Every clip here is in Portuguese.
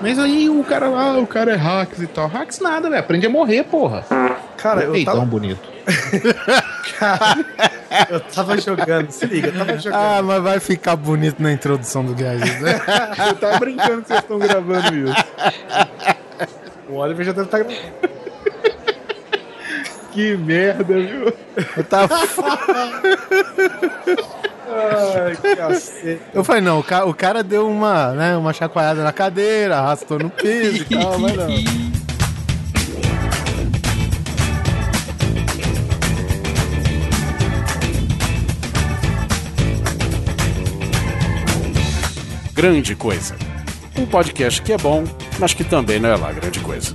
Mas aí o cara lá, o cara é hacks e tal. Hacks nada, velho. Aprende a morrer, porra. Cara, eu tava, bonito. cara, eu tava jogando, se liga, eu tava jogando. Ah, mas vai ficar bonito na introdução do Guys, né? Eu tava brincando que vocês estão gravando isso. O Oliver já deve estar gravando. Que merda, viu? Eu, tava... Ai, cacete. eu falei, não, o cara, o cara deu uma, né, uma chacoalhada na cadeira, arrastou no piso e tal, mas não. Grande Coisa. Um podcast que é bom, mas que também não é lá grande coisa.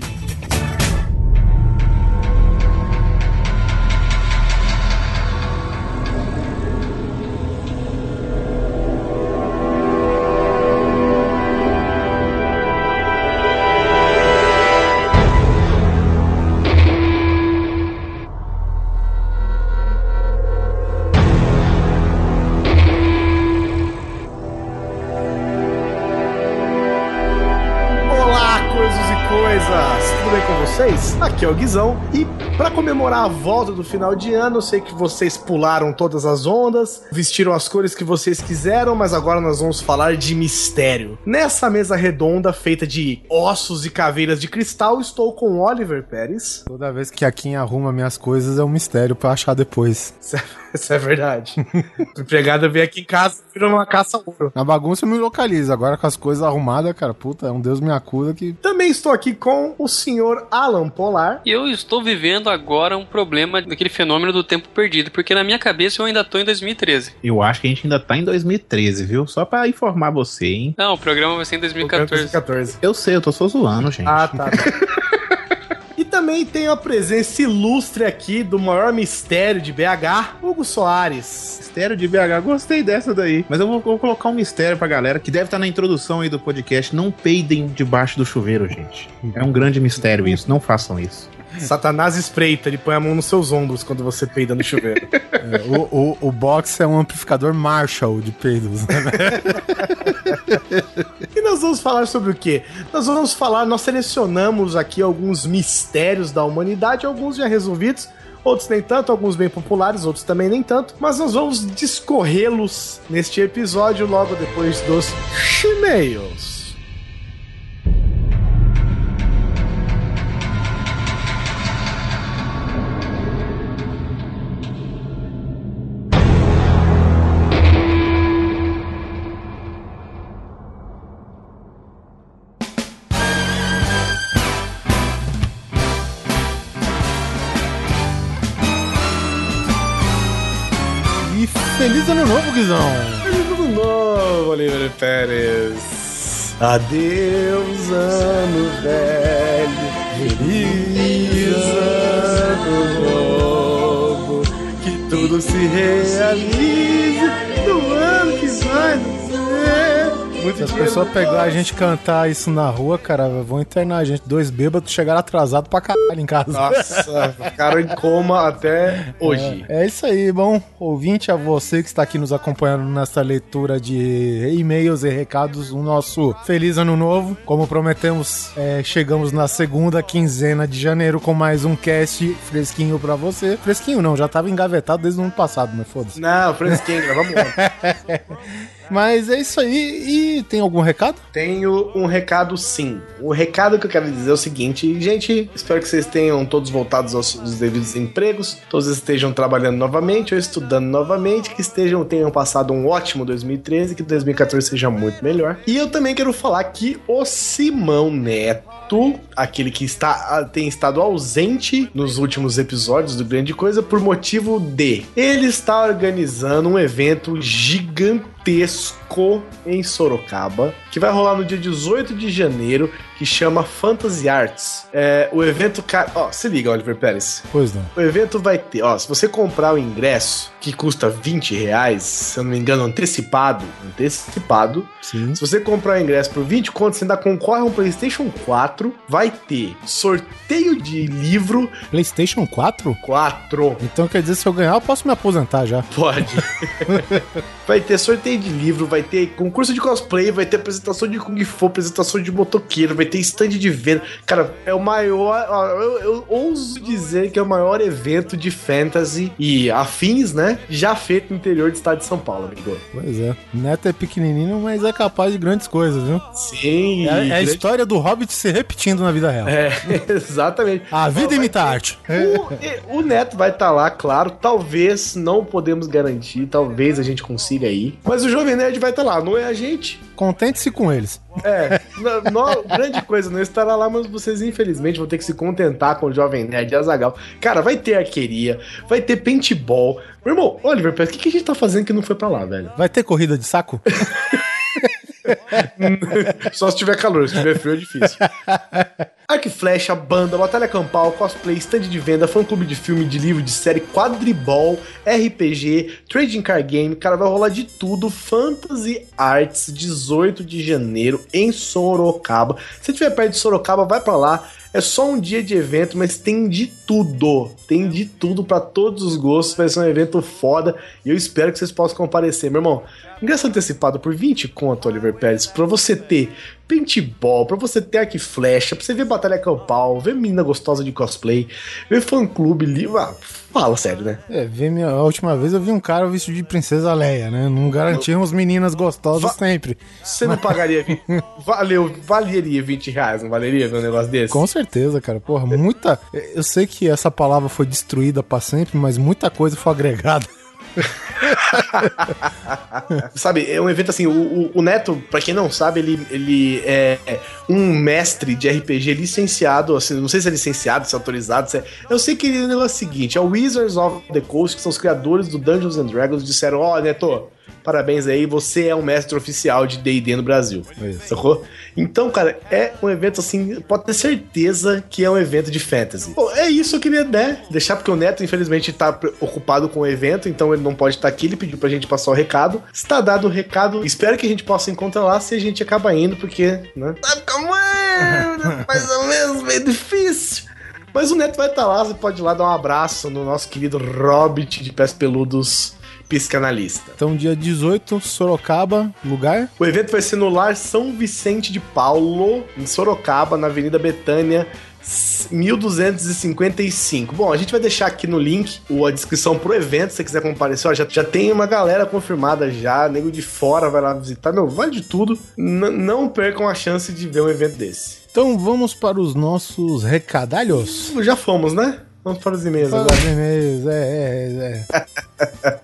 E para comemorar a volta do final de ano, eu sei que vocês pularam todas as ondas, vestiram as cores que vocês quiseram, mas agora nós vamos falar de mistério. Nessa mesa redonda feita de ossos e caveiras de cristal, estou com Oliver Pérez. Toda vez que a Kim arruma minhas coisas é um mistério pra achar depois. É, isso é verdade. o empregado veio aqui em casa e virou uma caça ao ouro. Na bagunça eu me localizo, agora com as coisas arrumadas, cara, puta, é um Deus me acuda que... Também estou aqui com o senhor Alan Polar. E eu estou vivendo agora um problema daquele fenômeno do tempo perdido, porque na minha cabeça eu ainda tô em 2013. Eu acho que a gente ainda tá em 2013, viu? Só pra informar você, hein? Não, o programa vai ser em 2014. 2014. Eu sei, eu tô só zoando, gente. Ah, tá. E também tem a presença ilustre aqui do maior mistério de BH, Hugo Soares. Mistério de BH, gostei dessa daí. Mas eu vou, vou colocar um mistério pra galera que deve estar na introdução aí do podcast. Não peidem debaixo do chuveiro, gente. É um grande mistério isso. Não façam isso. Satanás espreita, ele põe a mão nos seus ombros quando você peida no chuveiro. É, o, o, o box é um amplificador Marshall de peidos, né? e nós vamos falar sobre o quê? Nós vamos falar, nós selecionamos aqui alguns mistérios da humanidade, alguns já resolvidos, outros nem tanto, alguns bem populares, outros também nem tanto, mas nós vamos discorrê-los neste episódio logo depois dos e-mails. Guizão! Feliz ano novo, Oliver Pérez. Adeus, ano velho. Feliz ano novo. Que tudo se realize no ano que vai nascer. Muito Se as pessoas no pegar a gente cantar isso na rua, cara, vão internar a gente. Dois bêbados chegaram atrasados pra caralho em casa. Nossa, ficaram em coma até hoje. É, é isso aí, bom ouvinte, a você que está aqui nos acompanhando nessa leitura de e-mails e recados, o nosso feliz ano novo. Como prometemos, é, chegamos na segunda quinzena de janeiro com mais um cast fresquinho pra você. Fresquinho não, já tava engavetado desde o ano passado, mas foda-se. Não, fresquinho, vamos lá. Mas é isso aí. E tem algum recado? Tenho um recado sim. O recado que eu quero dizer é o seguinte, gente, espero que vocês tenham todos voltados aos seus devidos empregos, todos estejam trabalhando novamente ou estudando novamente, que estejam tenham passado um ótimo 2013, que 2014 seja muito melhor. E eu também quero falar que o Simão Neto aquele que está tem estado ausente nos últimos episódios do Grande Coisa por motivo de ele está organizando um evento gigantesco em Sorocaba que vai rolar no dia 18 de janeiro que chama Fantasy Arts. É, o evento, cara, ó, se liga, Oliver Pérez. Pois não. O evento vai ter, ó, se você comprar o ingresso, que custa 20 reais, se eu não me engano, antecipado, antecipado, Sim. se você comprar o ingresso por 20 contos, você ainda concorre a um PlayStation 4, vai ter sorteio de livro PlayStation 4? 4. Então quer dizer, se eu ganhar, eu posso me aposentar já. Pode. vai ter sorteio de livro, vai ter concurso de cosplay, vai ter apresentação de Kung Fu, apresentação de motoqueiro, vai ter stand de venda. Cara, é o maior. Eu, eu ouso dizer que é o maior evento de fantasy e afins, né? Já feito no interior do estado de São Paulo, amigo. Pois é. Neto é pequenininho, mas é capaz de grandes coisas, viu? Sim. É, é a grande- história do Hobbit se repetindo na vida real. É, exatamente. A vida imita a arte. O, o Neto vai estar lá, claro. Talvez não podemos garantir, talvez a gente consiga ir. Mas o Jovem Nerd vai estar lá, não é a gente. Contente-se com eles. É, no- grande coisa, não estará lá, mas vocês infelizmente vão ter que se contentar com o Jovem Nerd e Azagal. Cara, vai ter arqueria, vai ter paintball. Meu irmão, Oliver, o que, que a gente tá fazendo que não foi pra lá, velho? Vai ter corrida de saco? Só se tiver calor, se tiver frio é difícil. Arco e flecha, banda, batalha campal, cosplay, stand de venda, fã clube de filme, de livro, de série, quadribol, RPG, trading card game, cara, vai rolar de tudo. Fantasy Arts, 18 de janeiro, em Sorocaba. Se estiver perto de Sorocaba, vai pra lá. É só um dia de evento, mas tem de tudo. Tem de tudo pra todos os gostos. Vai ser um evento foda e eu espero que vocês possam comparecer, meu irmão. Ingresso antecipado por 20 conto, Oliver Pérez, pra você ter paintball, pra você ter arco e flecha, pra você ver batalha campal, ver menina gostosa de cosplay, ver fã clube, livro. Ah, fala sério, né? É, vi minha, a última vez eu vi um cara vestido de princesa Leia, né? Não garantimos meninas gostosas Va- sempre. Você não pagaria. Valeu, valeria 20 reais, não valeria ver um negócio desse? Com certeza, cara. Porra, muita. Eu sei que essa palavra foi destruída pra sempre, mas muita coisa foi agregada. Sabe, é um evento assim, o, o- o Neto, pra quem não sabe, ele, ele é é um mestre de RPG licenciado, assim, não sei se é licenciado, se é autorizado, se é... Eu sei que negócio é o seguinte, é o Wizards of the Coast, que são os criadores do Dungeons and Dragons, disseram, ó, Neto, parabéns aí, você é um mestre oficial de D&D no Brasil, Isso. sacou? Então, cara, é um evento assim, pode ter certeza que é um evento de fantasy. Bom, é isso que eu queria, né, deixar, porque o Neto, infelizmente, tá ocupado com o evento, então ele não pode estar aqui, ele pediu pra gente passar o recado. Está dado o recado, espero que a gente possa encontrar lá se a gente acabar indo, porque, né? Tá ficando mais ou menos meio difícil. Mas o Neto vai estar lá, você pode ir lá dar um abraço no nosso querido Hobbit de pés peludos psicanalista. Então, dia 18, Sorocaba, lugar. O evento vai ser no Lar São Vicente de Paulo, em Sorocaba, na Avenida Betânia, 1255. Bom, a gente vai deixar aqui no link a descrição pro evento, se você quiser comparecer. Ó, já, já tem uma galera confirmada já, nego de fora vai lá visitar. Meu, vale de tudo. N- não percam a chance de ver um evento desse. Então, vamos para os nossos recadalhos. Já fomos, né? Vamos para os e-mails Para agora. os e-mails, é, é, é.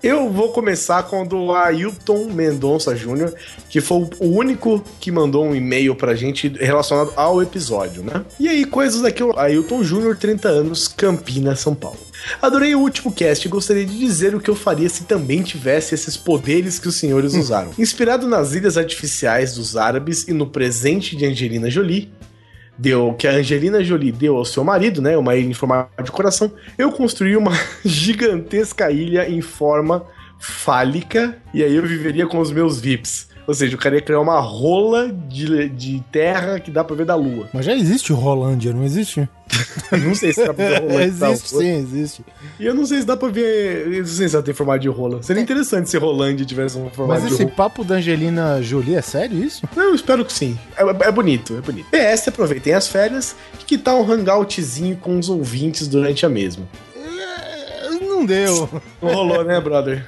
Eu vou começar com o do Ailton Mendonça Jr., que foi o único que mandou um e-mail pra gente relacionado ao episódio, né? E aí, coisas aqui, o Ailton Jr., 30 anos, Campinas, São Paulo. Adorei o último cast e gostaria de dizer o que eu faria se também tivesse esses poderes que os senhores usaram. Inspirado nas ilhas artificiais dos árabes e no presente de Angelina Jolie, deu que a Angelina Jolie deu ao seu marido, né, uma ilha em formato de coração, eu construí uma gigantesca ilha em forma fálica e aí eu viveria com os meus VIPs. Ou seja, eu queria criar uma rola de, de terra que dá pra ver da lua. Mas já existe o Rolândia, não existe? Não sei se dá pra ver rola existe lua. sim, existe. E eu não sei se dá pra ver. Não sei se ela tem formato de rola. Seria interessante se Rolândia tivesse um formato Mas de esse rola. papo da Angelina Jolie é sério isso? Não, eu espero que sim. É, é bonito, é bonito. PS, aproveitem as férias e que tal um hangoutzinho com os ouvintes durante a mesma. É, Não deu. Não rolou, né, brother?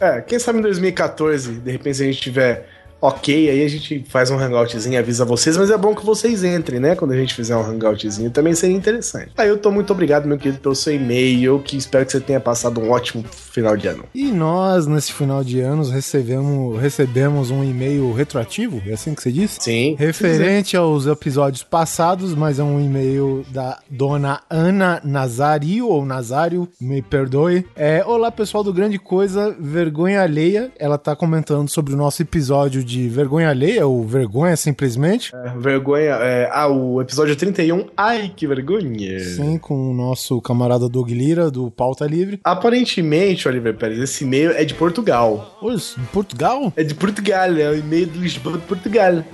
É, quem sabe em 2014, de repente, se a gente tiver ok, aí a gente faz um hangoutzinho e avisa vocês, mas é bom que vocês entrem, né? Quando a gente fizer um hangoutzinho, também seria interessante. Aí eu tô muito obrigado, meu querido, pelo seu e-mail, que espero que você tenha passado um ótimo final de ano. E nós, nesse final de anos, recebemos, recebemos um e-mail retroativo, é assim que você disse? Sim. Referente aos episódios passados, mas é um e-mail da dona Ana Nazario, ou Nazário, me perdoe. É, Olá, pessoal do Grande Coisa, Vergonha Alheia. Ela tá comentando sobre o nosso episódio de Vergonha Alheia, ou Vergonha Simplesmente. É, vergonha. é, ah, o episódio 31. Ai, que vergonha. Sim, com o nosso camarada Doug Lira, do Pauta Livre. Aparentemente, Oliver Pérez, esse e-mail é de Portugal. Pois, em Portugal? É de Portugal, é o e-mail do Lisboa de Portugal.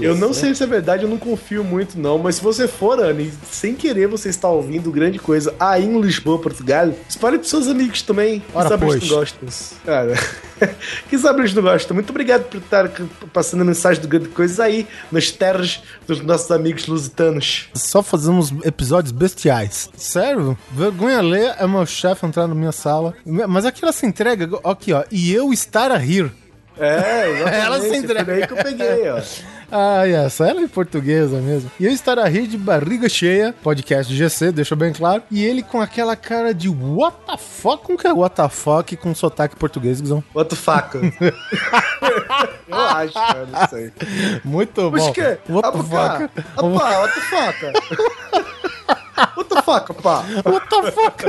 Eu não sei se é verdade, eu não confio muito, não. Mas se você for, Anne, sem querer você está ouvindo grande coisa aí em Lisboa, Portugal, espalhe pros seus amigos também. Que Ora, sabe eles não gostam. Cara, que sabe eles não gostam. Muito obrigado por estar passando a mensagem do grande coisa aí nas terras dos nossos amigos lusitanos. Só fazemos episódios bestiais. Sério? Vergonha ler é meu chefe entrar na minha sala. Mas aquela se entrega, aqui ó, e eu estar a rir. É, exatamente. Ela se Foi entrega. daí que eu peguei, ó. Ah, essa ela é portuguesa mesmo. E eu estar a rir de barriga cheia, podcast de GC, deixa bem claro. E ele com aquela cara de what the fuck? Como que é what the fuck com sotaque português, Guizão? What the fuck? eu acho, cara, não sei. Muito bom. Mas que? What Ah, the pá. fuck? Ah, pá, what the fuck? What the fuck, pá? What the fuck?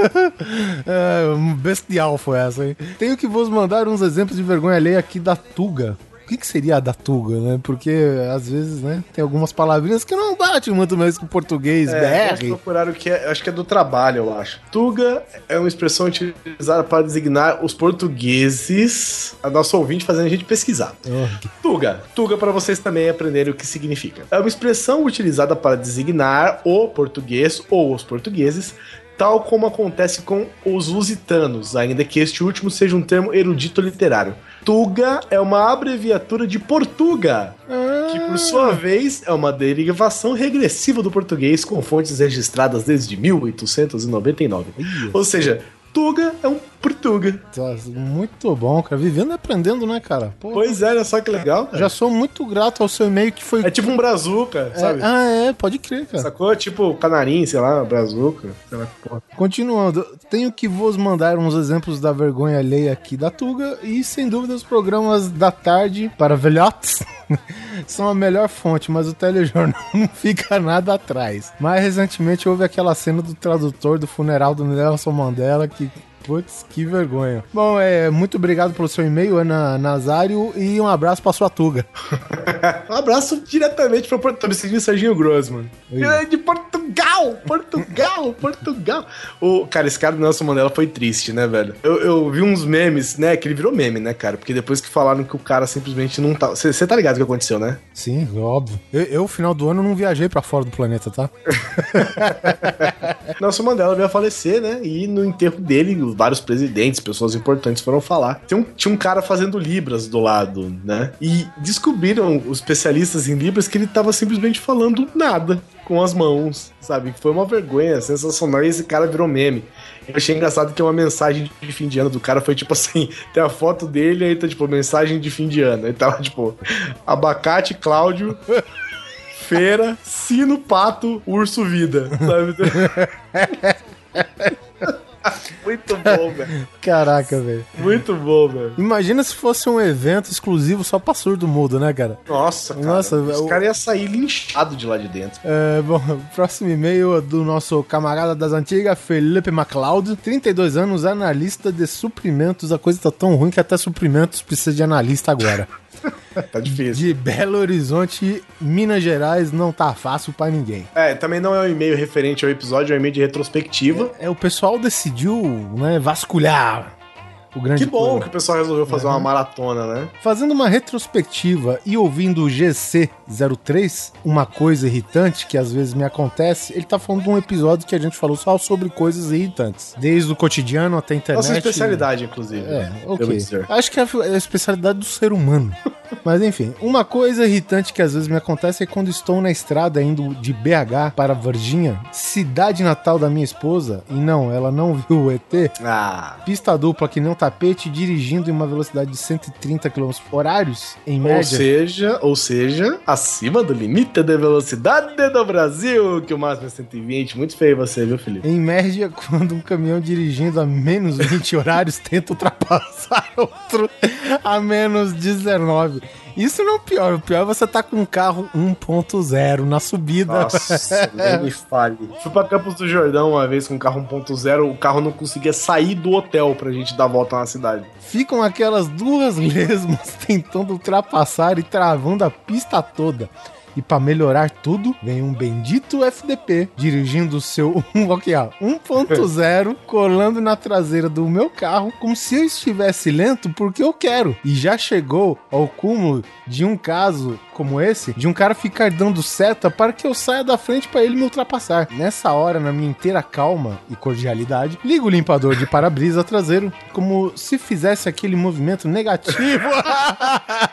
é, bestial foi essa, hein? Tenho que vos mandar uns exemplos de vergonha alheia aqui da Tuga. O que, que seria a da Tuga, né? Porque às vezes, né, tem algumas palavrinhas que não batem muito mais com o português É, BR. procurar o que é, acho que é do trabalho, eu acho. Tuga é uma expressão utilizada para designar os portugueses, a nossa ouvinte fazendo a gente pesquisar. Oh, Tuga. Tuga para vocês também aprenderem o que significa. É uma expressão utilizada para designar o português ou os portugueses, tal como acontece com os lusitanos, ainda que este último seja um termo erudito literário. Tuga é uma abreviatura de Portuga, que por sua vez é uma derivação regressiva do português com fontes registradas desde 1899. Ou seja, Tuga é um Portuga. Nossa, Muito bom, cara. Vivendo e aprendendo, né, cara? Pô, Pois é, olha só que legal. cara. já sou muito grato ao seu e-mail que foi. É tipo um brazuca, É, sabe? ah, é, pode crer, cara. Sacou? Tipo canarim, sei lá, brazuca. Sei lá que porra. Continuando, tenho que vos mandar uns exemplos da vergonha alheia aqui da Tuga e, sem dúvida, os programas da tarde para velhotes são a melhor fonte, mas o telejornal não fica nada atrás. Mais recentemente houve aquela cena do tradutor do funeral do Nelson Mandela que. Putz, que vergonha. Bom, é, muito obrigado pelo seu e-mail, Ana Nazário, e um abraço pra sua Tuga. Um abraço diretamente me sentindo Serginho Grossman. De Portugal! Portugal! Portugal! O, cara, esse cara do Nelson Mandela foi triste, né, velho? Eu, eu vi uns memes, né? Que ele virou meme, né, cara? Porque depois que falaram que o cara simplesmente não tá. Você tá ligado o que aconteceu, né? Sim, óbvio. Eu, eu, final do ano, não viajei pra fora do planeta, tá? Nelson Mandela veio a falecer, né? E no enterro dele, vários presidentes, pessoas importantes foram falar. Um- tinha um cara fazendo Libras do lado, né? E descobriram os especialistas em Libras que ele tava simplesmente falando nada com as mãos, sabe? Foi uma vergonha sensacional e esse cara virou meme. Eu achei engraçado que uma mensagem de fim de ano do cara foi tipo assim: tem a foto dele, aí tá tipo, mensagem de fim de ano. Aí tava tipo, abacate, Cláudio. Feira, sino, pato, urso, vida. Sabe? Muito bom, velho. Caraca, velho. Muito bom, velho. Imagina se fosse um evento exclusivo só pra surdo mudo, né, cara? Nossa, cara. Nossa, os o- caras iam sair linchados de lá de dentro. É, bom, próximo e-mail é do nosso camarada das antigas, Felipe MacLeod, 32 anos, analista de suprimentos. A coisa tá tão ruim que até suprimentos precisa de analista agora. Tá difícil. De Belo Horizonte, Minas Gerais, não tá fácil pra ninguém. É, também não é um e-mail referente ao episódio, é um e-mail de retrospectiva. É, o pessoal decidiu, né, vasculhar o grande Que bom que o pessoal resolveu fazer uma maratona, né? Fazendo uma retrospectiva e ouvindo o GC03, uma coisa irritante que às vezes me acontece, ele tá falando de um episódio que a gente falou só sobre coisas irritantes. Desde o cotidiano até a internet. Nossa especialidade, inclusive. É, devo ok. Acho que é a é a especialidade do ser humano. Mas enfim, uma coisa irritante que às vezes me acontece é quando estou na estrada indo de BH para Varginha, cidade natal da minha esposa, e não, ela não viu o ET, Ah. pista dupla que um tapete, dirigindo em uma velocidade de 130 km horários, em Ou média. seja, ou seja, acima do limite de velocidade do Brasil, que o máximo é 120. Muito feio você, viu, Felipe? Em média, quando um caminhão dirigindo a menos 20 horários tenta ultrapassar outro a menos 19. Isso não é o pior. O pior é você tá com um carro 1.0 na subida. Nossa, nem me fale. Fui pra Campos do Jordão uma vez com um carro 1.0, o carro não conseguia sair do hotel pra gente dar volta na cidade. Ficam aquelas duas lesmas tentando ultrapassar e travando a pista toda. E pra melhorar tudo, vem um bendito FDP dirigindo o seu aqui, ó, 1.0, colando na traseira do meu carro, como se eu estivesse lento porque eu quero. E já chegou ao cúmulo de um caso como esse, de um cara ficar dando seta para que eu saia da frente para ele me ultrapassar. Nessa hora, na minha inteira calma e cordialidade, ligo o limpador de para-brisa traseiro como se fizesse aquele movimento negativo.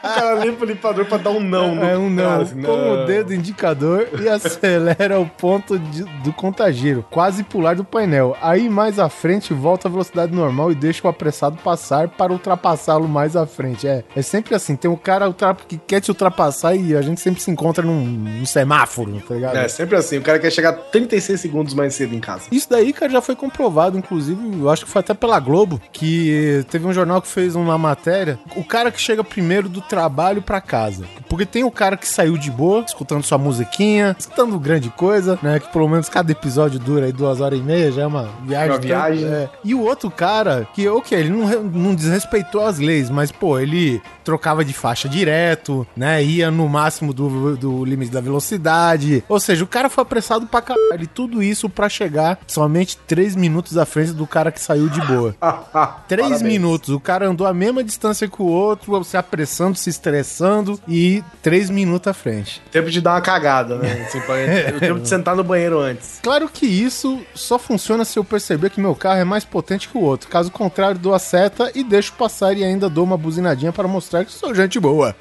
O cara limpa o limpador pra dar um não. no É um não, cara, assim, com o dedo indicador e acelera o ponto de- do contagiro, quase pular do painel. Aí mais à frente volta a velocidade normal e deixa o apressado passar para ultrapassá-lo mais à frente. É, é sempre assim, tem um cara que quer te ultrapassar e a gente sempre se encontra num, num semáforo, tá ligado? É, sempre assim. O cara quer chegar 36 segundos mais cedo em casa. Isso daí, cara, já foi comprovado, inclusive, eu acho que foi até pela Globo, que teve um jornal que fez uma matéria, o cara que chega primeiro do trabalho pra casa. Porque tem o cara que saiu de boa, escutando sua musiquinha, escutando grande coisa, né, que pelo menos cada episódio dura aí duas horas e meia, já é uma viagem. Uma tanto- viagem. é. E o outro cara, que, ok, ele não, não desrespeitou as leis, mas, pô, ele trocava de faixa direto, né, ia no máximo do, do limite da velocidade, ou seja, o cara foi apressado pra caralho, e tudo isso pra chegar somente três minutos à frente do cara que saiu de boa. Três Parabéns. minutos. O cara andou a mesma distância que o outro, se apressando, se estressando e três minutos à frente. Tempo de dar uma cagada, né? Assim, o tempo de sentar no banheiro antes. Claro que isso só funciona se eu perceber que meu carro é mais potente que o outro. Caso contrário, dou a seta e deixo passar e ainda dou uma buzinadinha para mostrar que sou gente boa.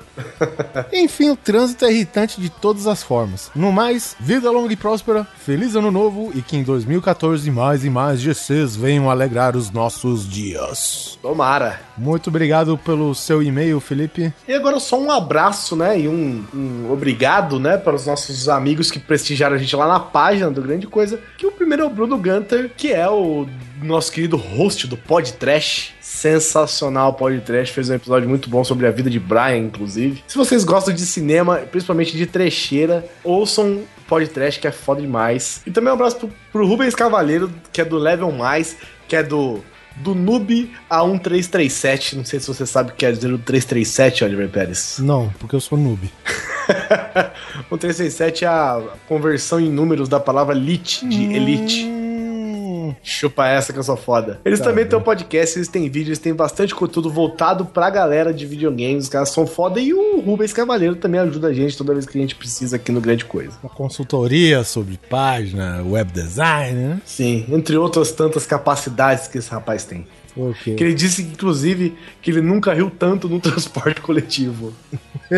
Enfim, o trânsito é irritante de todas as formas. No mais, vida longa e próspera, feliz ano novo e que em 2014 mais e mais GCs venham alegrar os nossos dias. Tomara. Muito obrigado pelo seu e-mail, Felipe. E agora só um abraço, né? E um, um obrigado, né? Para os nossos amigos que prestigiaram a gente lá na página do Grande Coisa. Que o primeiro é o Bruno Gunter, que é o nosso querido host do Pod Trash. Sensacional Pod Trash, fez um episódio muito bom sobre a vida de Brian, inclusive. Se vocês gostam de cinema, principalmente de trecheira, ouçam Pod Trash, que é foda demais. E também um abraço pro, pro Rubens Cavaleiro, que é do Level Mais, que é do do Noob a 1337. Não sei se você sabe o que quer dizer o 337, Oliver Pérez. Não, porque eu sou noob. o 367 é a conversão em números da palavra lit, de elite. Hum, Chupa essa que eu sou foda. Eles Tá também bem. têm um podcast, eles têm vídeos, eles têm bastante conteúdo voltado pra galera de videogames. Os caras são foda. E o Rubens Cavaleiro também ajuda a gente toda vez que a gente precisa aqui no Grande Coisa. Uma consultoria sobre página, web design, né? Sim, entre outras tantas capacidades que esse rapaz tem. Ok. Que ele disse, inclusive, que ele nunca riu tanto no transporte coletivo.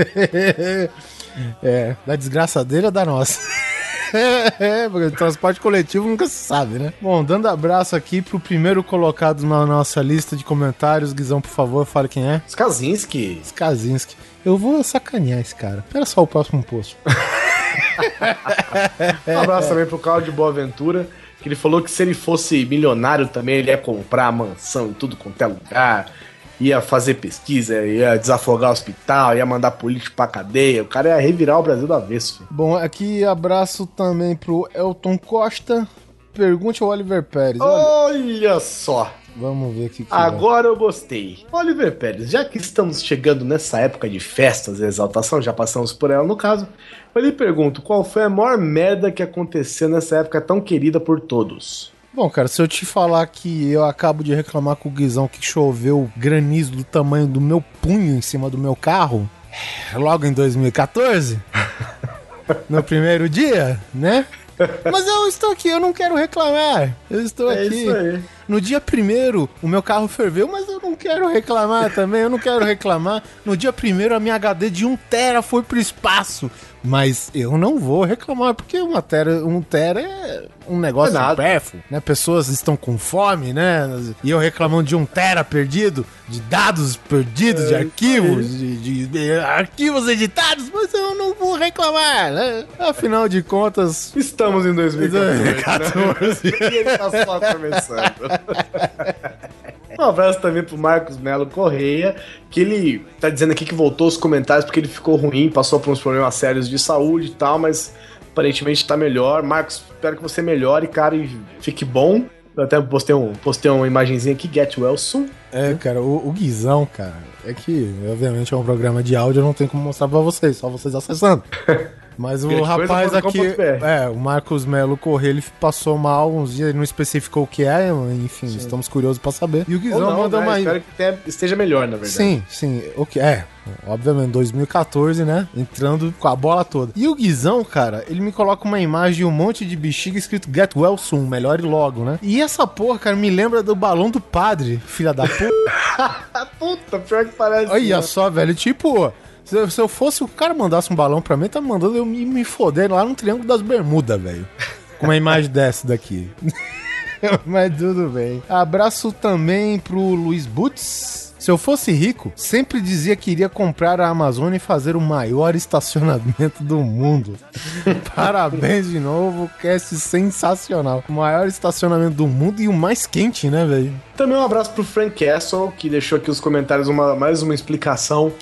é, da desgraça dele ou da nossa? É, porque transporte coletivo nunca se sabe, né? Bom, dando abraço aqui pro primeiro colocado na nossa lista de comentários. Guizão, por favor, fale quem é. Skazinski. Skazinski. Eu vou sacanear esse cara. Espera só o próximo post. Um abraço também pro de Boaventura, que ele falou que se ele fosse milionário também, ele ia comprar mansão em tudo quanto é lugar, ia fazer pesquisa, ia desafogar o hospital, ia mandar político pra cadeia. O cara ia revirar o Brasil do avesso. filho. Bom, aqui abraço também pro Elton Costa. Pergunte ao Oliver Pérez. Olha, Olha só. vamos ver aqui. que Agora eu gostei. Oliver Pérez, já que estamos chegando nessa época de festas e exaltação, já passamos por ela no caso, eu lhe pergunto qual foi a maior merda que aconteceu nessa época tão querida por todos? Bom, cara, se eu te falar que eu acabo de reclamar com o Guizão que choveu granizo do tamanho do meu punho em cima do meu carro, logo em 2014, no primeiro dia, né? Mas eu estou aqui, eu não quero reclamar. Eu estou É aqui. isso aí. No dia primeiro, o meu carro ferveu, mas eu não quero reclamar também, eu não quero reclamar. No dia primeiro, a minha HD de 1 tera foi pro espaço. Mas eu não vou reclamar, porque uma tera, um tera é um negócio É supérfluo, né? Pessoas estão com fome, né? E eu reclamando de um tera perdido, de dados perdidos, de É, arquivos, de, de- de arquivos editados, mas eu não vou reclamar, né? Afinal de contas, Estamos em 2014. 2014. e ele tá só começando. Um abraço também pro Marcos Melo Correia, que ele tá dizendo aqui que voltou os comentários porque ele ficou ruim, passou por uns problemas sérios de saúde e tal, mas aparentemente tá melhor. Marcos, espero que você melhore, cara, e fique bom. Eu até postei, um, postei uma imagenzinha aqui, Get Well Soon. É, cara, o, o Guizão, cara, é que, obviamente, é um programa de áudio, eu não tenho como mostrar pra vocês, só vocês acessando. Mas o Grande rapaz aqui, é, o Marcos Melo Correia, ele passou mal uns dias, ele não especificou o que é, enfim, estamos curiosos pra saber. E o Guizão não, mandou né? uma. Espero que tenha- esteja melhor, na verdade. Sim, sim, o que é. Obviamente, 2014, né? Entrando com a bola toda. E o Guizão, cara, ele me coloca uma imagem de um monte de bexiga escrito Get Well Soon, melhore logo, né? E essa porra, cara, me lembra do balão do padre, filha da puta. Puta, pior que parece. Olha né? só, velho, tipo, se eu, se eu fosse o cara mandasse um balão pra mim, tá mandando eu me, me foder lá no Triângulo das Bermudas, velho. Com uma imagem dessa daqui. Mas tudo bem. Abraço também pro Luiz Butz. Se eu fosse rico, sempre dizia que iria comprar a Amazônia e fazer o maior estacionamento do mundo. Parabéns de novo, cast sensacional. O maior estacionamento do mundo e o mais quente, né, velho? Também um abraço pro Frank Castle, que deixou aqui nos comentários uma, mais uma explicação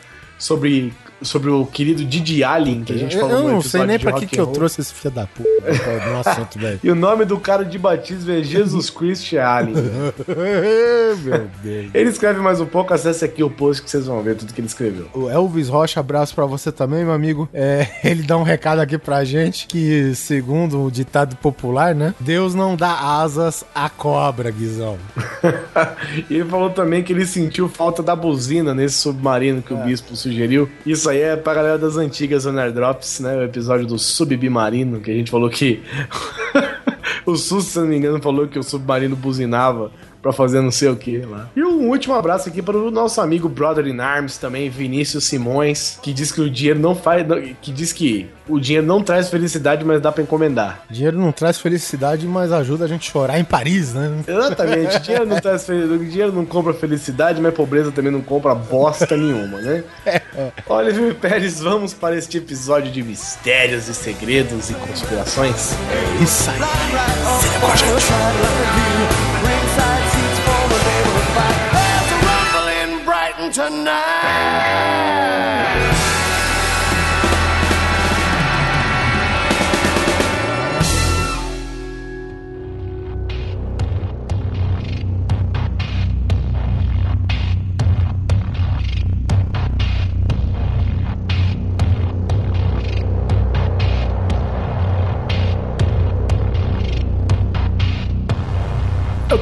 sobre, sobre o querido Didi Allen, que a gente Eu, falou eu não sei nem pra que, que eu trouxe esse filho da puta no assunto, velho. E o nome do cara de batismo é Jesus Christ Allen. Meu Deus. Ele escreve mais um pouco, acesse aqui o post que vocês vão ver tudo que ele escreveu. O Elvis Rocha, abraço pra você também, meu amigo. É, ele dá um recado aqui pra gente que, segundo o ditado popular, né? Deus não dá asas à cobra, Guizão. E ele falou também que ele sentiu falta da buzina nesse submarino que o bispo sugeriu. Isso aí é pra galera das antigas Sonar Drops, né? O episódio do submarino, que a gente falou que. o Sus, se não me engano, falou que o submarino buzinava pra fazer não sei o que lá. E um último abraço aqui para o nosso amigo Brother in Arms também, Vinícius Simões, que diz que o dinheiro não faz. que diz que o dinheiro não traz felicidade, mas dá pra encomendar. Dinheiro não traz felicidade, mas ajuda a gente a chorar em Paris, né? Exatamente, dinheiro não traz felicidade, dinheiro não compra felicidade, mas pobreza também não compra bosta nenhuma, né? Oliver Pérez, vamos para este episódio de mistérios e segredos e conspirações. Isso aí. Eu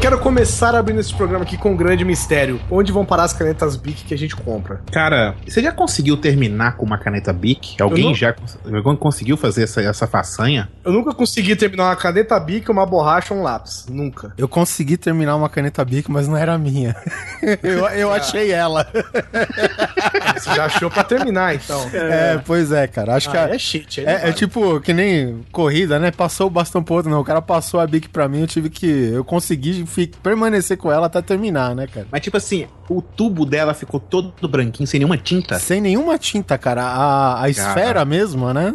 quero começar abrindo esse programa aqui com um grande mistério. Onde vão parar as canetas Bic que a gente compra? Cara, você já conseguiu terminar com uma caneta Bic? Alguém não- já alguém conseguiu fazer essa, essa façanha? Eu nunca consegui terminar uma caneta Bic, uma borracha ou um lápis. Nunca. Eu consegui terminar uma caneta Bic, mas não era minha. eu, eu achei ela. Você já achou pra terminar, então. É, pois é, cara. Acho que Ah, a- é aí É, é vale. tipo que nem corrida, né? Passou o bastão pro outro, não. O cara passou a bic pra mim, eu tive que. Eu consegui fi- permanecer com ela até terminar, né, cara? Mas tipo assim, o tubo dela ficou todo branquinho, sem nenhuma tinta. Sem nenhuma tinta, cara. A, a esfera mesmo, né?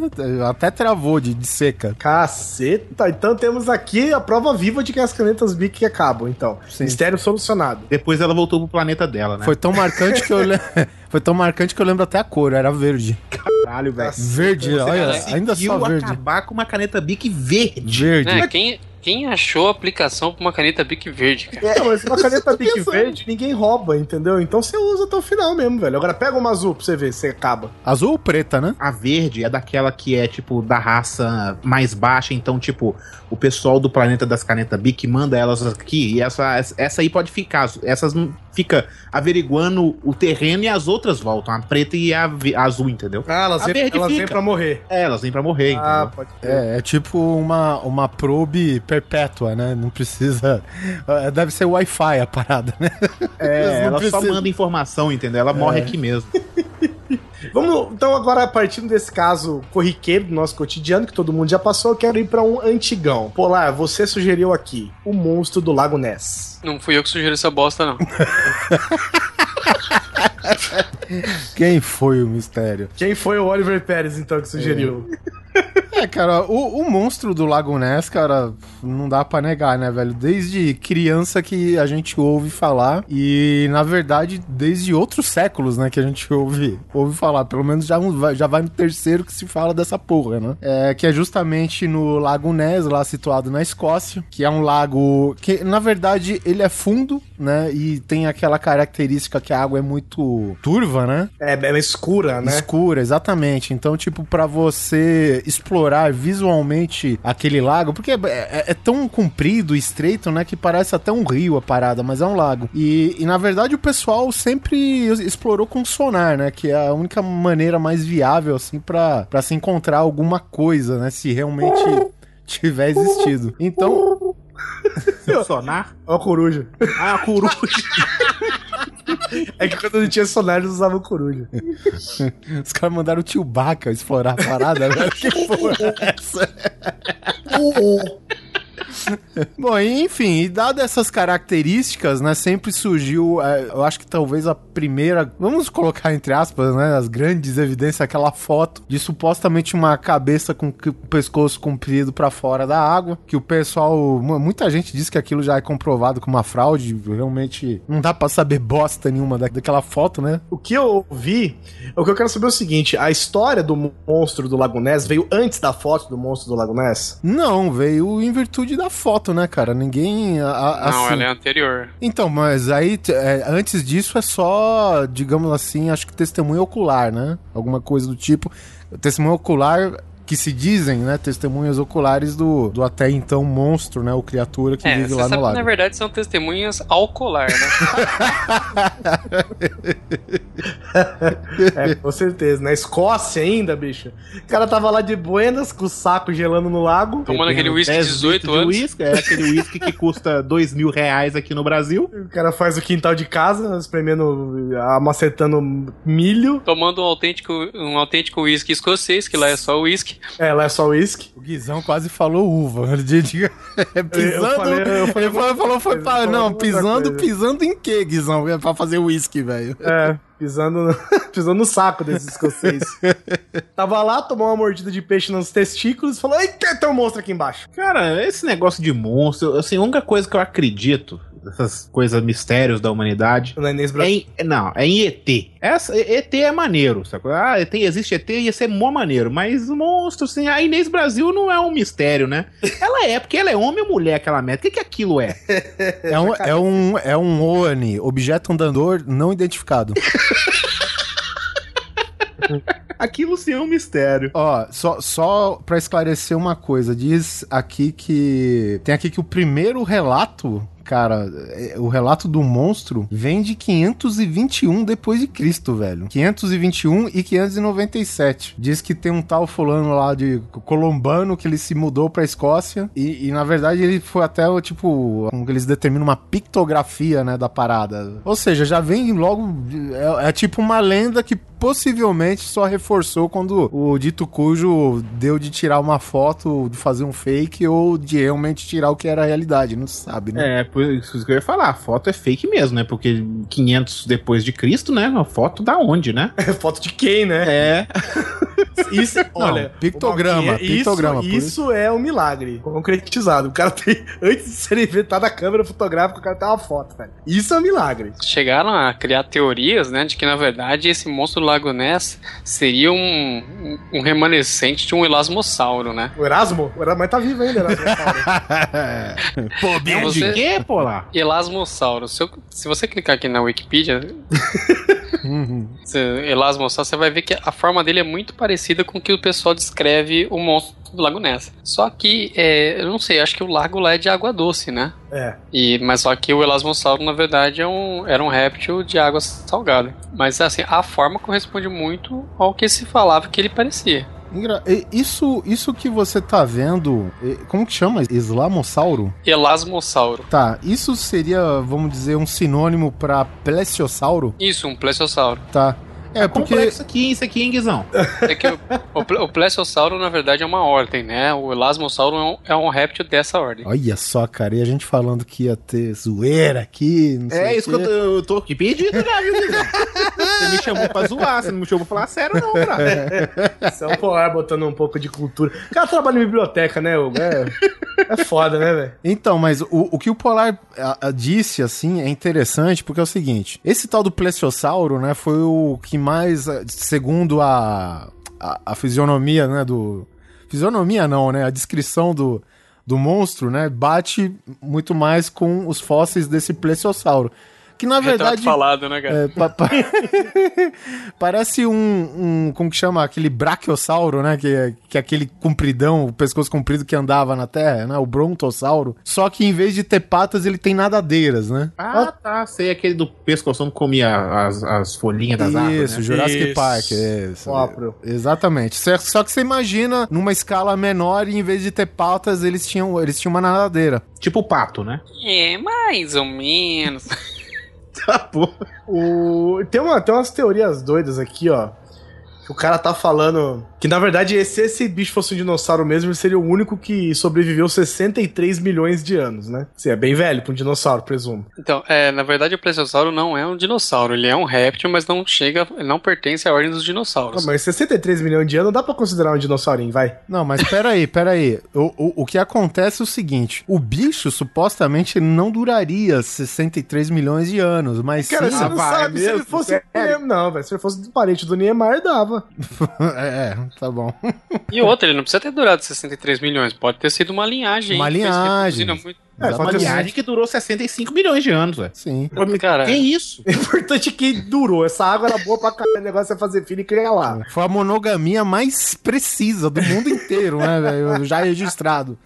Até travou de, de seca. Caceta, então temos aqui a prova viva de que as canetas Bic acabam, então. Sim. Mistério solucionado. Depois ela voltou pro planeta dela, né? Foi tão marcante que eu le... Foi tão marcante que eu lembro até a cor, era verde. caralho, velho. Verde, olha, ainda só verde. acabar com uma caneta Bic verde. Verde. É, quem, quem achou a aplicação pra uma caneta Bic verde, cara? É, mas uma caneta Bic verde ninguém rouba, entendeu? Então você usa até o final mesmo, velho. Agora pega uma azul pra você ver se acaba. Azul ou preta, né? A verde é daquela que é, tipo, da raça mais baixa. Então, tipo, o pessoal do planeta das canetas Bic manda elas aqui. E essa, essa aí pode ficar. Essas não fica averiguando o terreno e as outras voltam. A preta e a, a azul, entendeu? Ah, elas, A vêm, verde elas vêm pra morrer. É, elas vêm pra morrer, Ah, entendeu? pode ser. É, é tipo uma, uma probe perpétua, né? Não precisa. é, Deve ser Wi-Fi a parada, né? É, não ela só precisa- manda informação, entendeu? Ela morre aqui mesmo. Vamos, então agora partindo desse caso corriqueiro do nosso cotidiano, que todo mundo já passou, eu quero ir pra um antigão. Polar, você sugeriu aqui o monstro do Lago Ness. Não fui eu que sugeri essa bosta, não. Quem foi o mistério? Quem foi o Oliver Pérez, então, que sugeriu? É, cara, o, o monstro do Lago Ness, cara, não dá pra negar, né, velho? Desde criança que a gente ouve falar e, na verdade, desde outros séculos, né, que a gente ouve, ouve falar. Pelo menos já, já vai no terceiro que se fala dessa porra, né? É, que é justamente no Lago Ness, lá situado na Escócia, que é um lago que, na verdade, ele é fundo, né, e tem aquela característica que a água é muito turva, né? É, é escura, né? Escura, exatamente. Então, tipo, para você explorar visualmente aquele lago, porque é, é, é, tão comprido, estreito, né, que parece até um rio a parada, mas é um lago. E, e na verdade o pessoal sempre explorou com sonar, né, que é a única maneira mais viável, assim, para se encontrar alguma coisa, né, se realmente tiver existido. Então, seu sonar? Ó a coruja. Ah, a coruja. é que quando não tinha sonar, eles usavam coruja. Os caras mandaram o Chewbacca explorar a parada, velho. Que porra é essa? Bom, enfim, e dado essas características, né, sempre surgiu, é, eu acho que talvez a primeira, vamos colocar entre aspas, né, as grandes evidências, aquela foto de supostamente uma cabeça com o pescoço comprido para fora da água, que o pessoal, muita gente diz que aquilo já é comprovado como uma fraude, realmente não dá para saber bosta nenhuma daquela foto, né? O que eu vi, o que eu quero saber é o seguinte, a história do monstro do Lago Ness veio antes da foto do monstro do Lago Ness? Não, veio em virtude da foto, né, cara? Ninguém. A, a, não, assim... ela é anterior. Então, mas aí, é, antes disso é só, digamos assim, acho que testemunho ocular, né? Alguma coisa do tipo. Testemunho ocular que se dizem, né, testemunhas oculares do, do até então monstro, né, o criatura que é, vive lá no lago. Que, na verdade são testemunhas ao colar, né? é, com certeza. Na Escócia ainda, bicho. O cara tava lá de buenas com o saco gelando no lago. Tomando aquele uísque de 18 anos. De whisky, é aquele uísque que custa 2 mil reais aqui no Brasil. O cara faz o quintal de casa, espremendo, amacetando milho. Tomando um autêntico um autêntico uísque escocês, que lá é só uísque. É, lá é só uísque. O Guizão quase falou uva. É, pisando. Eu falei, eu falei, ele falou, foi pra. Não, pisando, pisando em quê, Guizão? É pra fazer uísque, velho. É. Pisando no, pisando no saco desses escocês. Tava lá, tomou uma mordida de peixe nos testículos e falou: Eita, tem um monstro aqui embaixo. Cara, esse negócio de monstro, assim, a única coisa que eu acredito dessas coisas mistérios da humanidade. Não é Inês é em, não, é em ET. Essa, ET é maneiro, sacou? Ah, ET, existe ET, ia ser mó maneiro. Mas monstro, assim, a Inês Brasil não é um mistério, né? Ela é, porque ela é homem ou mulher, aquela meta. O que, que aquilo é? É um, é um, é um ONI, objeto andador não identificado. Aquilo sim é um mistério. Ó, só, só pra esclarecer uma coisa, diz aqui que. Tem aqui que o primeiro relato cara, é, o relato do monstro vem de 521 depois de Cristo, velho. 521 e 597. Diz que tem um tal fulano lá de colombano que ele se mudou pra Escócia e, e na verdade ele foi até, tipo, como eles determinam uma pictografia, né, da parada. Ou seja, já vem logo, é, é tipo uma lenda que possivelmente só reforçou quando o dito cujo deu de tirar uma foto, de fazer um fake ou de realmente tirar o que era a realidade, não se sabe, né? É, por isso que eu ia falar, a foto é fake mesmo, né? Porque 500 depois de Cristo, né? Uma foto da onde, né? É foto de quem, né? É. Isso, olha, pictograma, é, pictograma. Isso, isso é um milagre concretizado. O cara tem, antes de ser inventada a câmera fotográfica, o cara tem uma foto, velho. Isso é um milagre. Chegaram a criar teorias, né, de que na verdade esse monstro do Lago Ness seria um, um remanescente de um elasmossauro, né? O Erasmo? O Erasmo, mas tá vivo ainda, Erasmossauro. pô, você... de quê, lá? Elasmossauro. Se, eu, se você clicar aqui na Wikipedia, uhum. Elasmossauro, você vai ver que a forma dele é muito parecida com o que o pessoal descreve o monstro do Lago Ness. Só que, é, eu não sei, acho que o lago lá é de água doce, né? É. E, mas só que o Elasmossauro, na verdade, é um, era um réptil de água salgada. Mas, assim, a forma corresponde muito ao que se falava que ele parecia. Isso, isso que você tá vendo, como que chama? Islamossauro? Elasmossauro. Tá, isso seria, vamos dizer, um sinônimo para plesiosauro? Isso, um plesiosauro. Tá. É, porque. Complexo aqui, isso aqui, hein, Guizão? É que o, o, na verdade, é uma ordem, né? O elasmossauro é um, é um réptil dessa ordem. Olha só, cara, e a gente falando que ia ter zoeira aqui. Não sei É isso que eu eu tô aqui pedindo já, viu, Guizão? Você me chamou pra zoar, você não me chamou pra falar sério, não. Isso é o Polar botando um pouco de cultura. O cara trabalha em biblioteca, né, Hugo? É, é foda, né, velho? Então, mas o, o que o Polar a- a disse, assim, é interessante porque é o seguinte: esse tal do plesiosauro, né, foi o que mais, eh, segundo a, a, a fisionomia, né, do. Fisionomia não, né? A descrição do, do monstro, né, bate muito mais com os fósseis desse plesiosauro. Que na Retrato verdade. falado, né, cara? É, pa- pa- Parece um, um. Como que chama? Aquele brachiosauro, né? Que é, que é aquele compridão, o pescoço comprido que andava na terra, né? O brontossauro. Só que em vez de ter patas, ele tem nadadeiras, né? Ah, tá. Sei aquele do pescoção que comia as, as folhinhas das árvores. Isso, Né? Jurassic Isso. Park. É, isso. Próprio. Exatamente. Só- Só que você imagina, numa escala menor, e em vez de ter patas, eles tinham, eles tinham uma nadadeira. Tipo o pato, né? É, mais ou menos. Tá, pô. O... Tem, uma, tem umas teorias doidas aqui, ó. O cara tá falando que, na verdade, se esse bicho fosse um dinossauro mesmo, ele seria o único que sobreviveu 63 milhões de anos, né? Você é bem velho pra um dinossauro, presumo. Então, é, na verdade, o plesiosauro não é um dinossauro. Ele é um réptil, mas não chega, ele não pertence à ordem dos Ah, dinossauros. mas 63 milhões de anos dá pra considerar um dinossaurinho, vai. Não, mas peraí, peraí. O, o, o que acontece é o seguinte: o bicho supostamente não duraria 63 milhões de anos, mas Cara, sim. você não vai sabe. Se ele mesmo? fosse. Não, velho. Se ele fosse parente do Niemeyer, dava. é, é, tá bom. E outra, ele não precisa ter durado 63 milhões. Pode ter sido uma linhagem. Uma linhagem. muito- É, Uma ter linhagem que durou 65 milhões de anos, velho. Sim. Cara, Que isso? O importante é que durou. Essa água era boa pra caralho. O negócio é fazer filho e criar lá. Foi a monogamia mais precisa do mundo inteiro, né, velho? Já registrado.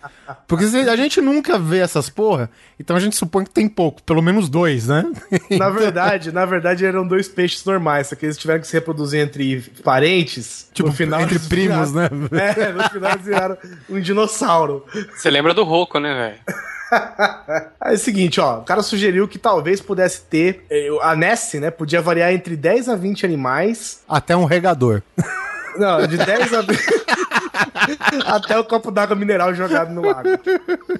Porque a gente nunca vê essas porra, então a gente supõe que tem pouco, pelo menos dois, né? Na verdade, na verdade, eram dois peixes normais, só que eles tiveram que se reproduzir entre parentes. Tipo, no final entre primos, viraram- né? É, no final eles viraram um dinossauro. você lembra do Roco, né, velho? É o seguinte, ó, o cara sugeriu que talvez pudesse ter. eh, A Nessie, né? Podia variar entre 10 a 20 animais. Até um regador. Não, de 10 a 20. Até o copo d'água mineral jogado no lago.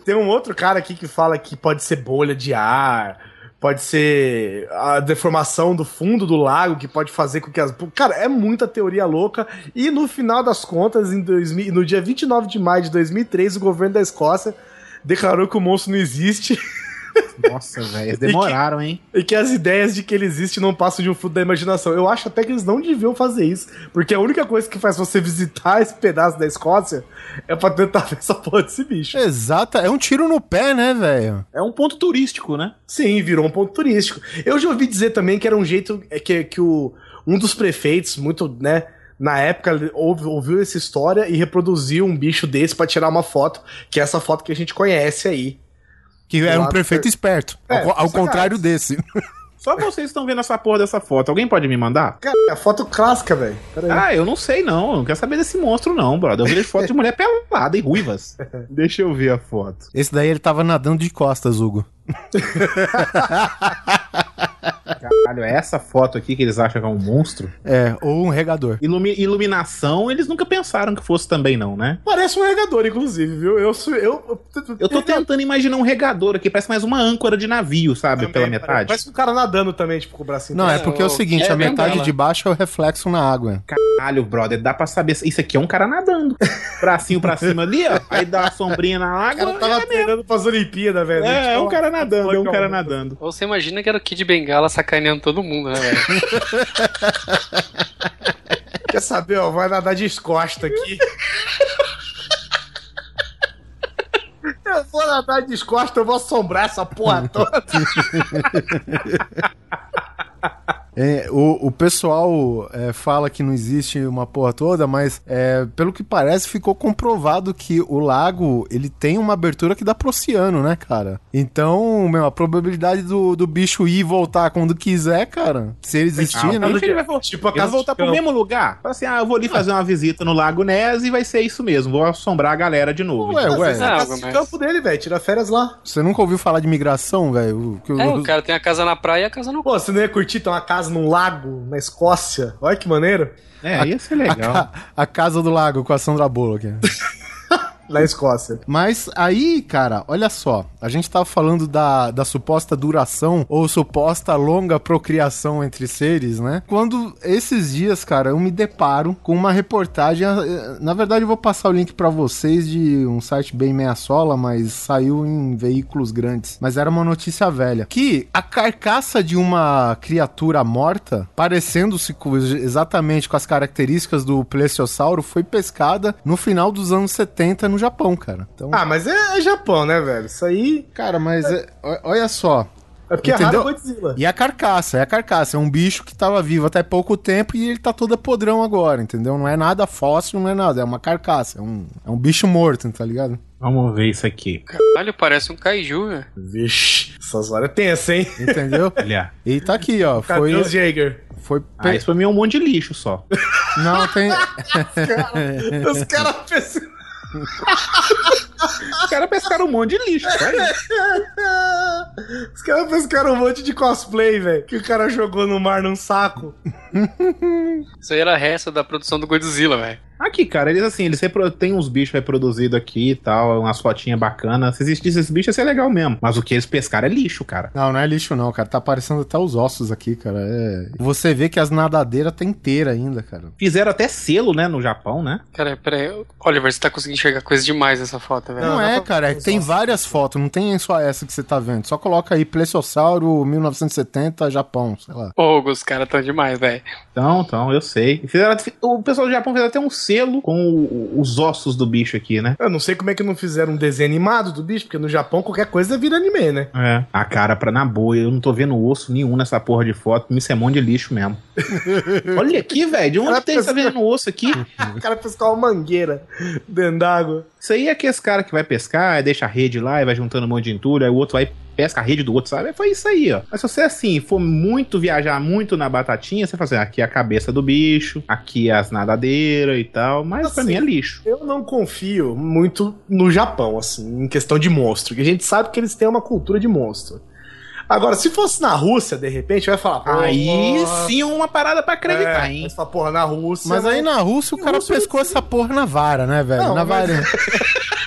Tem um outro cara aqui que fala que pode ser bolha de ar, pode ser a deformação do fundo do lago, que pode fazer com que as. Cara, é muita teoria louca. E no final das contas, em 2000, no dia 29 de maio de 2003, o governo da Escócia declarou que o monstro não existe. Nossa, velho. Eles demoraram, hein? E que as ideias de que ele existe não passam de um fruto da imaginação. Eu acho até que eles não deviam fazer isso. Porque a única coisa que faz você visitar esse pedaço da Escócia é pra tentar ver essa porra desse bicho. Exata, é um tiro no pé, né, velho? É um ponto turístico, né? Sim, virou um ponto turístico. Eu já ouvi dizer também que era um jeito é que, que o, um dos prefeitos, muito, né? Na época, ouvi- ouviu essa história e reproduziu um bicho desse pra tirar uma foto, que é essa foto que a gente conhece aí. Que era um prefeito per- esperto. É, ao, ao contrário desse. Só vocês estão vendo essa porra dessa foto. Alguém pode me mandar? Cara, é a foto clássica, velho. Ah, eu não sei não. Eu não quero saber desse monstro, não, brother. Eu vejo foto de mulher pelada e ruivas. Deixa eu ver a foto. Esse daí ele tava nadando de costas, Hugo. Caralho, é essa foto aqui que eles acham que é um monstro? É, ou um regador. Ilumi- iluminação, eles nunca pensaram que fosse também, não, né? Parece um regador, inclusive, viu? Eu, sou- eu, Eu tô tentando imaginar um regador aqui, parece mais uma âncora de navio, sabe? Também, pela metade. Parece um cara nadando também, tipo, com o bracinho. Não, é É, porque é o o- seguinte, é a metade de baixo é o reflexo na água. Caralho, brother, dá pra saber. Isso aqui é um cara nadando. Bracinho pra cima ali, ó. Aí dá uma sombrinha na água. cara tava treinando pras Olimpíadas, velho. É, é um cara nadando, é um cara nadando. nadando. Ou você imagina que era o Kid Bengala sacaneando todo mundo, né, velho? Quer saber, ó? Vai nadar de escosta aqui. Eu vou nadar de escosta, eu vou assombrar essa porra toda. É, o, o pessoal é, fala que não existe uma porra toda, mas é, pelo que parece ficou comprovado que o lago ele tem uma abertura que dá pro oceano, né, cara? Então, meu, a probabilidade do, do bicho ir e voltar quando quiser, cara, se ele existir, Ah, né? ele vai voltar? Tipo a casa voltar pro mesmo lugar? Fala assim, ah, eu vou ali fazer uma visita no Lago Ness e vai ser isso mesmo. Vou assombrar a galera de novo. Ué, ué. É a Não, casa de mas- campo dele, velho. Tira férias lá. Você nunca ouviu falar de migração, velho? O- É, o cara tem a casa na praia e a casa no. Pô, você não ia curtir ter uma casa casa num lago na Escócia. Olha que maneiro. É, ia ser A, legal. ca- a Casa do Lago com a Sandra Bullock. Na Escócia. Mas aí, cara, olha só. A gente tava falando da, da suposta duração ou suposta longa procriação entre seres, né? Quando esses dias, cara, eu me deparo com uma reportagem. eh, Na verdade, eu vou passar o link pra vocês de um site bem meia sola, mas saiu em veículos grandes. Mas era uma notícia velha. Que a carcaça de uma criatura morta, parecendo-se exatamente com as características do plesiosauro, foi pescada no final dos anos 70 no Japão, cara. Então, Ah, mas é, é Japão, né, velho? Isso aí Cara, mas é- olha só. é porque Entendeu? é Godzilla. E a carcaça, é a carcaça. É um bicho que tava vivo até pouco tempo e ele tá todo podrão agora, entendeu? Não é nada fóssil, não é nada. É uma carcaça. É um, é um bicho morto, tá ligado? Vamos ver isso aqui. Caralho, parece um kaiju, velho. Vixe, essas horas é tensa, hein? Entendeu? Olha. e tá aqui, ó. Foi. Cadê Jaeger? Foi. Ah, isso pra mim é um monte de lixo só. Não, tem. Os caras pensam. Os caras pescaram um monte de lixo. só isso. Os caras pescaram um monte de cosplay, velho. Que o cara jogou no mar num saco. Isso aí era resto da produção do Godzilla, velho. Aqui, cara, eles assim, eles repro- tem uns bichos reproduzidos aqui e tal, umas fotinhas bacanas. Se existisse esses bichos, ia ser legal mesmo. Mas o que eles pescaram é lixo, cara. Não, não é lixo, não, cara. Tá aparecendo até os ossos aqui, cara. É... Você vê que as nadadeiras tem inteira ainda, cara. Fizeram até selo, né, no Japão, né? Cara, peraí. Oliver, você tá conseguindo enxergar coisa demais nessa foto, velho. Não, Não, é, cara. é que tem os ossos. várias fotos, não tem só essa que você tá vendo. Só coloca aí Plesiosauro 1970, Japão, sei lá. Ô, os caras tão demais, velho. Então, então, eu sei. Fizeram, o pessoal do Japão fez até um selo com o- os ossos do bicho aqui, né? Eu não sei como é que não fizeram um desenho animado do bicho, porque no Japão qualquer coisa vira anime, né? É. A cara, pra na boa, eu não tô vendo osso nenhum nessa porra de foto. Isso é monte de lixo mesmo. Olha aqui, velho. De onde Ela tem essa pescou- vendo osso aqui? O cara pescou uma mangueira dentro d'água. Isso aí é aqueles cara que vai pescar, aí deixa a rede lá e vai juntando um monte de entulho, aí o outro vai pesca a rede do outro, sabe? Foi isso aí, ó. Mas se você, assim, for muito viajar muito na batatinha, você fala assim, aqui é a cabeça do bicho, aqui é as nadadeiras e tal, mas pra Assim, mim é lixo. Eu não confio muito no Japão, assim, em questão de monstro. Que a gente sabe que eles têm uma cultura de monstro. Agora, se fosse na Rússia, de repente, vai falar. pô, Aí sim uma parada pra acreditar, é, hein? Essa porra na Rússia. Mas aí na Rússia o cara Rússia pescou essa porra na vara, né, velho? Não, na mas- varinha.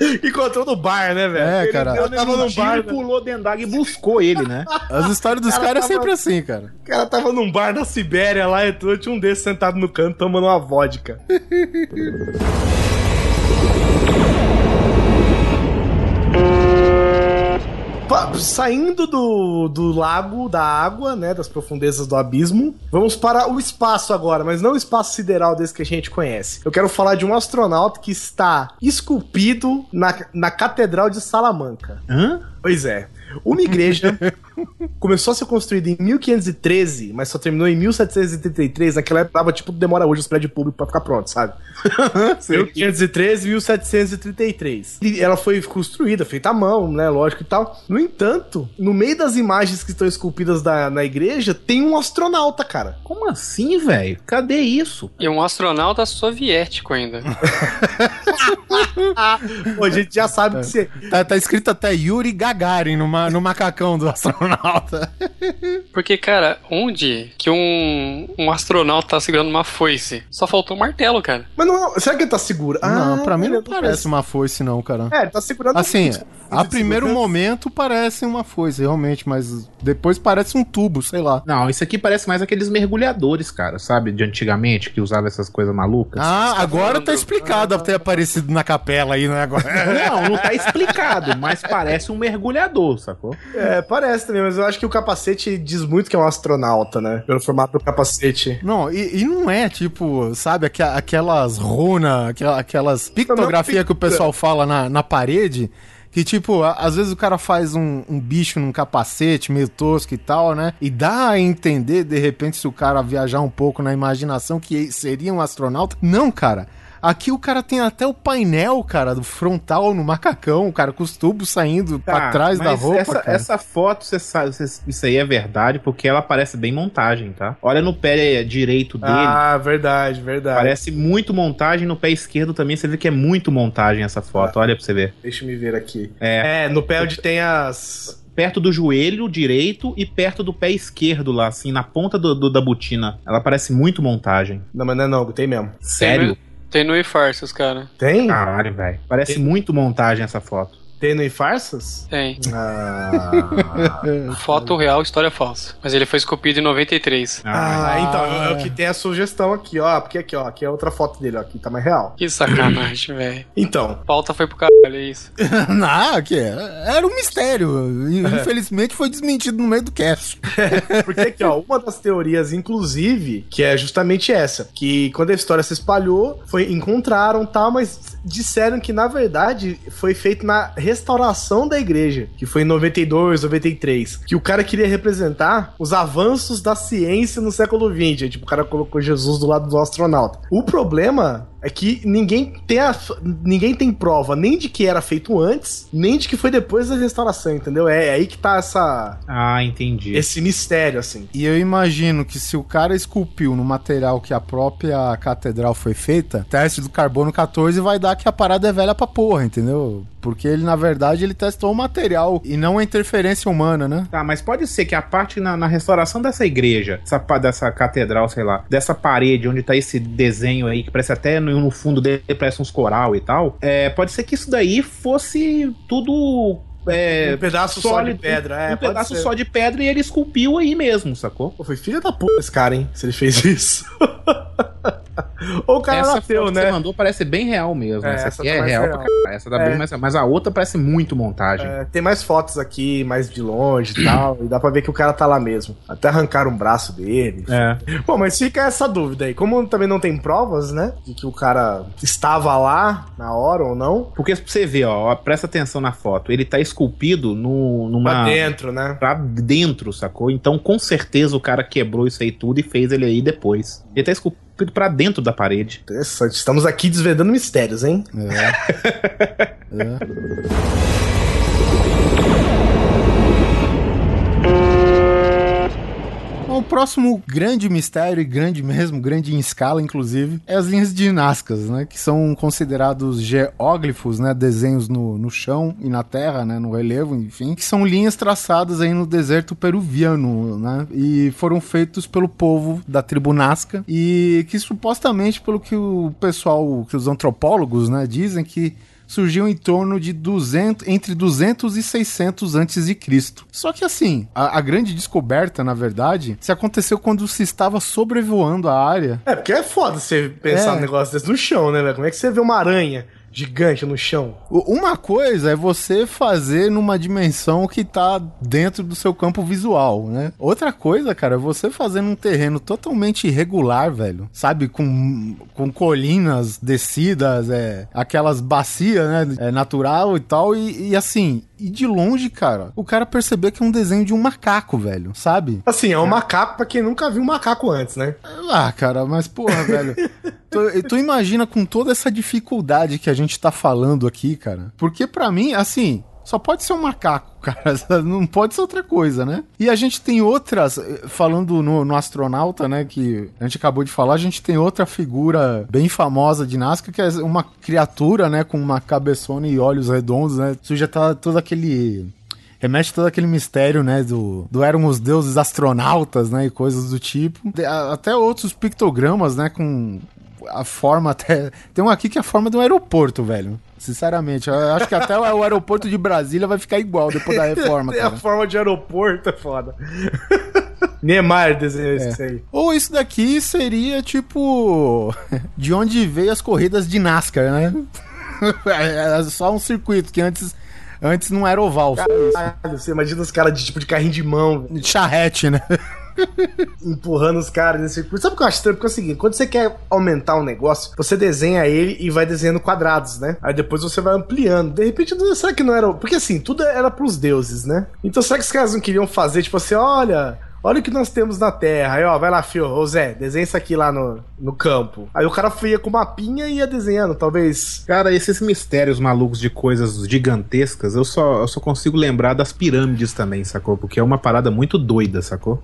Encontrou no bar, né, velho? É, Ele cara. deu- tava no bar. Pulou dentro d'água e buscou ele, né? As histórias dos Cara, caras é tava- sempre assim, cara. O cara tava num bar na Sibéria lá, entrou, tinha um desses sentado no canto tomando uma vodka. Saindo do, do lago, da água, né, das profundezas do abismo, vamos para o espaço agora, mas não o espaço sideral desse que a gente conhece. Eu quero falar de um astronauta que está esculpido na, na Catedral de Salamanca. Hã? Pois é. Uma igreja começou a ser construída em 1513, mas só terminou em 1733. Naquela época tava tipo demora hoje os prédios públicos pra ficar pronto, sabe? 1513, 1733. E ela foi construída, feita à mão, né? Lógico e tal. No entanto, no meio das imagens que estão esculpidas da, na igreja, tem um astronauta, cara. Como assim, velho? Cadê isso? E um astronauta soviético ainda. Pô, a gente já sabe que você. Tá, tá escrito até Yuri Gagarin no, ma- no macacão do astronauta. Porque, cara, onde que um, um astronauta tá segurando uma foice? Só faltou um martelo, cara. Mas não, será que ele tá seguro? não, pra mim não parece uma foice, não, cara. É, ele tá segurando. Assim, a de primeiro segurança. momento parece uma foice, realmente, mas depois parece um tubo, sei lá. Não, isso aqui parece mais aqueles mergulhadores, cara, sabe? De antigamente, que usava essas coisas malucas. Ah, agora tá falando? explicado ter aparecido na capela aí, né, agora. Não, não tá explicado, mas parece um mergulhador, sacou? É, parece também, mas eu acho que o capacete diz muito que é um astronauta, né? Pelo formato do capacete. Não, e, e não é tipo, sabe, aqu- aquelas runas, aquela- aquelas pictografias que o pessoal fala na, na parede. Que, tipo, às vezes o cara faz um, um bicho num capacete meio tosco e tal, né? E dá a entender, de repente, se o cara viajar um pouco na imaginação, que seria um astronauta. Não, cara. Aqui o cara tem até o painel, cara, do frontal no macacão, cara, com os tubos saindo pra Tá, trás da roupa. Essa, cara. essa foto, você sabe, cê- isso aí é verdade, porque ela parece bem montagem, tá? Olha no pé direito dele. Ah, verdade, verdade. Parece muito montagem, no pé esquerdo também você vê que é muito montagem essa foto, olha pra você ver. Deixa eu me ver aqui. É. É, no pé onde tem as. perto do joelho direito e perto do pé esquerdo lá, assim, na ponta do, do- da botina. Ela parece muito montagem. Não, mas não é não, tem mesmo. Sério? Tem no e-farsas, cara. Tem? Caralho, velho. Parece muito montagem essa foto. Tem no Farsas? Tem. Ah, Foto real, história falsa. Mas ele foi esculpido em 93. ah, então, é o que tem a sugestão aqui, ó. Porque aqui, ó, aqui é outra foto dele, ó. Aqui tá mais real. Que sacanagem, velho. Então, Pauta foi pro caralho, é isso. Não, que era um mistério. Infelizmente foi desmentido no meio do cast. Porque aqui, ó, uma das teorias, inclusive, que é justamente essa, que quando a história se espalhou, foi encontraram tal, mas disseram que na verdade foi feito na restauração da igreja, que foi em 92, 93, que o cara queria representar os avanços da ciência no século 20, aí, tipo, o cara colocou Jesus do lado do astronauta. O problema é que ninguém tem, a, ninguém tem prova nem de que era feito antes, nem de que foi depois da restauração, entendeu? É, aí que tá essa, Ah, entendi. esse mistério, assim. E eu imagino que se o cara esculpiu no material que a própria catedral foi feita, teste do carbono 14 vai dar que a parada é velha pra porra, entendeu? Porque ele, na verdade, ele testou o material e não a interferência humana, né? Tá, mas pode ser que a parte na, na restauração dessa igreja, essa, pa- dessa catedral, sei lá, dessa parede onde tá esse desenho aí, que parece até no, fundo dele, parece uns coral e tal, é, pode ser que isso daí fosse tudo. É, um pedaço só de pedra, é, um pedaço ser. só de pedra e ele esculpiu aí mesmo, sacou? Pô, foi filho da puta esse cara, hein? Se ele fez isso. Ou o cara essa nasceu, foto que você né? mandou parece bem real mesmo. É, essa essa aqui tá é real, real. pra. Essa tá É. bem mais Mas a outra parece muito montagem. É, tem mais fotos aqui, mais de longe e tal. E dá pra ver que o cara tá lá mesmo. Até arrancaram um braço dele. É. Bom, mas fica essa dúvida aí. Como também não tem provas, né? De que o cara estava lá na hora ou não. Porque você ó, ó, presta atenção na foto. Ele tá esculpido no, numa. Pra dentro, né? pra dentro, sacou? Então, com certeza, o cara quebrou isso aí tudo e fez ele aí depois. Ele tá esculpido pra dentro da parede. Interessante. Estamos aqui desvendando mistérios, hein? É. É. O próximo grande mistério, e grande mesmo, grande em escala, inclusive, é as linhas de Nazcas, né? Que são considerados geóglifos, né? Desenhos no, no chão e na terra, né? No relevo, enfim. Que são linhas traçadas aí no deserto peruviano, né? E foram feitos pelo povo da tribo Nazca. E que supostamente, pelo que o pessoal, que os antropólogos, né? Dizem que surgiu em torno de 200, entre 200 e 600 antes de Cristo. Só que assim, a, a grande descoberta, na verdade, se aconteceu quando se estava sobrevoando a área. É, porque é foda você pensar É. um negócio desse no chão, né, velho? Como é que você vê uma aranha gigante no chão? Uma coisa é você fazer numa dimensão que tá dentro do seu campo visual, né? Outra coisa, cara, é você fazer num terreno totalmente irregular, velho. Sabe? Com, com colinas descidas, é, aquelas bacias, né? É, natural e tal. E, e assim, e de longe, cara, o cara perceber que é um desenho de um macaco, velho. Sabe? Assim, é um macaco pra quem nunca viu um macaco antes, né? Ah, cara, mas porra, velho. Tu, tu imagina com toda essa dificuldade que a gente tá falando aqui, cara. Porque pra mim, assim, só pode ser um macaco, cara. Não pode ser outra coisa, né? E a gente tem outras, eh, falando no, no astronauta, né? Que a gente acabou de falar, a gente tem outra figura bem famosa de Nazca, que é uma criatura, né? Com uma cabeçona e olhos redondos, né? Isso já tá todo aquele remete todo aquele mistério, né, do, do eram os deuses astronautas, né, e coisas do tipo. Até outros pictogramas, né, com a forma até... Tem um aqui que é a forma de um aeroporto, velho. Sinceramente, eu acho que até o aeroporto de Brasília vai ficar igual depois da reforma, Tem a cara. forma de aeroporto, é foda. Neymar desenhou isso aí. Ou isso daqui seria, tipo, de onde veio as corridas de NASCAR, né? É só um circuito que antes, antes não era oval. Caralho, você imagina os caras de tipo de carrinho de mão, velho, Charrete, né? Empurrando os caras nesse circuito. Sabe o que eu acho estranho? Porque é o seguinte, quando você quer aumentar um negócio, você desenha ele e vai desenhando quadrados, né? Aí depois você vai ampliando. De repente, será que não era... Porque assim, tudo era pros deuses, né? Então será que os caras não queriam fazer, tipo assim, olha... Olha o que nós temos na Terra. Aí, ó, vai lá, fio. Ô, Zé, desenha isso aqui lá no, no campo. Aí o cara ia com mapinha e ia desenhando, talvez. Cara, esses mistérios malucos de coisas gigantescas, eu só, eu só consigo lembrar das pirâmides também, sacou? Porque é uma parada muito doida, sacou?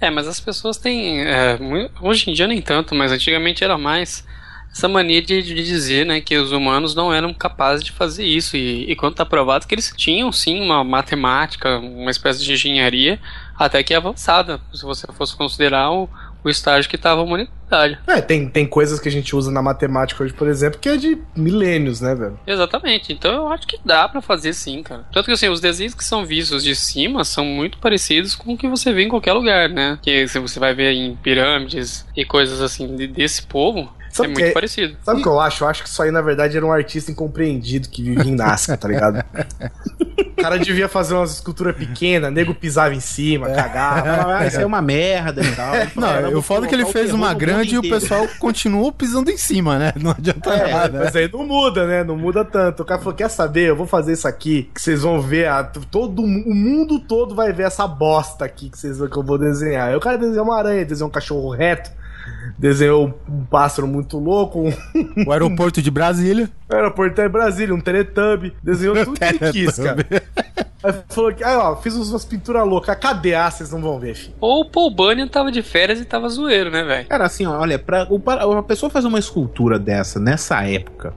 É, mas as pessoas têm. é, hoje em dia nem tanto, mas antigamente era mais. essa mania de, de dizer, né, que os humanos não eram capazes de fazer isso. E, e quando tá provado que eles tinham sim uma matemática, uma espécie de engenharia até que avançada, se você fosse considerar o, o estágio que estava a humanidade. É, tem, tem coisas que a gente usa na matemática hoje, por exemplo, que é de milênios, né, velho? Exatamente. Então eu acho que dá para fazer sim, cara. Tanto que assim, os desenhos que são vistos de cima são muito parecidos com o que você vê em qualquer lugar, né? Que se você vai ver em pirâmides e coisas assim desse povo, Sabe é muito que, parecido. Sabe o que eu acho? Eu acho que isso aí, na verdade, era um artista incompreendido que vivia em Nazca, tá ligado? O cara devia fazer umas esculturas pequenas, nego pisava em cima, cagava. Ah, isso é uma merda e tal. Não, eu falo que ele fez uma grande e o pessoal continuou pisando em cima, né? Não adianta é, nada. Mas aí não muda, né? Não muda tanto. O cara falou: quer saber? Eu vou fazer isso aqui, que vocês vão ver. A, todo, o mundo todo vai ver essa bosta aqui que, vocês, que eu vou desenhar. Aí o cara desenhou uma aranha, desenhou um cachorro reto desenhou um pássaro muito louco. O aeroporto de Brasília. O aeroporto de Brasília, um Teletubby. Desenhou tudo que ele quis, cara. Aí falou que, aí ó, fiz umas pinturas loucas. Cadê? Ah, vocês não vão ver, filho. Ou o Paul Bunyan tava de férias e tava zoeiro, né, velho? Cara, assim, ó, olha, pra, a pessoa fazer uma escultura dessa nessa época,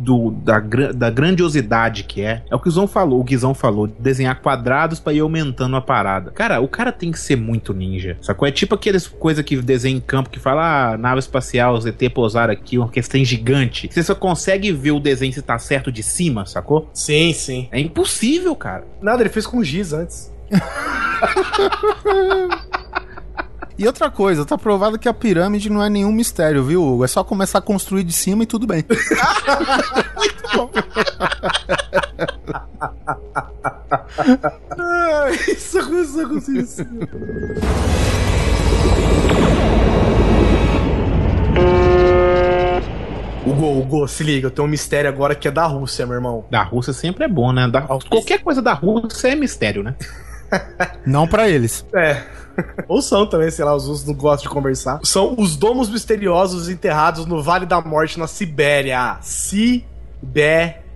do, da, da grandiosidade que é, é o que o Guizão falou, o Guizão falou, desenhar quadrados para ir aumentando a parada. Cara, o cara tem que ser muito ninja. Sacou? É tipo aqueles coisa que desenha em campo que fala, ah, nave espacial, ZT pousar aqui, uma questão gigante. Você só consegue ver o desenho se tá certo de cima, sacou? Sim, sim. É impossível, cara. Nada, ele fez com giz antes. E outra coisa, tá provado que a pirâmide não é nenhum mistério, viu, Hugo? É só começar a construir de cima e tudo bem. Muito bom. isso começou a conseguir. Hugo, Hugo, se liga, eu tenho um mistério agora que é da Rússia, meu irmão. Da Rússia sempre é bom, né? Da... Qualquer coisa da Rússia é mistério, né? Não para eles. É. Ou são também, sei lá, os russos não gostam de conversar. São os domos misteriosos enterrados no Vale da Morte, na Sibéria. Sibéria.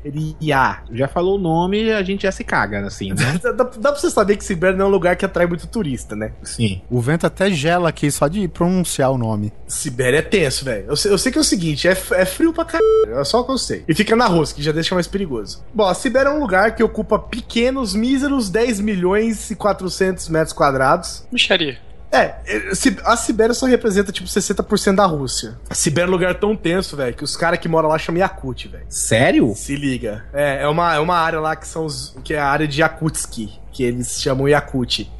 Já falou o nome a gente já se caga, assim, né? dá, dá, dá pra você saber que Sibéria não é um lugar que atrai muito turista, né? Sim. O vento até gela aqui só de pronunciar o nome. Sibéria é tenso, velho. Eu, eu, sei que é o seguinte, é, é frio pra caralho. É só o que eu sei. E fica na Rússia, que já deixa mais perigoso. Bom, a Sibéria é um lugar que ocupa pequenos, míseros 10 milhões e 400 metros quadrados. Micharia. É, a Sibéria só representa tipo 60% da Rússia. A Sibéria é um lugar tão tenso, velho, que os caras que moram lá chamam Yakut, velho. Sério? Se liga. É, é uma, é uma área lá que são os. que é a área de Yakutsky, que eles chamam Yakut.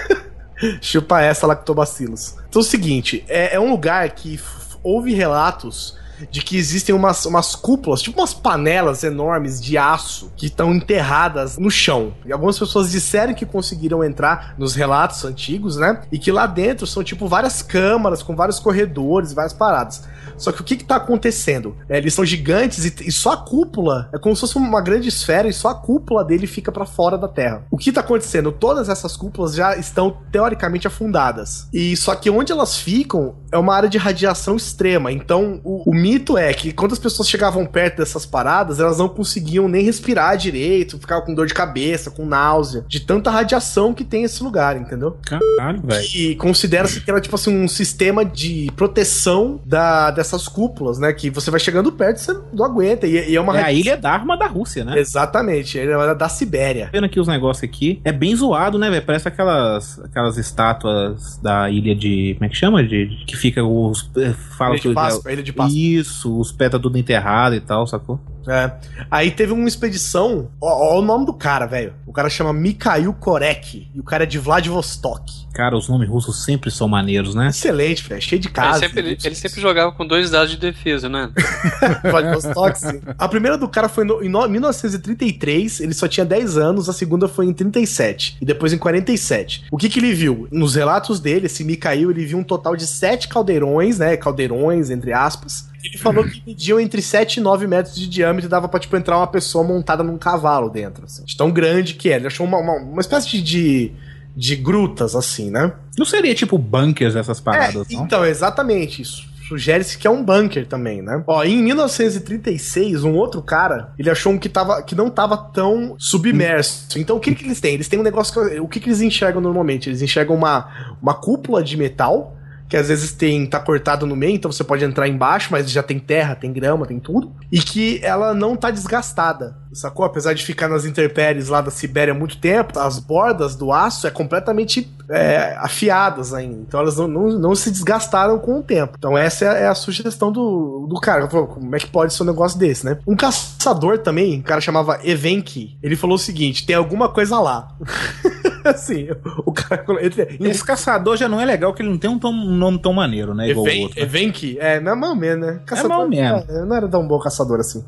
Chupa essa, lactobacilos. Então é o seguinte, é, é um lugar que houve relatos de que existem umas, umas cúpulas, tipo umas panelas enormes de aço que estão enterradas no chão. E algumas pessoas disseram que conseguiram entrar nos relatos antigos, né? E que lá dentro são tipo várias câmaras com vários corredores, várias paradas. Só que o que, que tá acontecendo? É, eles são gigantes e, e, só a cúpula é como se fosse uma grande esfera e só a cúpula dele fica para fora da Terra. O que tá acontecendo? Todas essas cúpulas já estão teoricamente afundadas. E só que onde elas ficam é uma área de radiação extrema. Então o, o mito é que quando as pessoas chegavam perto dessas paradas, elas não conseguiam nem respirar direito, ficavam com dor de cabeça, com náusea, de tanta radiação que tem esse lugar, entendeu? Caralho, velho. E considera-se que era tipo assim um sistema de proteção da dessas cúpulas, né? Que você vai chegando perto e você não aguenta. E, e é uma. É a ilha da arma da Rússia, né? Exatamente, é da Sibéria. Vendo aqui os negócios aqui, é bem zoado, né, velho? Parece aquelas, aquelas estátuas da ilha de. Como é que chama? De, de que fica os. Eh, fala ilha de Páscoa, ilha de Páscoa. Isso, os pés tá tudo enterrado e tal, sacou? É. Aí teve uma expedição. Ó, ó o nome do cara, velho. O cara chama Mikhail Korek. E o cara é de Vladivostok. Cara, os nomes russos sempre são maneiros, né? Excelente, velho. Cheio de casa. Ele sempre, ele sempre jogava com dois dados de defesa, né? Vladivostok, sim. A primeira do cara foi no, em 1933. Ele só tinha 10 anos. A segunda foi em 37. E depois em 47. O que que ele viu? Nos relatos dele, esse Mikhail, ele viu um total de sete caldeirões, né? Caldeirões, entre aspas ele falou que mediam entre 7 e 9 metros de diâmetro e dava pra, tipo, entrar uma pessoa montada num cavalo dentro, assim. De tão grande que era. Ele achou uma, uma, uma espécie de, de grutas, assim, né? Não seria, tipo, bunkers essas paradas, é, não? Então, exatamente isso sugere-se que é um bunker também, né? Ó, em 1936, um outro cara, ele achou um que, tava, que não tava tão submerso. Então, o que, que eles têm? Eles têm um negócio que, o que, que eles enxergam normalmente? Eles enxergam uma, uma cúpula de metal que às vezes tem tá cortado no meio, então você pode entrar embaixo, mas já tem terra, tem grama, tem tudo, e que ela não tá desgastada, sacou? Apesar de ficar nas intempéries lá da Sibéria há muito tempo, as bordas do aço é completamente é, afiadas ainda, então elas não, não, não, se desgastaram com o tempo. Então essa é, a sugestão do, do cara, como é que pode ser um negócio desse, né? Um caçador também, um cara chamava Evenki, ele falou o seguinte, tem alguma coisa lá. assim, o cara. Ele, Esse caçador já não é legal, que ele não tem um, tom, um nome tão maneiro, né? Igual Even, outro. Evenki? É, não é mal mesmo, né? Caçador, é mal mesmo. É, não era tão bom caçador assim.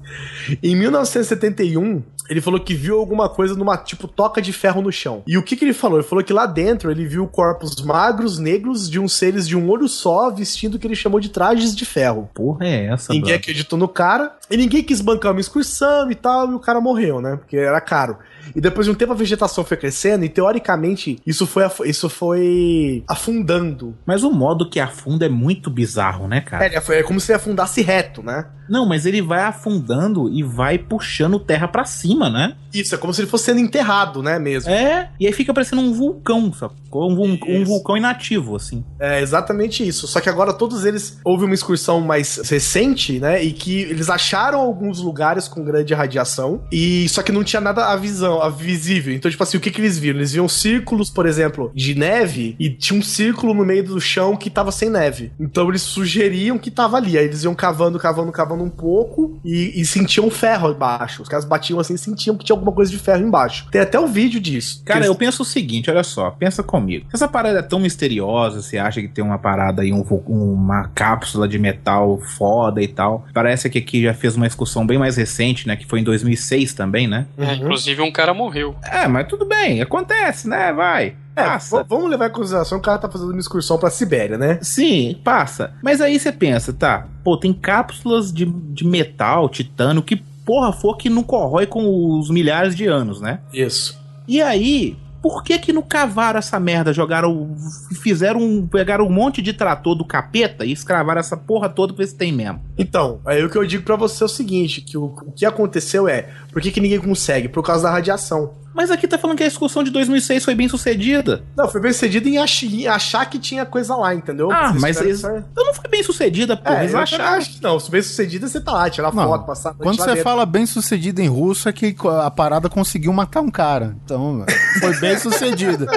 Em 1971, ele falou que viu alguma coisa numa, tipo, toca de ferro no chão. E o que que ele falou? Ele falou que lá dentro ele viu corpos magros, negros, de uns seres de um olho só, vestindo o que ele chamou de trajes de ferro. Porra, é essa, Ninguém brother. acreditou no cara, e ninguém quis bancar uma excursão e tal, e o cara morreu, né? Porque era caro. E depois de um tempo a vegetação foi crescendo e teoricamente isso foi, isso foi afundando. Mas o modo que afunda é muito bizarro, né, cara? É, é como se afundasse reto, né? Não, mas ele vai afundando e vai puxando terra para cima, né? Isso, é como se ele fosse sendo enterrado, né, mesmo. É, e aí fica parecendo um vulcão, sacou? Um, um vulcão inativo, assim. É, exatamente isso. Só que agora todos eles, houve uma excursão mais recente, né, e que eles acharam alguns lugares com grande radiação, e só que não tinha nada a visão, a visível. Então, tipo assim, o que que eles viram? Eles viam círculos, por exemplo, de neve, e tinha um círculo no meio do chão que tava sem neve. Então eles sugeriam que tava ali. Aí eles iam cavando, cavando, cavando um pouco e, e sentiam ferro embaixo. Os caras batiam assim e sentiam que tinha alguma coisa de ferro embaixo. Tem até o um vídeo disso. Cara, eles... eu penso o seguinte, olha só, pensa comigo. Essa parada é tão misteriosa, você acha que tem uma parada aí, um, uma cápsula de metal foda e tal. Parece que aqui já fez uma excursão bem mais recente, né? Que foi em 2006 também, né? É, inclusive um cara morreu. É, mas tudo bem, acontece, né? Vai. É, passa. vamos levar em consideração que o cara tá fazendo uma excursão pra Sibéria, né? Sim, passa. Mas aí você pensa, tá, pô, tem cápsulas de, de metal, titânio, que porra for que não corrói com os milhares de anos, né? Isso. E aí, por que que não cavaram essa merda? Jogaram. Fizeram um. Pegaram um monte de trator do capeta e escravaram essa porra toda pra ver se tem mesmo. Então, aí o que eu digo para você é o seguinte: que o, o que aconteceu é. Por que, que ninguém consegue? Por causa da radiação. Mas aqui tá falando que a excursão de 2006 foi bem sucedida. Não, foi bem sucedida em, ach em achar que tinha coisa lá, entendeu? Ah, Vocês mas eles... então não foi bem sucedida, pô. É, eles acharam. Acho que não, se bem sucedida, você tá lá, tirar não, foto, passar. Quando você fala bem sucedida em russo, é que a parada conseguiu matar um cara. Então, foi bem sucedida.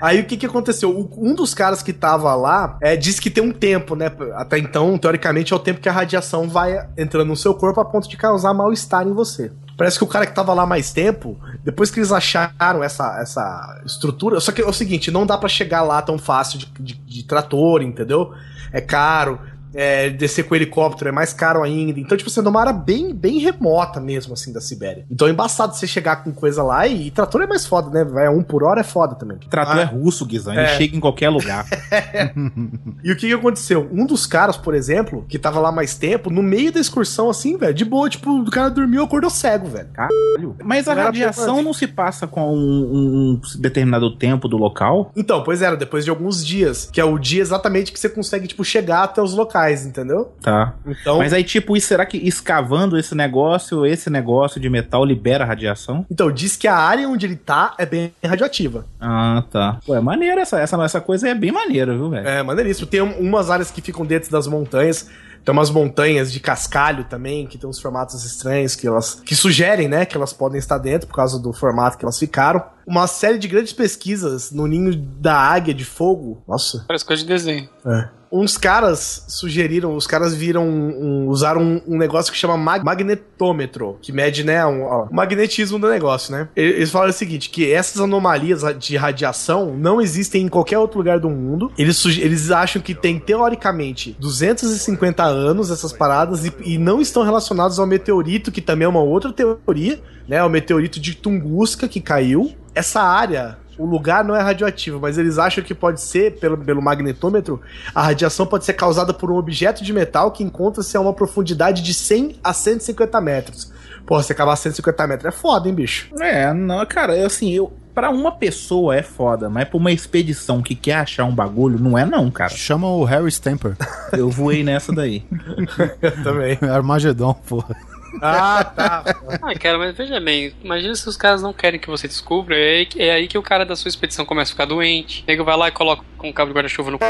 Aí o que que aconteceu? um dos caras que tava lá é, disse que tem um tempo, né? Até então, teoricamente, é o tempo que a radiação vai entrando no seu corpo a ponto de causar mal-estar em você. Parece que o cara que tava lá mais tempo, depois que eles acharam essa, essa estrutura. Só que é o seguinte, não dá para chegar lá tão fácil de, de, de trator, entendeu? É caro é, descer com helicóptero é mais caro ainda. Então, tipo, você é numa área bem, bem remota mesmo, assim, da Sibéria. Então é embaçado você chegar com coisa lá e, e trator é mais foda, né? Vai a um por hora é foda também. Trator ah, é russo, Guizão. Ele é. chega em qualquer lugar. e o que, que aconteceu? Um dos caras, por exemplo, que tava lá mais tempo, no meio da excursão, assim, velho, de boa, tipo, o cara dormiu, acordou cego, velho. Caralho. Mas a radiação não se passa com um, um, determinado tempo do local? Então, pois era, depois de alguns dias, que é o dia exatamente que você consegue, tipo, chegar até os locais locais, entendeu? Tá. Então, Mas aí, tipo, será que escavando esse negócio, esse negócio de metal libera radiação? Então, diz que a área onde ele tá é bem radioativa. Ah, tá. Pô, é maneiro essa, essa, essa coisa é bem maneira, viu, velho? É, maneiríssimo. Tem umas áreas que ficam dentro das montanhas. Tem umas montanhas de cascalho também, que tem uns formatos estranhos que elas que sugerem, né, que elas podem estar dentro por causa do formato que elas ficaram. Uma série de grandes pesquisas no ninho da águia de fogo. Nossa. Parece coisa de desenho. É uns caras sugeriram, os caras viram, um, usaram um, um, negócio que chama mag magnetômetro, que mede, né, um, o magnetismo do negócio, né? Eles falaram o seguinte, que essas anomalias de radiação não existem em qualquer outro lugar do mundo. Eles, eles acham que tem, teoricamente, 250 anos essas paradas e, e não estão relacionados ao meteorito, que também é uma outra teoria, né? O meteorito de Tunguska que caiu. Essa área o lugar não é radioativo, mas eles acham que pode ser, pelo, pelo magnetômetro, a radiação pode ser causada por um objeto de metal que encontra-se a uma profundidade de 100 a 150 metros. Pô, você cavar 150 metros é foda, hein, bicho? É, não, cara, assim, eu. Pra uma pessoa é foda, mas pra uma expedição que quer achar um bagulho, não é não, cara. Chama o Harry Stamper. Eu voei nessa daí. eu também. Armagedon, porra. Ah, tá. ah, cara, mas veja bem, imagina se os caras não querem que você descubra, é aí, é aí que o cara da sua expedição começa a ficar doente. Ele vai lá e coloca com um cabo de guarda-chuva no c...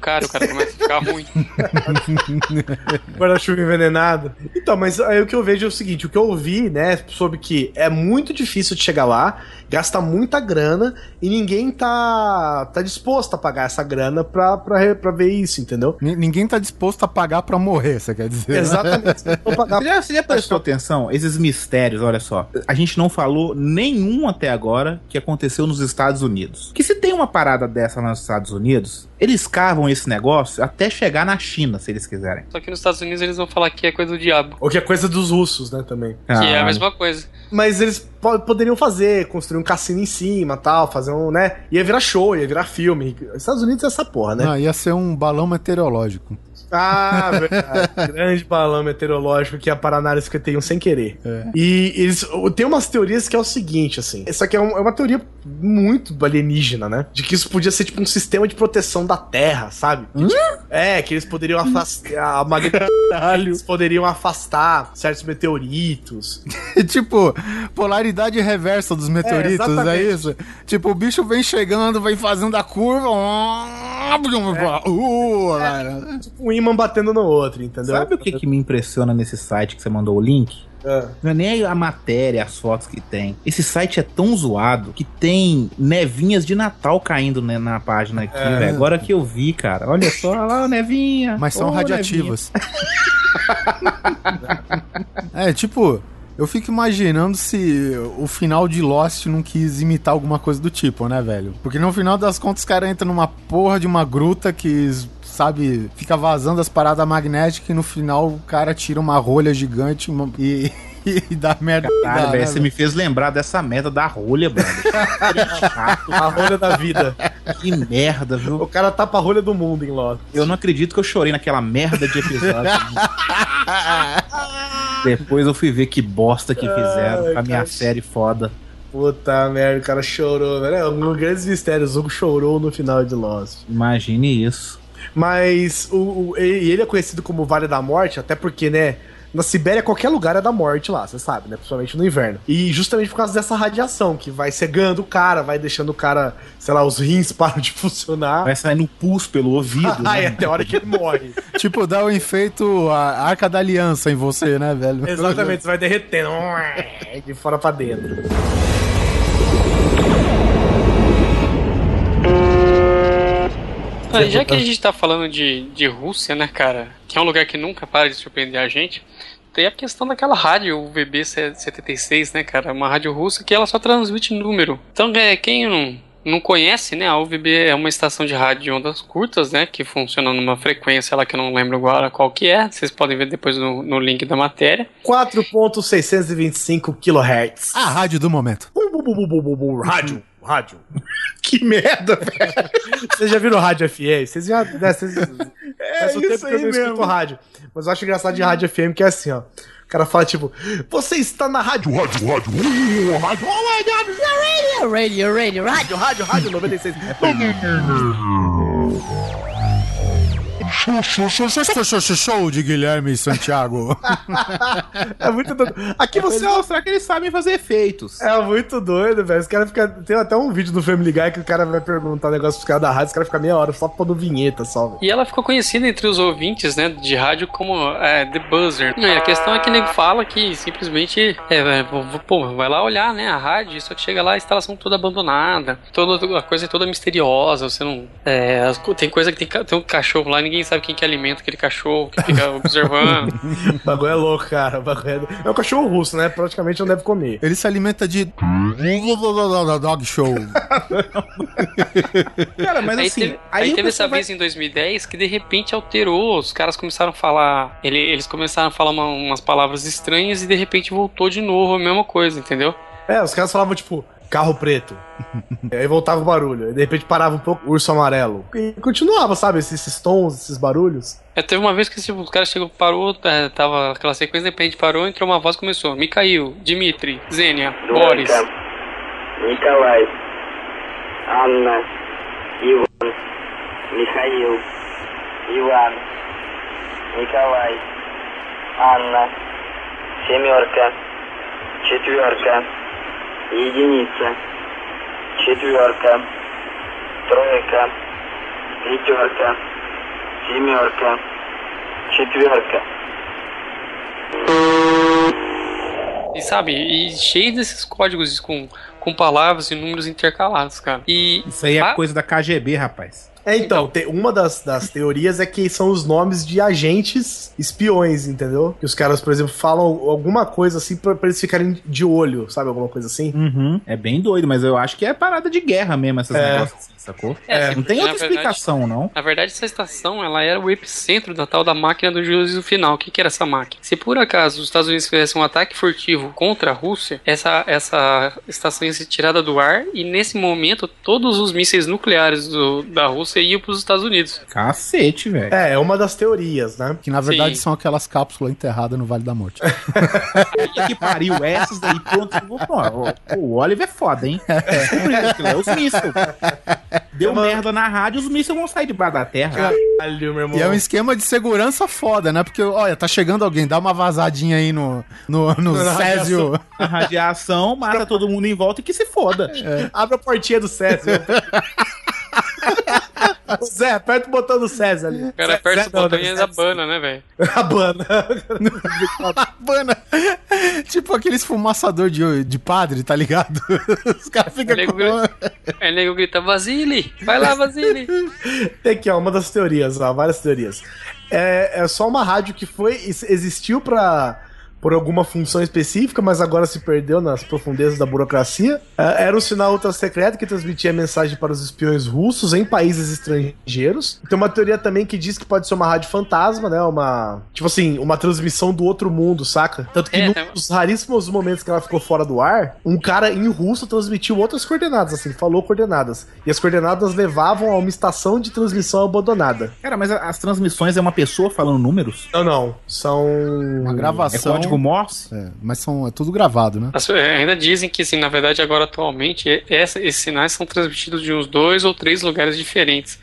cara, o cara começa a ficar ruim. Guarda-chuva envenenado. Então, mas aí o que eu vejo é o seguinte: o que eu ouvi, né, sobre que é muito difícil de chegar lá, gasta muita grana e ninguém tá, tá disposto a pagar essa grana pra, pra, pra ver isso, entendeu? N- Ninguém tá disposto a pagar pra morrer, você quer dizer? né? Exatamente. Pagar Você já, você já prestou atenção? Esses mistérios, olha só. A gente não falou nenhum até agora que aconteceu nos Estados Unidos. Que se tem uma parada dessa nos Estados Unidos, eles cavam esse negócio até chegar na China, se eles quiserem. Só que nos Estados Unidos eles vão falar que é coisa do diabo. O que é coisa dos russos, né, também. Que é a Ah, mesma coisa. Mas eles poderiam fazer, construir um cassino em cima tal, fazer um, né? Ia virar show, ia virar filme. Estados Unidos é essa porra, né? Não, ia ser um balão meteorológico. Ah, verdade. Grande balão meteorológico que ia parar na área 51 sem querer. É. E eles. Tem umas teorias que é o seguinte, assim. Isso aqui é, um- é uma teoria muito alienígena, né? De que isso podia ser tipo um sistema de proteção da Terra, sabe? Tipo, é, que eles poderiam afastar. A magnetoridade, eles poderiam afastar certos meteoritos. tipo, polaridade reversa dos meteoritos, é, exatamente. isso? Tipo, o bicho vem chegando, vem fazendo a curva. Uh, cara. Tipo um imã batendo no outro, entendeu? Sabe o que, que me impressiona nesse site que você mandou o link? É. Não é nem a matéria, as fotos que tem. Esse site é tão zoado que tem nevinhas de Natal caindo né, na página aqui, É. velho. Agora que eu vi, cara. Olha só, olha lá, nevinha. Mas são Ô, radiativas. é, tipo, eu fico imaginando se o final de Lost não quis imitar alguma coisa do tipo, né, velho? Porque no final das contas os caras entram numa porra de uma gruta que, sabe, fica vazando as paradas magnéticas e no final o cara tira uma rolha gigante uma- e, e dá merda. Cara, velho, né, você me fez lembrar dessa merda da rolha, brother. A rolha da vida. que merda, viu? O cara tapa a rolha do mundo em Lost. Eu não acredito que eu chorei naquela merda de episódio. Depois eu fui ver que bosta que fizeram com a minha cara. série foda. Puta merda, o cara chorou, velho. É um dos grandes mistérios. O Hugo chorou no final de Lost. Imagine isso. Mas o, o- ele é conhecido como Vale da Morte, até porque, né? Na Sibéria, qualquer lugar é da morte lá, você sabe, né? Principalmente no inverno. E justamente por causa dessa radiação, que vai cegando o cara, vai deixando o cara, sei lá, os rins param de funcionar. Vai saindo pus pelo ouvido. Ai, né? até a hora que ele morre. Tipo, dá o efeito a arca da aliança em você, né, velho? Exatamente, você vai derretendo. De fora pra dentro. Ah, e já que a gente tá falando de, de Rússia, né, cara? Que é um lugar que nunca para de surpreender a gente. Tem a questão daquela rádio, o VB76, né, cara? Uma rádio russa que ela só transmite número. Então, é, quem não, não conhece, né? A UVB é uma estação de rádio de ondas curtas, né? Que funciona numa frequência lá que eu não lembro agora qual que é. Vocês podem ver depois no, no link da matéria. 4.625 kHz. A rádio do momento. Rádio, rádio. Que merda, velho. Vocês já viram rádio FM? Vocês já. Né, vocês, É faz um tempo isso que eu aí escuto mesmo. rádio. Mas eu acho engraçado de rádio FM que é assim, ó. O cara fala tipo, você está na rádio, rádio, rádio, uh, rádio, oh my god, Radio, radio, radio, rádio, radio. rádio, rádio 96. Show, show, show, show, show, show, show, show de Guilherme Santiago. É muito doido. Aqui Você você mostrar que eles sabem fazer efeitos. é muito doido, velho. Os caras ficam. Tem até um vídeo do Family Guy que o cara vai perguntar um negócio pros caras da rádio, os caras ficam meia hora só pondo vinheta só, velho. E ela ficou conhecida entre os ouvintes, né, de rádio como é, The Buzzer. E a questão é que ele fala que simplesmente, é, é, pô, vai lá olhar, né, a rádio, só que chega lá a instalação toda abandonada, toda a coisa é toda misteriosa, você não, é, tem coisa que tem, tem um cachorro lá, ninguém sabe quem que alimenta aquele cachorro, que fica observando. O bagulho é louco, cara. O bagulho é... é um cachorro russo, né? Praticamente não deve comer. Ele se alimenta de dog show. Cara, mas aí assim, teve, aí, teve essa vai- vez em 2010 que de repente alterou, os caras começaram a falar, ele- eles começaram a falar uma- umas palavras estranhas e de repente voltou de novo a mesma coisa, entendeu? É, os caras falavam, tipo, carro preto. aí voltava o barulho. Aí de repente parava um pouco, urso amarelo. E continuava, sabe? Esses, esses tons, esses barulhos. É, teve uma vez que tipo, o cara chegou, parou, é, tava aquela sequência, de repente parou, entrou uma voz e começou. Mikhail, Dmitri, Zênia, Boris. Николай, Анна, Иван, Михаил, Иван, Николай, Анна, семерка, четверка, единица, четверка, тройка, пятерка, семерка, четверка. E sabe, e cheio desses códigos com, com palavras e números intercalados, cara. E Isso aí é Ah. coisa da KGB, rapaz. É, então, te- uma das, das teorias é que são os nomes de agentes espiões, entendeu? Que os caras, por exemplo, falam alguma coisa assim pra, pra eles ficarem de olho, sabe? Alguma coisa assim. Uhum. É bem doido, mas eu acho que é parada de guerra mesmo, essas É. negócios assim, sacou? É, não tem outra verdade- explicação, não. Na verdade, essa estação ela era o epicentro da tal da máquina do juízo final. O que, que era essa máquina? Se por acaso os Estados Unidos fizessem um ataque furtivo contra a Rússia, essa, essa estação ia ser tirada do ar e nesse momento todos os mísseis nucleares do- da Rússia iam para os Estados Unidos. Cacete, velho. É, é uma das teorias, né? Que na verdade Sim. são aquelas cápsulas enterradas no Vale da Morte. Que pariu, essas aí, pronto. Pô, o- Oliver é foda, hein? Descobriu aquilo, é os mísseis. Deu merda na rádio, os mísseis vão sair debaixo da terra. Caralho, meu irmão. E é um esquema de segurança foda, né? Porque, olha, tá chegando alguém, dá uma vazadinha aí no, no, no Na Césio. A radiação mata todo mundo em volta e que se foda. Abre a portinha do César. Zé, aperta o botão do César ali. O cara aperta Zé o não, botão né? e ainda bana, né, velho? A banda. Bana. tipo aqueles fumaçador de, de padre, tá ligado? Os caras ficam com... Aí o nego grita, Vasily! Vai lá, Vasily! Tem aqui, ó, uma das teorias, ó, várias teorias. É, é só uma rádio que foi ex- existiu para por alguma função específica, mas agora se perdeu nas profundezas da burocracia. É, era um sinal ultra secreto que transmitia mensagem para os espiões russos em países estrangeiros. Tem uma teoria também que diz que pode ser uma rádio fantasma, né? Uma, tipo assim, uma transmissão do outro mundo, saca? Tanto que É, tem- dos raríssimos momentos que ela ficou fora do ar, um cara em russo transmitiu outras coordenadas, assim, falou coordenadas. E as coordenadas levavam a uma estação de transmissão abandonada. Cara, mas as transmissões é uma pessoa falando números? Não, não. São. Uma É gravação. Código Morse? É, mas são, é tudo gravado, né? As- é, ainda dizem que, assim, na verdade, agora atualmente, é- essa- esses sinais são transmitidos de uns dois ou três lugares diferentes.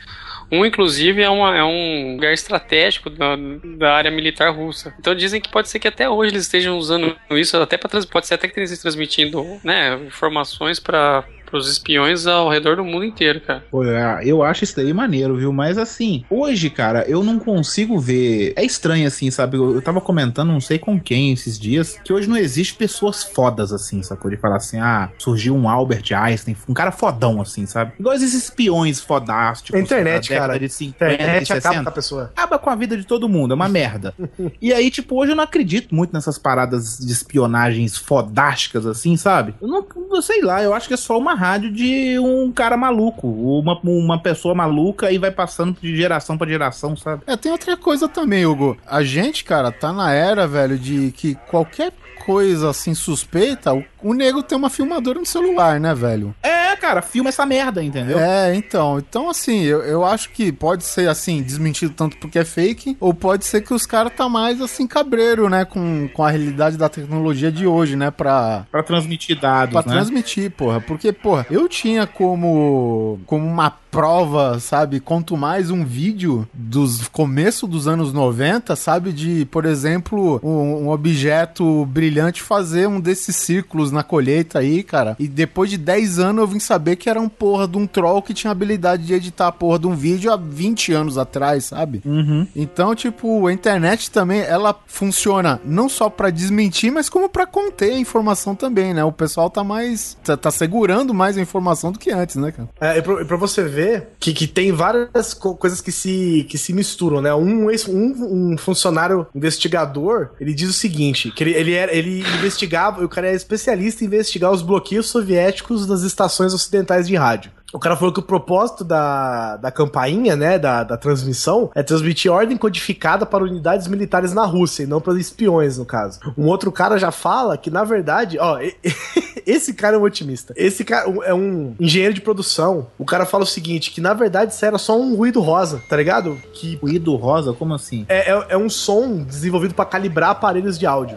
Um, inclusive, é, uma- é um lugar estratégico da, da área militar russa. Então dizem que pode ser que até hoje eles estejam usando isso, até pra, trans- pode ser até que eles estejam transmitindo né, informações para os espiões ao redor do mundo inteiro, cara. Pô, é, eu acho isso daí maneiro, viu? Mas assim, hoje, cara, eu não consigo ver. É estranho, assim, sabe? Eu, eu tava comentando, não sei com quem esses dias, que hoje não existe pessoas fodas, assim, sacou? De falar assim, ah, surgiu um Albert Einstein, um cara fodão, assim, sabe? Igual esses espiões fodásticos. A internet, cara. De 50, A internet e acaba 60 com a pessoa. acaba com a vida de todo mundo, é uma merda. e aí, tipo, hoje eu não acredito muito nessas paradas de espionagens fodásticas, assim, sabe? Eu não, eu sei lá, eu acho que é só uma rádio de um cara maluco, uma, uma pessoa maluca e vai passando de geração pra geração, sabe? É, tem outra coisa também, Hugo. A gente, cara, tá na era, velho, de que qualquer coisa assim suspeita, o, o nego tem uma filmadora no celular, né, velho? É, cara, filma essa merda, entendeu? É, então. Então, assim, eu, eu acho que pode ser, assim, desmentido tanto porque é fake, ou pode ser que os caras tá mais, assim, cabreiro, né, com, com a realidade da tecnologia de hoje, né, pra, Pra transmitir dados, Pra né? transmitir, porra. Porque, porra, eu tinha como, como uma prova, sabe? Quanto mais um vídeo dos começo dos anos 90, sabe? De, por exemplo, um, um objeto brilhante fazer um desses círculos na colheita aí, cara. E depois de 10 anos eu vim saber que era um porra de um troll que tinha habilidade de editar a porra de um vídeo há 20 anos atrás, sabe? Uhum. Então, tipo, a internet também, ela funciona não só pra desmentir, mas como pra conter a informação também, né? O pessoal tá mais. tá, tá segurando mais a informação do que antes, né, cara? É, e pra, e pra você ver que, que tem várias co- coisas que se, que se misturam, né? Um, um, um funcionário investigador, ele diz o seguinte, que ele, ele, era, ele investigava, o cara é especialista em investigar os bloqueios soviéticos das estações ocidentais de rádio. O cara falou que o propósito da, da campainha, né, da, da transmissão, é transmitir ordem codificada para unidades militares na Rússia, e não para espiões, no caso. Um outro cara já fala que, na verdade, ó, esse cara é um otimista. Esse cara é um engenheiro de produção. O cara fala o seguinte, que na verdade isso era só um ruído rosa, tá ligado? Que Ruído rosa, como assim? é, é, é um som desenvolvido para calibrar aparelhos de áudio.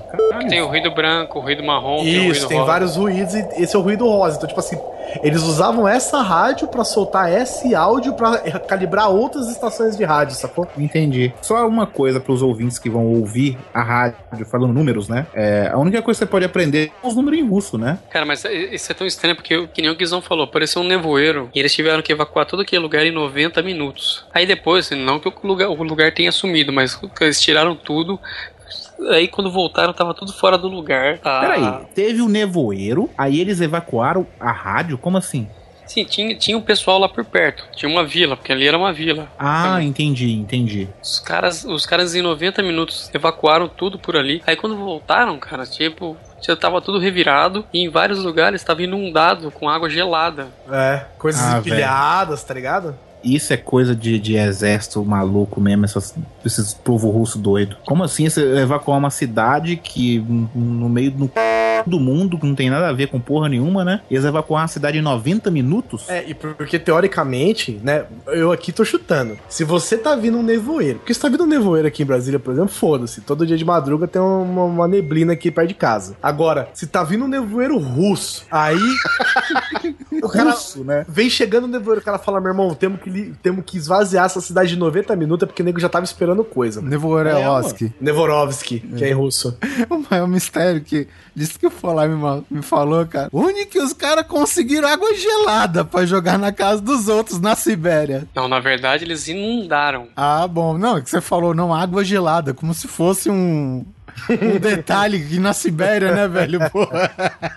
Tem o ruído branco, o ruído marrom, tem o Isso, ruído tem rosa. vários ruídos e esse é o ruído rosa. Então, tipo assim, Eles usavam essa rádio pra soltar esse áudio pra calibrar outras estações de rádio, sacou? Entendi. Só uma coisa pros ouvintes que vão ouvir a rádio falando números, né? É, a única coisa que você pode aprender é os números em russo, né? Cara, mas isso é tão estranho porque, que nem o Guizão falou, pareceu um nevoeiro e eles tiveram que evacuar todo aquele lugar em 90 minutos. Aí depois, não que o lugar, o lugar tenha sumido, mas eles tiraram tudo, Aí quando voltaram, tava tudo fora do lugar. Ah, Peraí, teve o nevoeiro, aí eles evacuaram a rádio? Como assim? Sim, tinha, tinha um pessoal lá por perto. Tinha uma vila, porque ali era uma vila. Ah, Também. entendi, entendi. Os caras, os caras em 90 minutos evacuaram tudo por ali. Aí quando voltaram, cara, tipo, já tava tudo revirado e em vários lugares tava inundado com água gelada. É, coisas Ah, empilhadas, tá ligado? Isso é coisa de, de exército maluco mesmo, essas, esses povo russo doido. Como assim você evacuar uma cidade que no meio do, do mundo, que não tem nada a ver com porra nenhuma, né? E eles evacuar uma cidade em 90 minutos? É, e porque teoricamente, né, eu aqui tô chutando. Se você tá vindo um nevoeiro, porque se tá vindo um nevoeiro aqui em Brasília, por exemplo, foda-se. Todo dia de madruga tem uma, uma neblina aqui perto de casa. Agora, se tá vindo um nevoeiro russo, aí o cara Russo, né? vem chegando o nevoeiro, o cara fala, meu irmão, temos que, temos que esvaziar essa cidade de 90 minutos, é porque o nego já tava esperando coisa. Nevorelovski. Nevorovski, que é em russo. O maior mistério que disse que o Falar me, me falou, cara. Onde que os caras conseguiram água gelada pra jogar na casa dos outros na Sibéria? Não, na verdade eles inundaram. Ah, bom. Não, é que você falou, não, água gelada, como se fosse um, um detalhe que na Sibéria, né, velho? Porra.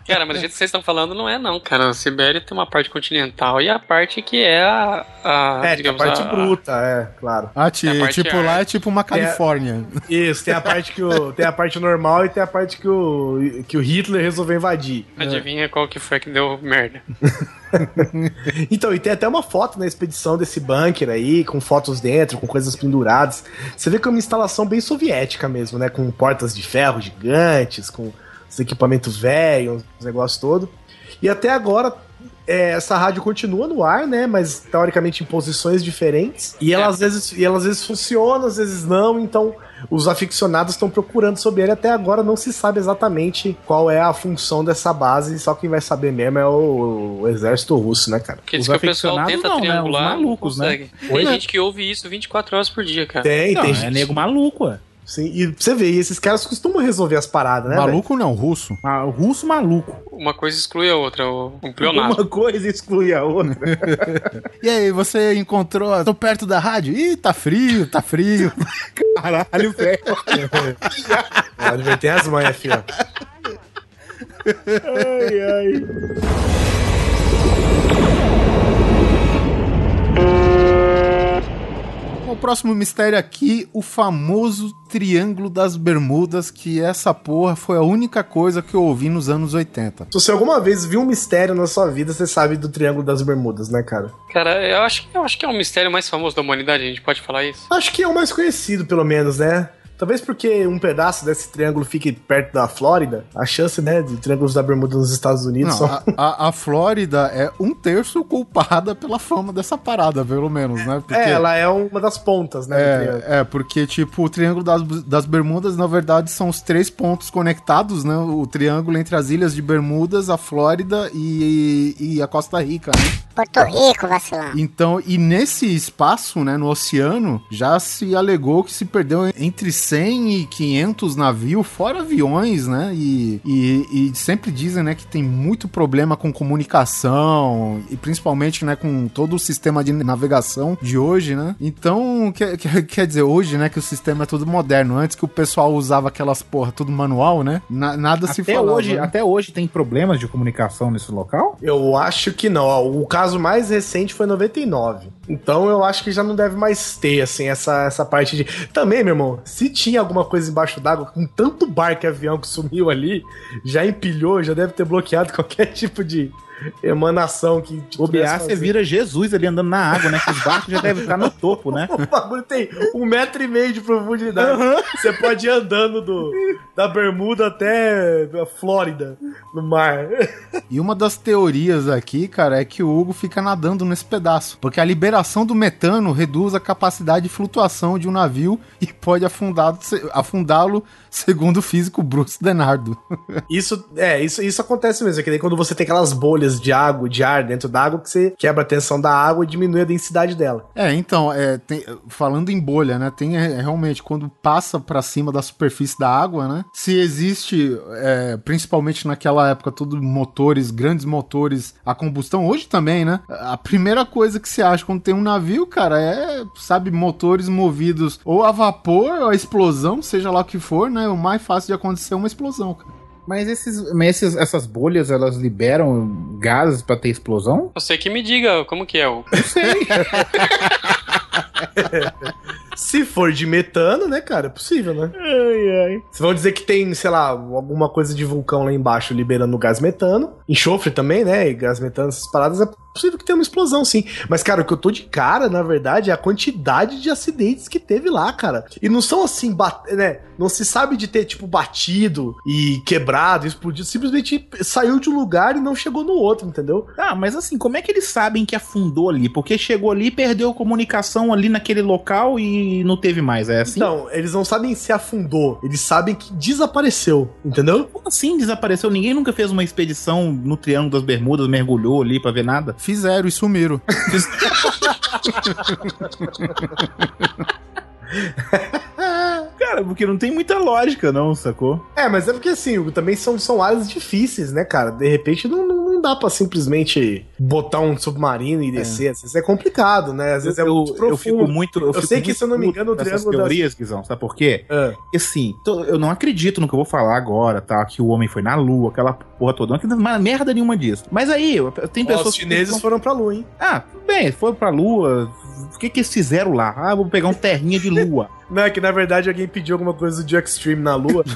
Cara, mas do jeito que vocês estão falando não é não, cara. A Sibéria tem uma parte continental e a parte que é a... a É, tem a digamos, parte a- bruta, é, claro. Ah, ti- É a tipo, lá é tipo uma Califórnia. Isso, tem a parte que o, tem a parte normal e tem a parte que o, que o Hitler resolveu invadir. Adivinha qual que foi que deu merda. Então, e tem até uma foto na expedição desse bunker aí, com fotos dentro, com coisas penduradas. Você vê que é uma instalação bem soviética mesmo, né? Com portas de ferro gigantes, com os equipamentos velhos, os negócios todo. E até agora, é, essa rádio continua no ar, né? Mas teoricamente em posições diferentes. E ela, É. às, vezes, e ela às vezes funciona, às vezes não. Então, os aficionados estão procurando sobre ele. Até agora não se sabe exatamente qual é a função dessa base. Só quem vai saber mesmo é o, o exército russo, né, cara? Porque Os diz que o pessoal aficionados tenta não, né? Os triangular, malucos, não né? consegue. Tem gente que ouve isso 24 horas por dia, cara. Tem, Não, tem é gente. nego maluco, ué. Sim, e você vê, e esses caras costumam resolver as paradas, né? Maluco não, russo. Ah, russo maluco. Uma coisa exclui a outra, o, um pleonasmo. Uma coisa exclui a outra. E aí, você encontrou. Tô perto da rádio? Ih, tá frio, tá frio. Caralho, velho. ver, tem as manhas, filho. Ai, ai. Próximo mistério aqui, o famoso Triângulo das Bermudas, que essa porra foi a única coisa que eu ouvi nos anos 80. Se você alguma vez viu um mistério na sua vida, você sabe do Triângulo das Bermudas, né, cara? Cara, eu acho, eu acho que é o mistério mais famoso da humanidade, a gente pode falar isso. Acho que é o mais conhecido, pelo menos, né? Talvez porque um pedaço desse triângulo fique perto da Flórida, a chance, né, de triângulos da Bermuda nos Estados Unidos Não, só. a, a- a Flórida é um terço culpada pela fama dessa parada, pelo menos, né? Porque- É, ela é uma das pontas, né. É, é, porque, tipo, o Triângulo das, das Bermudas, na verdade, são os três pontos conectados, né? O triângulo entre as ilhas de Bermudas, a Flórida e, e a Costa Rica, né? Porto Rico, vacilão. Então, e nesse espaço, né, no oceano, já se alegou que se perdeu entre 100 e 500 navios, fora aviões, né? E, e, e sempre dizem, né, que tem muito problema com comunicação e principalmente, né, com todo o sistema de navegação de hoje, né? Então, quer, quer, dizer, hoje, né, que o sistema é tudo moderno. Antes que o pessoal usava aquelas porra tudo manual, né? Na- nada se Até falava. hoje, né? até hoje tem problemas de comunicação nesse local? Eu acho que não. O caso mais recente foi 99. Então eu acho que já não deve mais ter, assim, essa, essa parte de. Também, meu irmão, se tinha alguma coisa embaixo d'água, com tanto barco e avião que sumiu ali, já empilhou, já deve ter bloqueado qualquer tipo de emanação que. O você vira Jesus ali andando na água, né? Que os barcos já devem estar no topo, né? O bagulho tem um metro e meio de profundidade. Você pode ir andando do, da Bermuda até a Flórida, no mar. E uma das teorias aqui, cara, é que o Hugo fica nadando nesse pedaço. Porque a liberação do metano reduz a capacidade de flutuação de um navio e pode afundá-lo, afundá-lo segundo o físico Bruce Denardo. Isso, é, isso, isso acontece mesmo. É que daí quando você tem aquelas bolhas bolhas de água, de ar dentro da água, que você quebra a tensão da água e diminui a densidade dela. É, então, é, tem- falando em bolha, né? Tem é, realmente, quando passa pra cima da superfície da água, né? Se existe, é, principalmente naquela época, tudo motores, grandes motores a combustão, hoje também, né? A primeira coisa que se acha quando tem um navio, cara, é, sabe, motores movidos ou a vapor, ou a explosão, seja lá o que for, né? O mais fácil de acontecer é uma explosão, cara. Mas, esses, mas esses- essas bolhas, elas liberam gases pra ter explosão? Você que me diga como que é o. Se for de metano, né, cara, é possível, né? Vocês vão dizer que tem, sei lá, alguma coisa de vulcão lá embaixo liberando gás metano, enxofre também, né? E gás metano, essas paradas, é possível que tenha uma explosão, sim. Mas, cara, o que eu tô de cara, na verdade, é a quantidade de acidentes que teve lá, cara. E não são assim, né? Não se sabe de ter, tipo, batido e quebrado, explodido. Simplesmente saiu de um lugar e não chegou no outro, entendeu? Ah, mas assim, como é que eles sabem que afundou ali? Porque chegou ali, perdeu comunicação ali naquele local e não teve mais, é assim? Então, eles não sabem se afundou, eles sabem que desapareceu, entendeu? Como assim desapareceu? Ninguém nunca fez uma expedição no Triângulo das Bermudas, mergulhou ali pra ver nada? Fizeram e sumiram. Cara, porque não tem muita lógica, não, sacou? É, mas é porque assim, também são, são áreas difíceis, né, cara? De repente não, não, não dá pra simplesmente botar um submarino e descer. Às vezes é complicado, né? Às vezes é eu, muito eu profundo. fico muito. Eu, Eu fico sei que, muito se eu não me engano, o dessas Triângulo das- teorias, Guizão, sabe por quê? Porque assim, tô- eu não acredito no que eu vou falar agora, tá? Que o homem foi na lua, aquela porra toda. Não acredito mais merda nenhuma disso. Mas aí, tem ó, pessoas os chineses que. foram pra lua, hein? Ah, tudo bem, foram pra lua. O que que eles fizeram lá? Ah, vou pegar um terrinha de lua. Não, é que na verdade alguém pediu alguma coisa do Extreme na lua.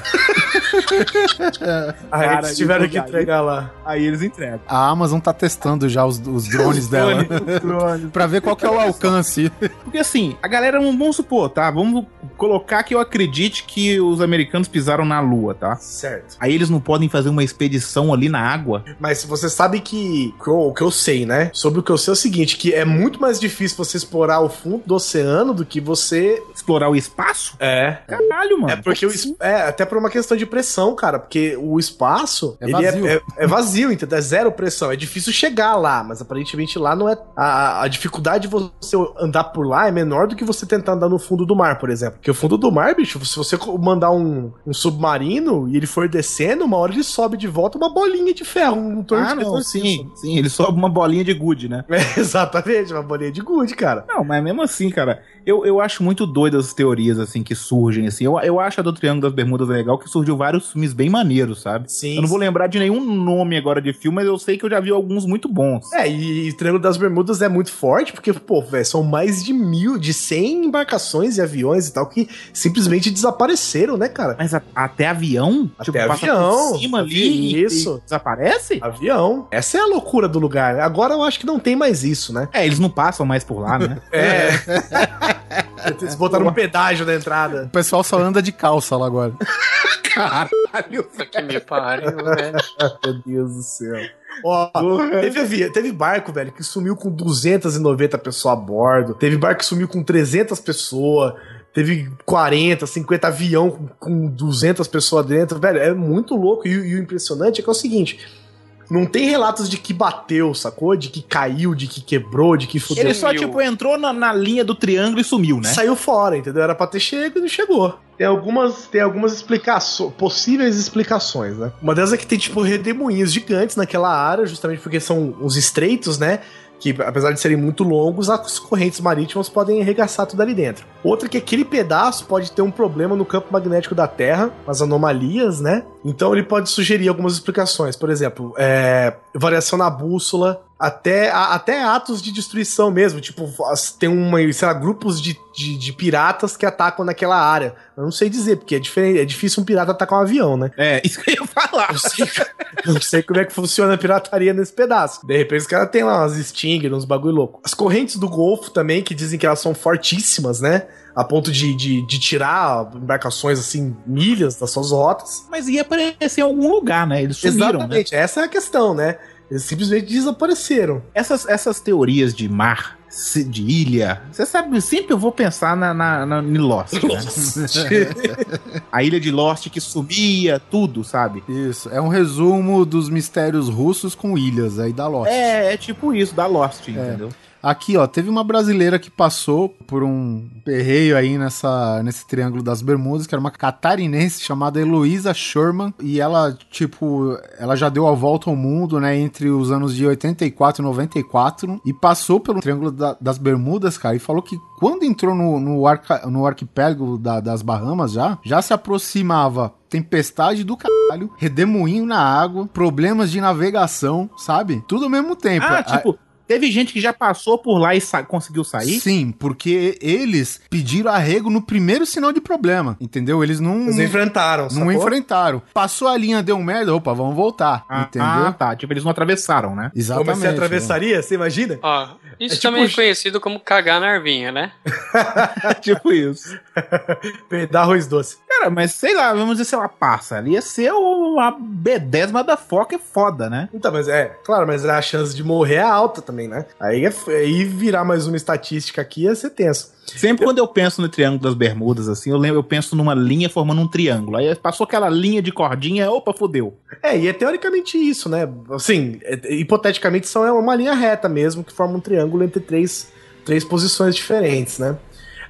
Aí Cara, eles tiveram que entregar lá. Aí eles entregam. A Amazon tá testando já os, os drones dela. pra ver qual que é o alcance. Porque assim, a galera, vamos supor, tá? Vamos colocar que eu acredite que os americanos pisaram na lua, tá? Certo. Aí eles não podem fazer uma expedição ali na água. Mas você sabe que, o que eu sei, né? Sobre o que eu sei é o seguinte, que é muito mais difícil você explorar o fundo do oceano do que você... Explorar o espaço? É. Caralho, mano. É porque o es- é até por uma questão de pressão, cara, porque o espaço É ele vazio. É, é- é vazio, entendeu? É zero pressão. É difícil chegar lá, mas aparentemente lá não é a, a dificuldade de você andar por lá é menor do que você tentar andar no fundo do mar, por exemplo. Porque o fundo do mar, bicho, se você mandar um, um submarino e ele for descendo, uma hora ele sobe de volta uma bolinha de ferro, um torno Ah, de não, sim, sim, ele sobe uma bolinha de gude, né? É, exatamente, uma bolinha de gude, cara. Não, mas mesmo assim, cara, eu, eu acho muito doido as teorias, assim, que surgem, assim. Eu, eu acho a do Triângulo das Bermudas legal, que surgiu vários filmes bem maneiros, sabe? Sim. Eu não vou lembrar de nenhum nome agora de filme, mas eu sei que eu já vi alguns muito bons. É, e o Triângulo das Bermudas é muito forte, porque, pô, velho, são mais de mil, de 100 embarcações e aviões e tal que simplesmente desapareceram, né, cara? Mas a- até avião? Tipo, Até passa avião. por cima ali e- Isso. e desaparece? Avião. Essa é a loucura do lugar. Agora eu acho que não tem mais isso, né? É, eles não passam mais por lá, né? É. Eles botaram um pedágio na entrada. O pessoal só anda de calça lá agora. Caralho, que me pariu, velho. meu Deus do céu. Ó, teve, teve barco, velho, que sumiu com 290 pessoas a bordo. Teve barco que sumiu com 300 pessoas. Teve 40, 50 avião com, com 200 pessoas dentro. Velho, é muito louco. E, e o impressionante é que é o seguinte. Não tem relatos de que bateu, sacou? De que caiu, de que quebrou, de que fudeu. Ele só, tipo, entrou na, na linha do triângulo e sumiu, né? Saiu fora, entendeu? Era pra ter chego e não chegou. Tem algumas, tem algumas explicações, possíveis explicações, né? Uma delas é que tem, tipo, redemoinhos gigantes naquela área, justamente porque são os estreitos, né? Que, apesar de serem muito longos, as correntes marítimas podem arregaçar tudo ali dentro. Outra é que aquele pedaço pode ter um problema no campo magnético da Terra, as anomalias, né? Então ele pode sugerir algumas explicações. Por exemplo, é, variação na bússola, até, a- até atos de destruição mesmo. Tipo, tem uma, sei lá, grupos de, de, de piratas que atacam naquela área. Eu não sei dizer, porque é, diferente, é difícil um pirata atacar um avião, né? É, isso que eu ia falar. Eu sei, não sei como é que funciona a pirataria nesse pedaço. De repente os caras têm lá umas Stinger, uns bagulho louco. As correntes do Golfo também, que dizem que elas são fortíssimas, né? A ponto de, de, de tirar embarcações, assim, milhas das suas rotas. Mas ia aparecer em algum lugar, né? Eles sumiram, né? Exatamente, essa é a questão, né? Eles simplesmente desapareceram. Essas, essas teorias de mar se- de ilha. Você sabe, sempre eu vou pensar na, na, na em Lost, né? A ilha de Lost que sumia, tudo, sabe? Isso, é um resumo dos mistérios russos com ilhas aí da Lost. É, é tipo isso, da Lost, entendeu? Aqui, ó, teve uma brasileira que passou por um perreio aí nessa, nesse Triângulo das Bermudas, que era uma catarinense chamada Heloísa Sherman, e ela, tipo, ela já deu a volta ao mundo, né, entre os anos de 84 e 94, e passou pelo Triângulo da- das Bermudas, cara, e falou que quando entrou no, no, arca, no arquipélago da- das Bahamas já, já se aproximava tempestade do caralho, redemoinho na água, problemas de navegação, sabe? Tudo ao mesmo tempo. Ah, A- tipo, teve gente que já passou por lá e sa- conseguiu sair? Sim, porque eles pediram arrego no primeiro sinal de problema, entendeu? Eles não, Eles enfrentaram, não sacou? enfrentaram. Passou a linha, deu merda, opa, vamos voltar, Ah, entendeu? ah, tá. Tipo, eles não atravessaram, né? Exatamente. Como você atravessaria, você imagina? Ó, isso É tipo também é conhecido como cagar na arvinha, né? tipo isso. Dar arroz doce. Cara, mas sei lá, vamos dizer se ela passa. Ali ia ser o- a B10 da foca é foda, né? Então, mas é, claro, mas a chance de morrer é alta também, né? Aí, é aí virar mais uma estatística aqui ia ser tenso. Sempre quando eu penso no Triângulo das Bermudas, assim, eu lembro, eu penso numa linha formando um triângulo. Aí passou aquela linha de cordinha, opa, fodeu. É, e é teoricamente isso, né? Assim, é- hipoteticamente são é uma linha reta mesmo, que forma um triângulo entre três, três posições diferentes, né?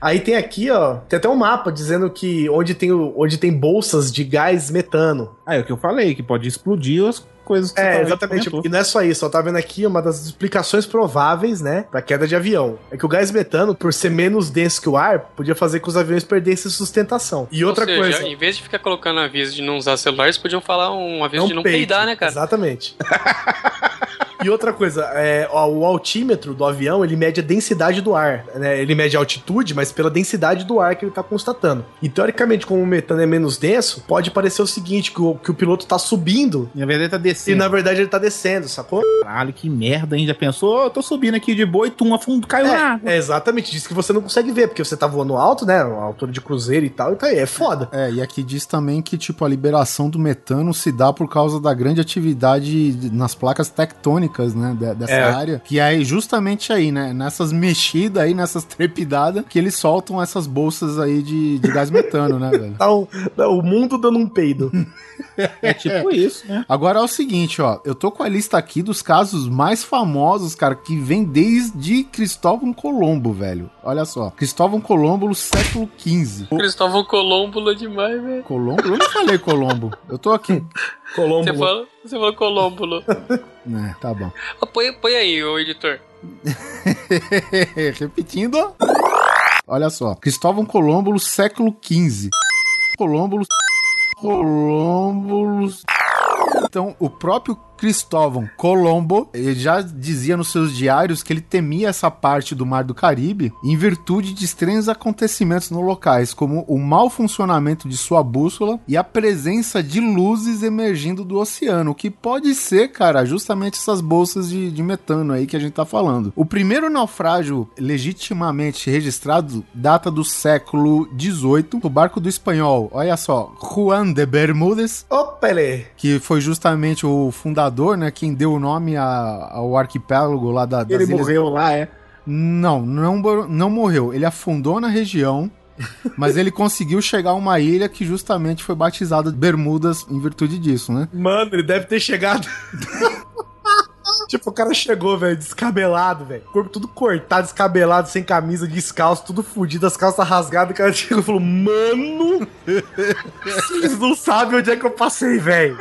Aí tem aqui, ó, tem até um mapa dizendo que onde tem, onde tem bolsas de gás metano. Ah, é o que eu falei, que pode explodir as coisas que É, exatamente. comentou. E não é só isso, ó, tá vendo aqui uma das explicações prováveis, né, pra queda de avião. É que o gás metano, por ser menos denso que o ar, podia fazer com que os aviões perdessem sustentação. E outra Ou seja, coisa. em vez de ficar colocando aviso de não usar celular, eles podiam falar um aviso Não de não peide. peidar, né, cara? Exatamente. E outra coisa, é, ó, o altímetro do avião, ele mede a densidade do ar, né? Ele mede a altitude, mas pela densidade do ar que ele tá constatando. E teoricamente, como o metano é menos denso, pode parecer o seguinte, que o, que o piloto tá subindo Na verdade tá e descendo. na verdade ele tá descendo, sacou? Caralho, que merda, hein? Já pensou? "Ô, Eu tô subindo aqui de boa e tum, a fundo caiu na água. É, é exatamente, diz que você não consegue ver, porque você tá voando alto, né? A altura de cruzeiro e tal, e tá aí, é foda. É, e aqui diz também que, tipo, a liberação do metano se dá por causa da grande atividade de- nas placas tectônicas, né, de- dessa É. área, que é justamente aí, né, nessas mexidas aí, nessas trepidadas, que eles soltam essas bolsas aí de, de gás metano, né, velho? Tá o, tá o mundo dando um peido. É tipo isso, né? Agora é o seguinte, ó, eu tô com a lista aqui dos casos mais famosos, cara, que vem desde Cristóvão Colombo, velho. Olha só, Cristóvão Colombo no século XV. Cristóvão Colombo é demais, velho. Colombo? Eu não falei Colombo. Eu tô aqui. Colombo. Você falou, você falou Colombo. É, tá bom. Ah, põe, põe aí, ô editor. Repetindo. Olha só. Cristóvão Colombo, século XV. Colombo. Colombo. Então, o próprio Cristóvão Colombo, ele já dizia nos seus diários que ele temia essa parte do Mar do Caribe em virtude de estranhos acontecimentos no locais, como o mau funcionamento de sua bússola e a presença de luzes emergindo do oceano, que pode ser, cara, justamente essas bolsas de, de metano aí que a gente tá falando. O primeiro naufrágio legitimamente registrado data do século XVIII, o barco do espanhol, olha só, Juan de Bermúdez, que foi justamente o fundador, né, quem deu o nome a- ao arquipélago lá da, das Ele ilhas morreu lá, é. não, não, não morreu. Ele afundou na região, mas ele conseguiu chegar a uma ilha que justamente foi batizada de Bermudas em virtude disso, né? Mano, ele deve ter chegado. tipo, o cara chegou, velho, descabelado, velho. Corpo tudo cortado, descabelado, sem camisa, descalço, tudo fudido, as calças rasgadas. O cara chegou e falou: Mano, vocês não sabem onde é que eu passei, velho.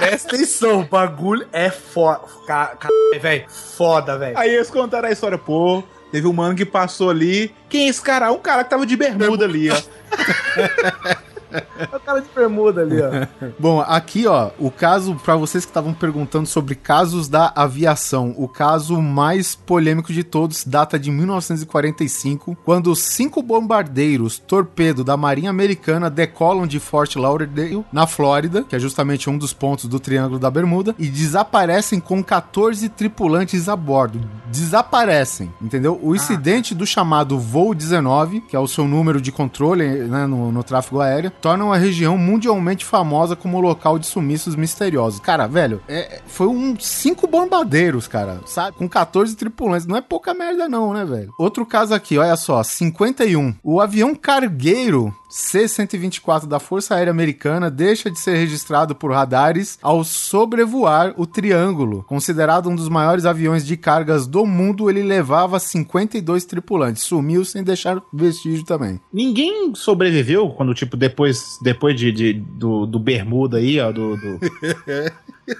Presta atenção, o bagulho é foda. Velho, foda, velho. Aí eles contaram a história, pô. Teve um mano que passou ali. Quem é esse cara? Um cara que tava de bermuda ali, ó. É o cara de bermuda ali, ó. Bom, aqui, ó, o caso, pra vocês que estavam perguntando sobre casos da aviação, o caso mais polêmico de todos data de 1945, quando cinco bombardeiros torpedo da Marinha Americana decolam de Fort Lauderdale, na Flórida, que é justamente um dos pontos do Triângulo da Bermuda, e desaparecem com 14 tripulantes a bordo. Desaparecem, entendeu? O incidente do chamado voo 19, que é o seu número de controle né, no, no tráfego aéreo, tornam a região mundialmente famosa como local de sumiços misteriosos. Cara, velho, é, foi um cinco bombardeiros, cara, sabe? Com 14 tripulantes. Não é pouca merda não, né, velho? Outro caso aqui, olha só, 51. O avião cargueiro C-124 da Força Aérea Americana deixa de ser registrado por radares ao sobrevoar o Triângulo. Considerado um dos maiores aviões de cargas do mundo, ele levava 52 tripulantes. Sumiu sem deixar vestígio também. Ninguém sobreviveu quando, tipo, depois, depois de, de- do, do Bermuda aí, ó, do, do,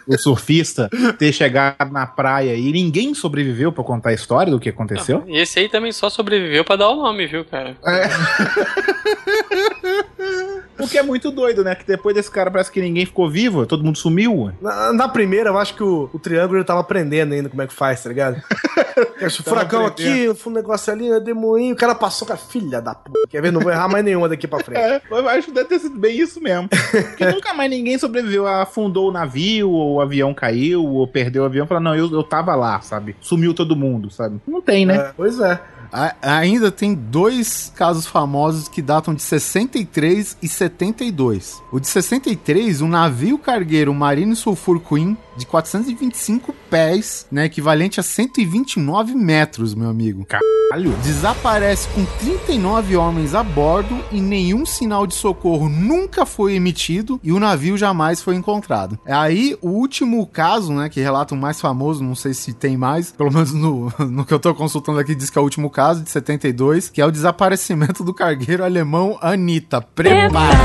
do surfista ter chegado na praia e ninguém sobreviveu pra contar a história do que aconteceu? E esse aí também só sobreviveu pra dar o nome, viu, cara? O que é muito doido, né? Que depois desse cara parece que ninguém ficou vivo, todo mundo sumiu. Na, na primeira, eu acho que o, o triângulo tava aprendendo ainda como é que faz, tá ligado? Esse furacão aqui, um negócio ali, né, demoinho, o cara passou com a filha da puta. Quer ver? Não vou errar mais nenhuma daqui pra frente. É, eu acho que deve ter sido bem isso mesmo. Porque nunca mais ninguém sobreviveu, afundou o navio, ou o avião caiu, ou perdeu o avião. Falou, não, eu, eu tava lá, sabe? Sumiu todo mundo, sabe? Não tem, né? É, pois é. A- ainda tem dois casos famosos que datam de 63 e 72. O de 63, um navio cargueiro Marine Sulfur Queen de 425 pés, né, equivalente a 129 metros, meu amigo. Caralho. Desaparece com 39 homens a bordo e nenhum sinal de socorro nunca foi emitido e o navio jamais foi encontrado. Aí, o último caso, né, que relata o mais famoso, não sei se tem mais, pelo menos no, no que eu tô consultando aqui diz que é o último caso, de 72, que é o desaparecimento do cargueiro alemão Anitta. Prepara!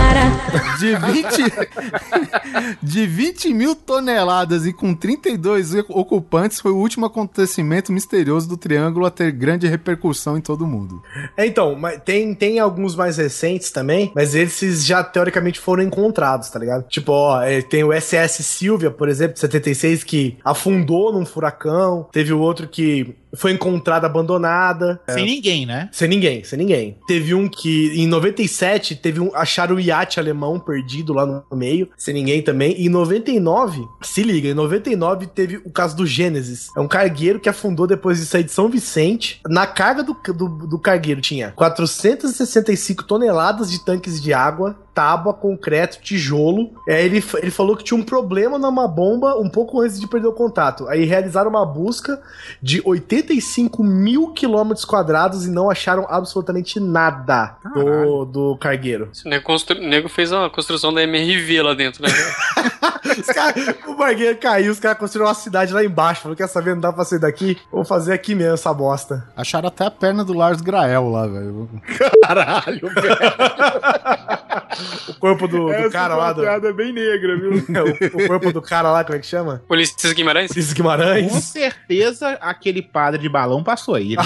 De 20, de 20 mil toneladas e com 32 ocupantes, foi o último acontecimento misterioso do Triângulo a ter grande repercussão em todo o mundo. É, então, tem, tem alguns mais recentes também, mas esses já teoricamente foram encontrados, tá ligado? Tipo, ó, é, tem o SS Silvia, por exemplo, de 76, que afundou num furacão. Teve o outro que foi encontrada abandonada. Sem ninguém, né? Sem ninguém, sem ninguém. Teve um que, em 97, teve um. Acharam o iate alemão perdido lá no meio, sem ninguém também. E em 99, se liga, em 99 teve o caso do Gênesis. É um cargueiro que afundou depois de sair de São Vicente. Na carga do, do, do cargueiro tinha 465 toneladas de tanques de água, tábua, concreto, tijolo. Aí ele, ele falou que tinha um problema numa bomba um pouco antes de perder o contato. Aí realizaram uma busca de 85 mil quilômetros quadrados e não acharam absolutamente nada do, do cargueiro. O nego, constru... o nego fez uma construção da MRV lá dentro, né? Cara- o cargueiro caiu, os caras construíram uma cidade lá embaixo. Falou, quer saber, não dá pra sair daqui? Vou fazer aqui mesmo essa bosta. Acharam até a perna do Lars Grael lá, velho. Caralho, velho. O corpo do, do cara lá, do, piada bem negra, viu? o, o corpo do cara lá, como é que chama? Ulisses Guimarães? Ulisses Com Guimarães. certeza aquele padre de balão passou aí. né?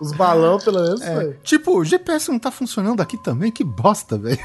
Os balão, pelo menos, É, foi. tipo, o GPS não tá funcionando aqui também? Que bosta, velho.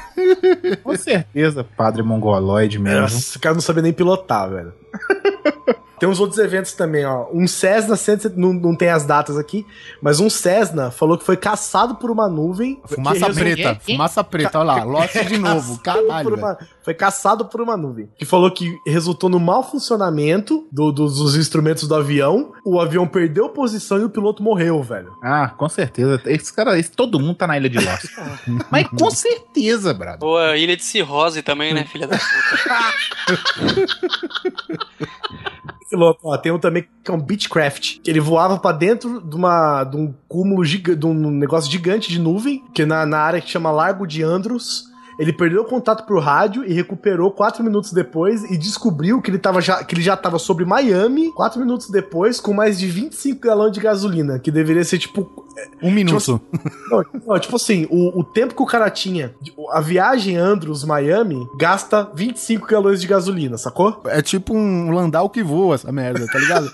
Com certeza, padre mongoloide mesmo. Nossa, o cara não sabia nem pilotar, velho. Tem uns outros eventos também, ó. Um Cessna, 100 não, não tem as datas aqui, mas um Cessna falou que foi caçado por uma nuvem. Fumaça que preta, fumaça preta, olha lá, lote de novo, caralho, uma- Foi caçado por uma nuvem. Que falou que resultou no mau funcionamento do- dos, dos instrumentos do avião. O avião perdeu posição e o piloto morreu, velho. Ah, com certeza. Esse cara, esse, todo mundo tá na ilha de Lost. Mas com certeza, brado. Ou a Ilha de Cirrose também, né, filha da puta? piloto. Ó, tem um também que é um Beechcraft, que ele voava pra dentro de, uma, de um cúmulo gigante, de um negócio gigante de nuvem, que na, na área que chama Largo de Andros. Ele perdeu o contato pro rádio e recuperou quatro minutos depois e descobriu que ele, tava já, que ele já tava sobre Miami quatro minutos depois com mais de 25 galões de gasolina, que deveria ser tipo Um minuto. não, não, tipo assim, o, o tempo que o cara tinha, a viagem Andros-Miami gasta 25 galões de gasolina, sacou? É tipo um landau que voa, essa merda, tá ligado?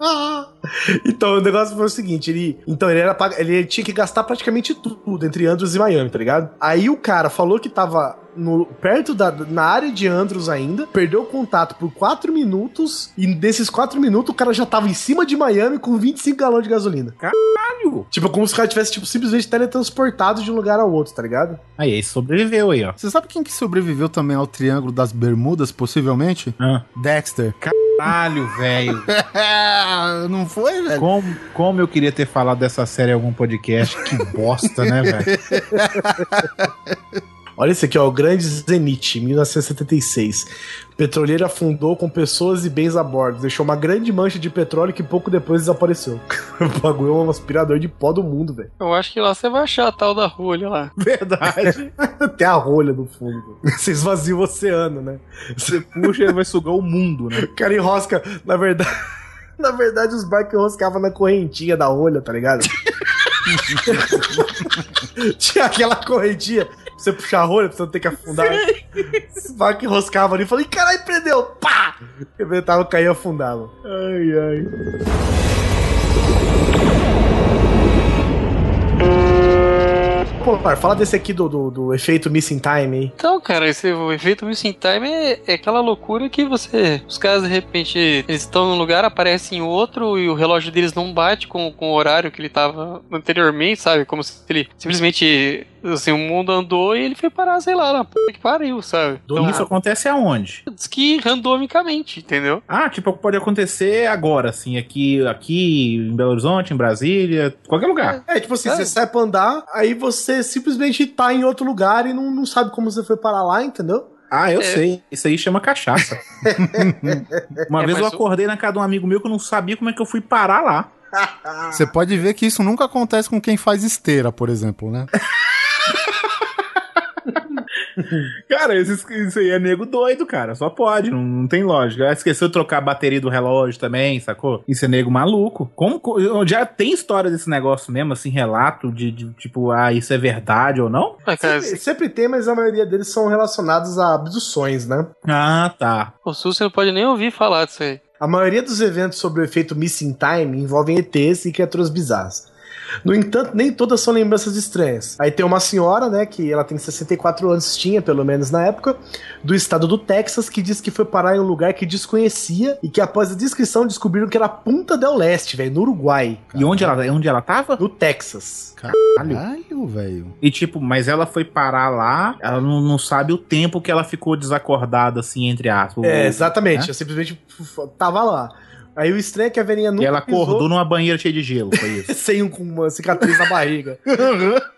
Então, o negócio foi o seguinte, ele, então ele era ele tinha que gastar praticamente tudo entre Andros e Miami, tá ligado? Aí o cara falou que tava no, perto da na área de Andros ainda, perdeu o contato por 4 minutos e desses 4 minutos o cara já tava em cima de Miami com 25 galões de gasolina. Caralho! Tipo, como se o cara tivesse tipo simplesmente teletransportado de um lugar ao outro, tá ligado? Aí, esse sobreviveu aí, ó. Você sabe quem que sobreviveu também ao Triângulo das Bermudas, possivelmente? Ah. Dexter. Caralho, velho. não foi, velho? Como, como eu queria ter falado dessa série em algum podcast. Que bosta, né, velho? Olha esse aqui, ó, o Grande Zenit, 1976. Petroleiro afundou com pessoas e bens a bordo, deixou uma grande mancha de petróleo que pouco depois desapareceu. o bagulho é um aspirador de pó do mundo, velho. Eu acho que lá você vai achar a tal da rolha lá. Verdade. Tem a rolha no fundo. Você esvazia o oceano, né? Você puxa e vai sugar o mundo, né? O cara enrosca, na verdade. Na verdade, os barcos enroscavam na correntinha da rolha, tá ligado? Tinha aquela correntinha você puxar a rolha pra você não ter que afundar. Os barcos enroscavam ali e falei, caralho, prendeu! Pá! Rebentava, caía e afundava. Ai, ai. Pô, Mar, fala desse aqui do, do, do efeito Missing Time aí. Então, cara, esse, o efeito Missing Time é, é aquela loucura que você. Os caras, de repente, eles estão num lugar, aparecem em outro e o relógio deles não bate com, com o horário que ele tava anteriormente, sabe? Como se ele simplesmente. Assim, o mundo andou e ele foi parar, sei lá, na puta que pariu, sabe? Então, isso acontece aonde? diz que randomicamente, entendeu? Ah, tipo, pode acontecer agora, assim, aqui, aqui em Belo Horizonte, em Brasília, qualquer lugar. É, tipo assim, É. você sai pra andar, aí você simplesmente tá em outro lugar e não, não sabe como você foi parar lá, entendeu? Ah, eu É. sei. Isso aí chama cachaça. Uma É, vez eu acordei na casa de um amigo meu que eu não sabia como é que eu fui parar lá. Você pode ver que isso nunca acontece com quem faz esteira, por exemplo, né? Cara, isso, isso aí é nego doido, cara. Só pode, não, não tem lógica. Ah, Esqueceu de trocar a bateria do relógio também, sacou? Isso é nego maluco. Como co- já tem história desse negócio mesmo, assim, relato de, de, tipo, ah, isso é verdade ou não? Cara, Sempre, sempre tem, mas a maioria deles são relacionados a abduções, né? Ah, tá. o Sul você não pode nem ouvir falar disso aí. A maioria dos eventos sobre o efeito Missing Time envolvem ETs e criaturas bizarras. No entanto, nem todas são lembranças estranhas. Aí tem uma senhora, né, que ela tem 64 anos, tinha pelo menos na época, do estado do Texas, que diz que foi parar em um lugar que desconhecia e que após a descrição descobriram que era Punta del Leste, velho, no Uruguai, E onde ela, onde ela tava? no Texas. Caralho, velho. E tipo, mas ela foi parar lá, ela não, não sabe o tempo que ela ficou desacordada, assim, entre aspas. É, exatamente, né? eu simplesmente tava lá. Aí o estranho é que a velhinha nunca E ela pisou acordou numa banheira cheia de gelo, foi isso. sem um, com uma cicatriz na barriga.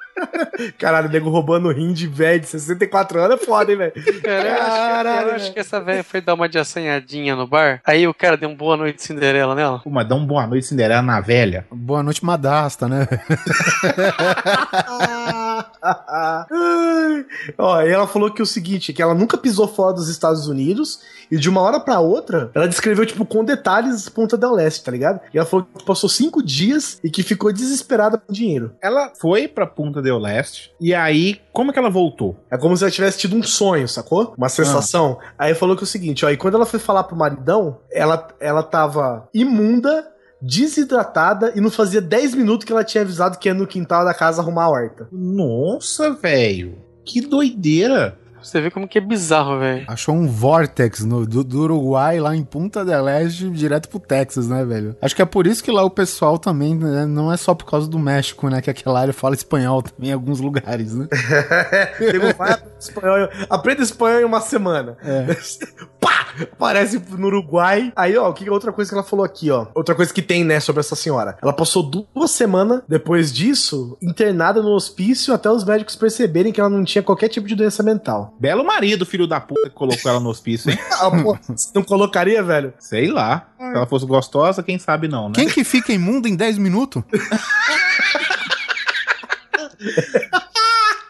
Caralho, o nego roubando rim de velho de 64 anos é foda, hein, velho? Cara, eu acho, que, Caralho, eu acho que essa velha foi dar uma de assanhadinha no bar. Aí o cara deu um boa noite Cinderela nela. Pô, mas dá um boa noite Cinderela na velha. Boa noite, Madasta, né? Ó, e ela falou que o seguinte, que ela nunca pisou fora dos Estados Unidos e de uma hora pra outra, ela descreveu, tipo, com detalhes Ponta del Leste, tá ligado? E ela falou que passou cinco dias e que ficou desesperada com dinheiro. Ela foi pra Punta del Leste, e aí, como que ela voltou? É como se ela tivesse tido um sonho, sacou? Uma sensação. Aí falou que é o seguinte, ó, e quando ela foi falar pro maridão, ela, ela tava imunda, desidratada e não fazia 10 minutos que ela tinha avisado que ia no quintal da casa arrumar a horta. Nossa, velho. Que doideira. Você vê como que é bizarro, velho. Achou um vortex no, do, do Uruguai lá em Punta del Este direto pro Texas, né, velho? Acho que é por isso que lá o pessoal também, né, não é só por causa do México, né, que aquela área fala espanhol também em alguns lugares, né? Vai aprender espanhol, aprenda espanhol em uma semana. É. Pá! Aparece no Uruguai. Aí, ó, o que outra coisa que ela falou aqui, ó. Outra coisa que tem, né, sobre essa senhora. Ela passou duas semanas depois disso internada no hospício até os médicos perceberem que ela não tinha qualquer tipo de doença mental. Belo marido, filho da puta, que colocou ela no hospício, hein? Ah, pô, não colocaria, velho? Sei lá. Se ela fosse gostosa, quem sabe não, né? Quem que fica imundo em 10 minutos?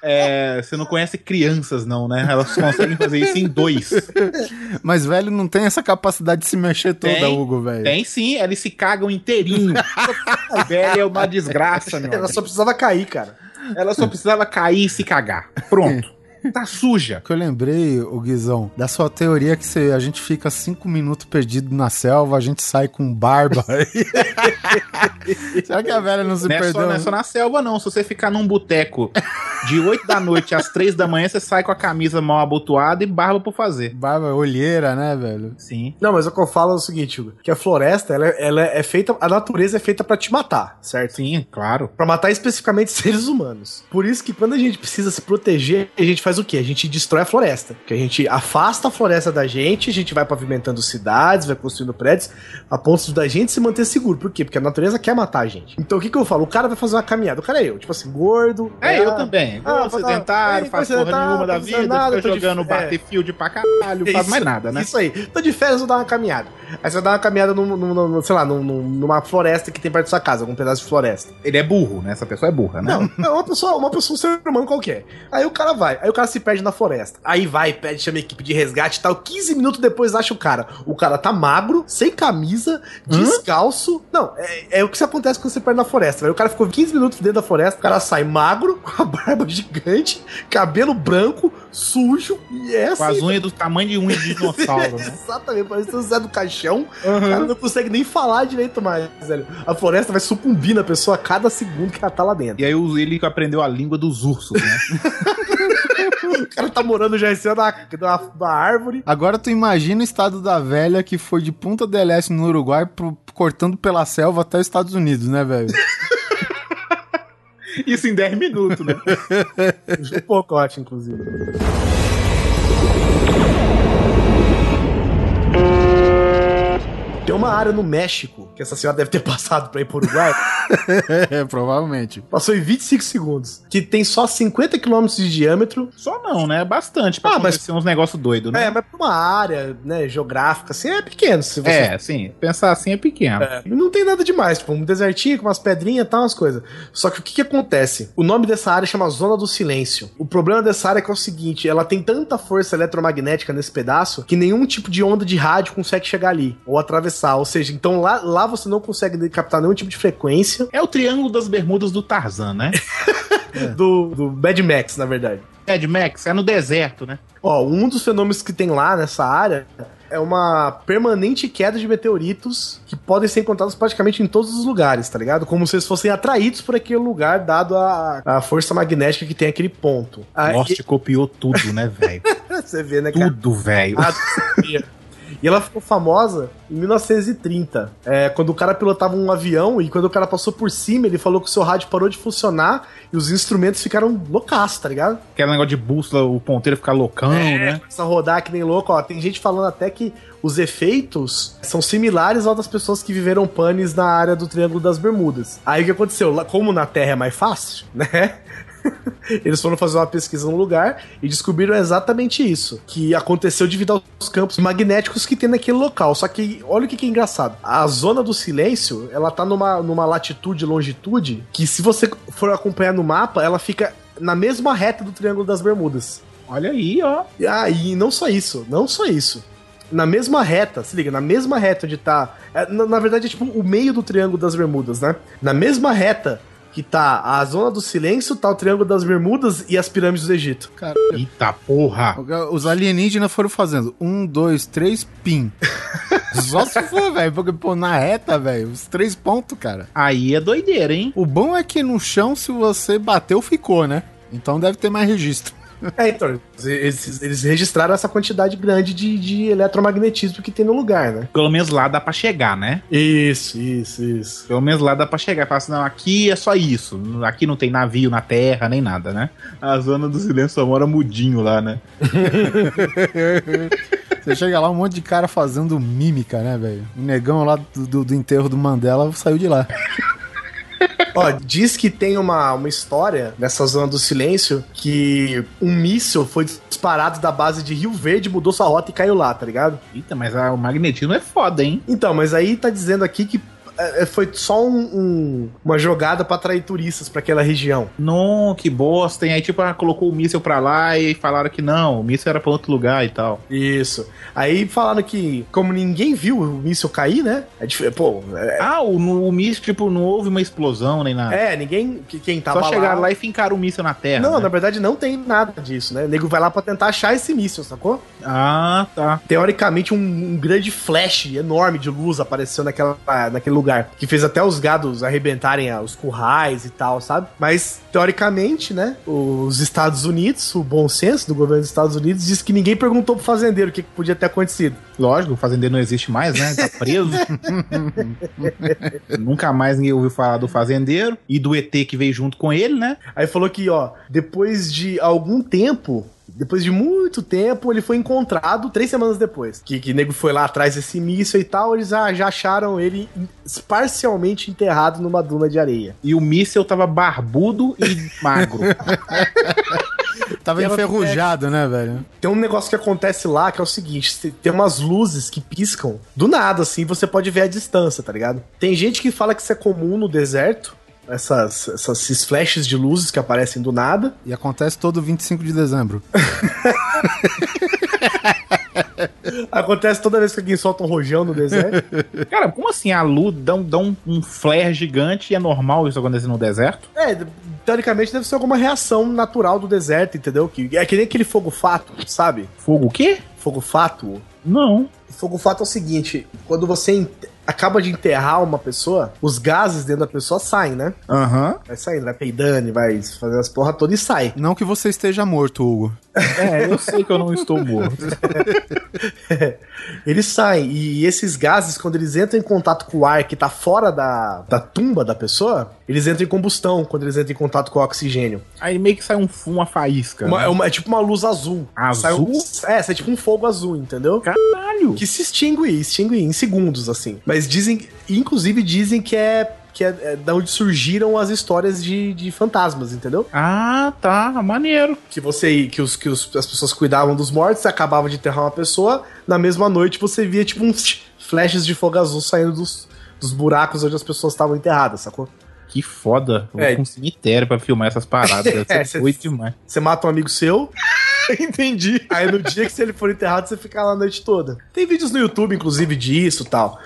É, você não conhece crianças, não, né? Elas conseguem fazer isso em dois. Mas, velho, não tem essa capacidade de se mexer toda, Tem, Hugo, velho. Tem sim, eles se cagam inteirinho. A velha é uma desgraça, meu. Ela só precisava cair, cara. Ela só precisava cair e se cagar. Pronto. Tá suja. que eu lembrei, o Guizão, da sua teoria que se a gente fica cinco minutos perdido na selva, a gente sai com barba. Será que a velha não se Não é, só, perdeu? não é só na selva, não. Se você ficar num boteco de 8 da noite às 3 da manhã, você sai com a camisa mal abotoada e barba por fazer. Barba, olheira, né, velho? Sim. Não, mas o que eu falo é o seguinte, Hugo, que a floresta, ela, é- ela é feita, a natureza é feita pra te matar, certo? Sim, claro. Pra matar especificamente seres humanos. Por isso que quando a gente precisa se proteger, a gente faz faz o quê? A gente destrói a floresta. Que a gente afasta a floresta da gente, a gente vai pavimentando cidades, vai construindo prédios, a ponto da gente se manter seguro. Por quê? Porque a natureza quer matar a gente. Então o que, que eu falo? O cara vai fazer uma caminhada. O cara é eu, tipo assim, gordo. É, ah, eu também. Ah, Ah, sedentário, é, faz porra nenhuma da vida, nada, fica tô de- jogando é. Battlefield pra caralho, faz mais nada, né? Isso aí. Tô de férias, vou dar uma caminhada. Aí você vai dar uma caminhada, num, num- num- sei lá, num- numa floresta que tem perto da sua casa, algum pedaço de floresta. Ele é burro, né? Essa pessoa é burra, né? Não, é uma pessoa, uma pessoa, um ser humano qualquer. Aí o cara vai, aí o cara se perde na floresta. Aí vai, pede, chama a equipe de resgate e tal. 15 minutos depois acha o cara. O cara tá magro, sem camisa, descalço. Não, é, é o que se acontece quando você perde na floresta. O cara ficou 15 minutos dentro da floresta, o cara sai magro, com a barba gigante, cabelo branco, sujo, e é Com as assim. unhas do tamanho de unha de dinossauro, né? Exatamente, parece o Zé do Caixão. O cara não consegue nem falar direito mais, velho. A floresta vai sucumbir na pessoa a cada segundo que ela tá lá dentro. E aí ele aprendeu a língua dos ursos, né? O cara tá morando já em cima da, árvore. Agora tu imagina o estado da velha que foi de Punta del Este no Uruguai pro- cortando pela selva até os Estados Unidos, né, velho? Isso em 10 minutos, né? Um acho, inclusive. Tem uma área no México que essa senhora deve ter passado pra ir pro Uruguai. é, provavelmente. passou em 25 segundos. Que tem só 50 km de diâmetro. Só não, né? Bastante pra Ah, mas- acontecer uns negócios doidos, né? É, mas pra uma área, né, geográfica, assim, é pequeno. Se você É, sim. Pensar assim é pequeno. É, Não tem nada demais, tipo, um desertinho com umas pedrinhas e tal, umas coisas. Só que o que, que acontece? O nome dessa área chama Zona do Silêncio. O problema dessa área é que é o seguinte: ela tem tanta força eletromagnética nesse pedaço que nenhum tipo de onda de rádio consegue chegar ali ou atravessar. Ou seja, então lá, lá você não consegue captar nenhum tipo de frequência É o Triângulo das Bermudas do Tarzan, né? do, do Mad Max, na verdade. Mad Max é no deserto, né? Ó, um dos fenômenos que tem lá nessa área é uma permanente queda de meteoritos que podem ser encontrados praticamente em todos os lugares, tá ligado? Como se eles fossem atraídos por aquele lugar, dado a, a força magnética que tem aquele ponto. Aí, Lost copiou tudo, né, velho? você vê, né, cara? Tudo, velho. E ela ficou famosa em 1930, é, quando o cara pilotava um avião e quando o cara passou por cima, ele falou que o seu rádio parou de funcionar e os instrumentos ficaram loucaços, tá ligado? Aquele negócio de bússola, o ponteiro ficar loucão, É, né? começa a rodar que nem louco. Ó, tem gente falando até que os efeitos são similares aos das pessoas que viveram panes na área do Triângulo das Bermudas. Aí o que aconteceu? Como na Terra é mais fácil, né? Eles foram fazer uma pesquisa no lugar e descobriram exatamente isso. Que aconteceu devido aos campos magnéticos que tem naquele local. Só que, olha o que, que é engraçado. A zona do silêncio, ela tá numa, numa latitude e longitude que, se você for acompanhar no mapa, ela fica na mesma reta do Triângulo das Bermudas. Olha aí, ó. E aí, não só isso, não só isso. Na mesma reta, se liga, na mesma reta onde tá. é, na, na verdade, é tipo o meio do Triângulo das Bermudas, né? Na mesma reta que tá a Zona do Silêncio, tá o Triângulo das Bermudas e as pirâmides do Egito. Cara, Eita porra. os alienígenas foram fazendo um, dois, três, pim. Só se for, velho, porque, pô, na reta, velho, os três pontos, cara. Aí é doideira, hein? O bom é que no chão, se você bateu, ficou, né? Então deve ter mais registro. É, então, eles, eles registraram essa quantidade grande de, de eletromagnetismo que tem no lugar, né? Pelo menos lá dá pra chegar, né? Isso, isso, isso. Pelo menos lá dá pra chegar. Fala assim, não, aqui é só isso. Aqui não tem navio na terra, nem nada, né? A zona do silêncio só mora mudinho lá, né? Você chega lá, um monte de cara fazendo mímica, né, velho? O negão lá do, do- do enterro do Mandela saiu de lá. Ó, diz que tem uma, uma história nessa zona do silêncio que um míssil foi disparado da base de Rio Verde, mudou sua rota e caiu lá, tá ligado? Eita, mas a- o magnetismo é foda, hein? Então, mas aí tá dizendo aqui que foi só um- um- uma jogada pra atrair turistas pra aquela região. Não, que bosta. E aí, tipo, ah, colocou o míssil pra lá e falaram que não, o míssil era pra outro lugar e tal. Isso. Aí falaram que, como ninguém viu o míssil cair, né? É dif- pô, é, Ah, o, no- o míssil, tipo, não houve uma explosão nem nada. é, ninguém. que- Quem tava Só chegaram lá e fincaram o míssil na terra. Não, né? na verdade não tem nada disso, né? O nego vai lá pra tentar achar esse míssil, sacou? Ah, tá. Teoricamente, um, um grande flash enorme de luz apareceu naquela, naquele lugar. Que fez até os gados arrebentarem ah, os currais e tal, sabe? Mas, teoricamente, né? Os Estados Unidos, o bom senso do governo dos Estados Unidos, diz que ninguém perguntou pro fazendeiro o que, que podia ter acontecido. Lógico, o fazendeiro não existe mais, né? Tá preso. Nunca mais ninguém ouviu falar do fazendeiro e do ET que veio junto com ele, né? Aí falou que, ó, depois de algum tempo Depois de muito tempo, ele foi encontrado três semanas depois. Que, que nego foi lá atrás desse míssil e tal, eles já, já acharam ele parcialmente enterrado numa duna de areia. E o míssel tava barbudo e magro. Tava Ela- enferrujado, né, velho? Tem um negócio que acontece lá que é o seguinte: te- tem umas luzes que piscam do nada, assim, você pode ver a distância, tá ligado? Tem gente que fala que isso é comum no deserto. Essas, essas, esses flashes de luzes que aparecem do nada. E acontece todo 25 de dezembro. Acontece toda vez que alguém solta um rojão no deserto. Cara, como assim a luz dá, um- dá um, um flare gigante e é normal isso acontecer no deserto? é, teoricamente deve ser alguma reação natural do deserto, entendeu? Que, é que nem aquele fogo fato, sabe? Fogo o quê? Fogo fato. Não. Fogo fato é o seguinte: quando você acaba de enterrar uma pessoa, os gases dentro da pessoa saem, né? Aham. Vai saindo, vai peidando, vai fazendo as porra toda e sai. Não que você esteja morto, Hugo. É, eu sei que eu não estou morto. Eles saem, e esses gases, quando eles entram em contato com o ar que tá fora da, da tumba da pessoa, eles entram em combustão quando eles entram em contato com o oxigênio. Aí meio que sai um fumo, uma faísca. Uma- né? é, uma- é tipo uma luz azul. Sai um- Azul? é, sai tipo um fogo azul, entendeu? Caralho! Que se extingue, extingue em segundos, assim. Mas dizem, inclusive dizem que é, que é, é da onde surgiram as histórias de, de fantasmas, entendeu? Ah, tá. Maneiro. Que você, que, os, que os- as pessoas cuidavam dos mortos, acabavam de enterrar uma pessoa, na mesma noite você via tipo uns flashes de fogo azul saindo dos, dos buracos onde as pessoas estavam enterradas, sacou? Que foda. Eu É. vou um cemitério pra filmar essas paradas. É, cê- doido demais. Você mata um amigo seu, Entendi. aí no dia que se ele for enterrado, você fica lá a noite toda. Tem vídeos no YouTube, inclusive, disso e tal.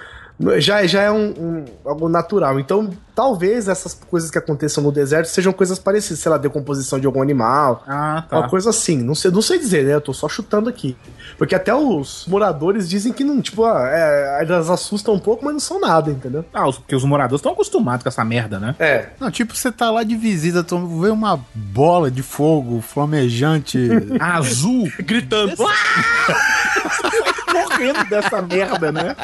Já, já é um, um- algo natural. Então, talvez essas coisas que aconteçam no deserto sejam coisas parecidas, sei lá, decomposição de algum animal, Ah, Uma tá. coisa assim, não sei, não sei dizer, né? Eu tô só chutando aqui. Porque até os moradores dizem que não, tipo, ah, é, elas assustam um pouco, mas não são nada, entendeu? Ah, os- porque os moradores estão acostumados com essa merda, né? É. Não, tipo, você tá lá de visita, tu vê uma bola de fogo flamejante. Azul. Gritando. Morrendo dessa merda, né?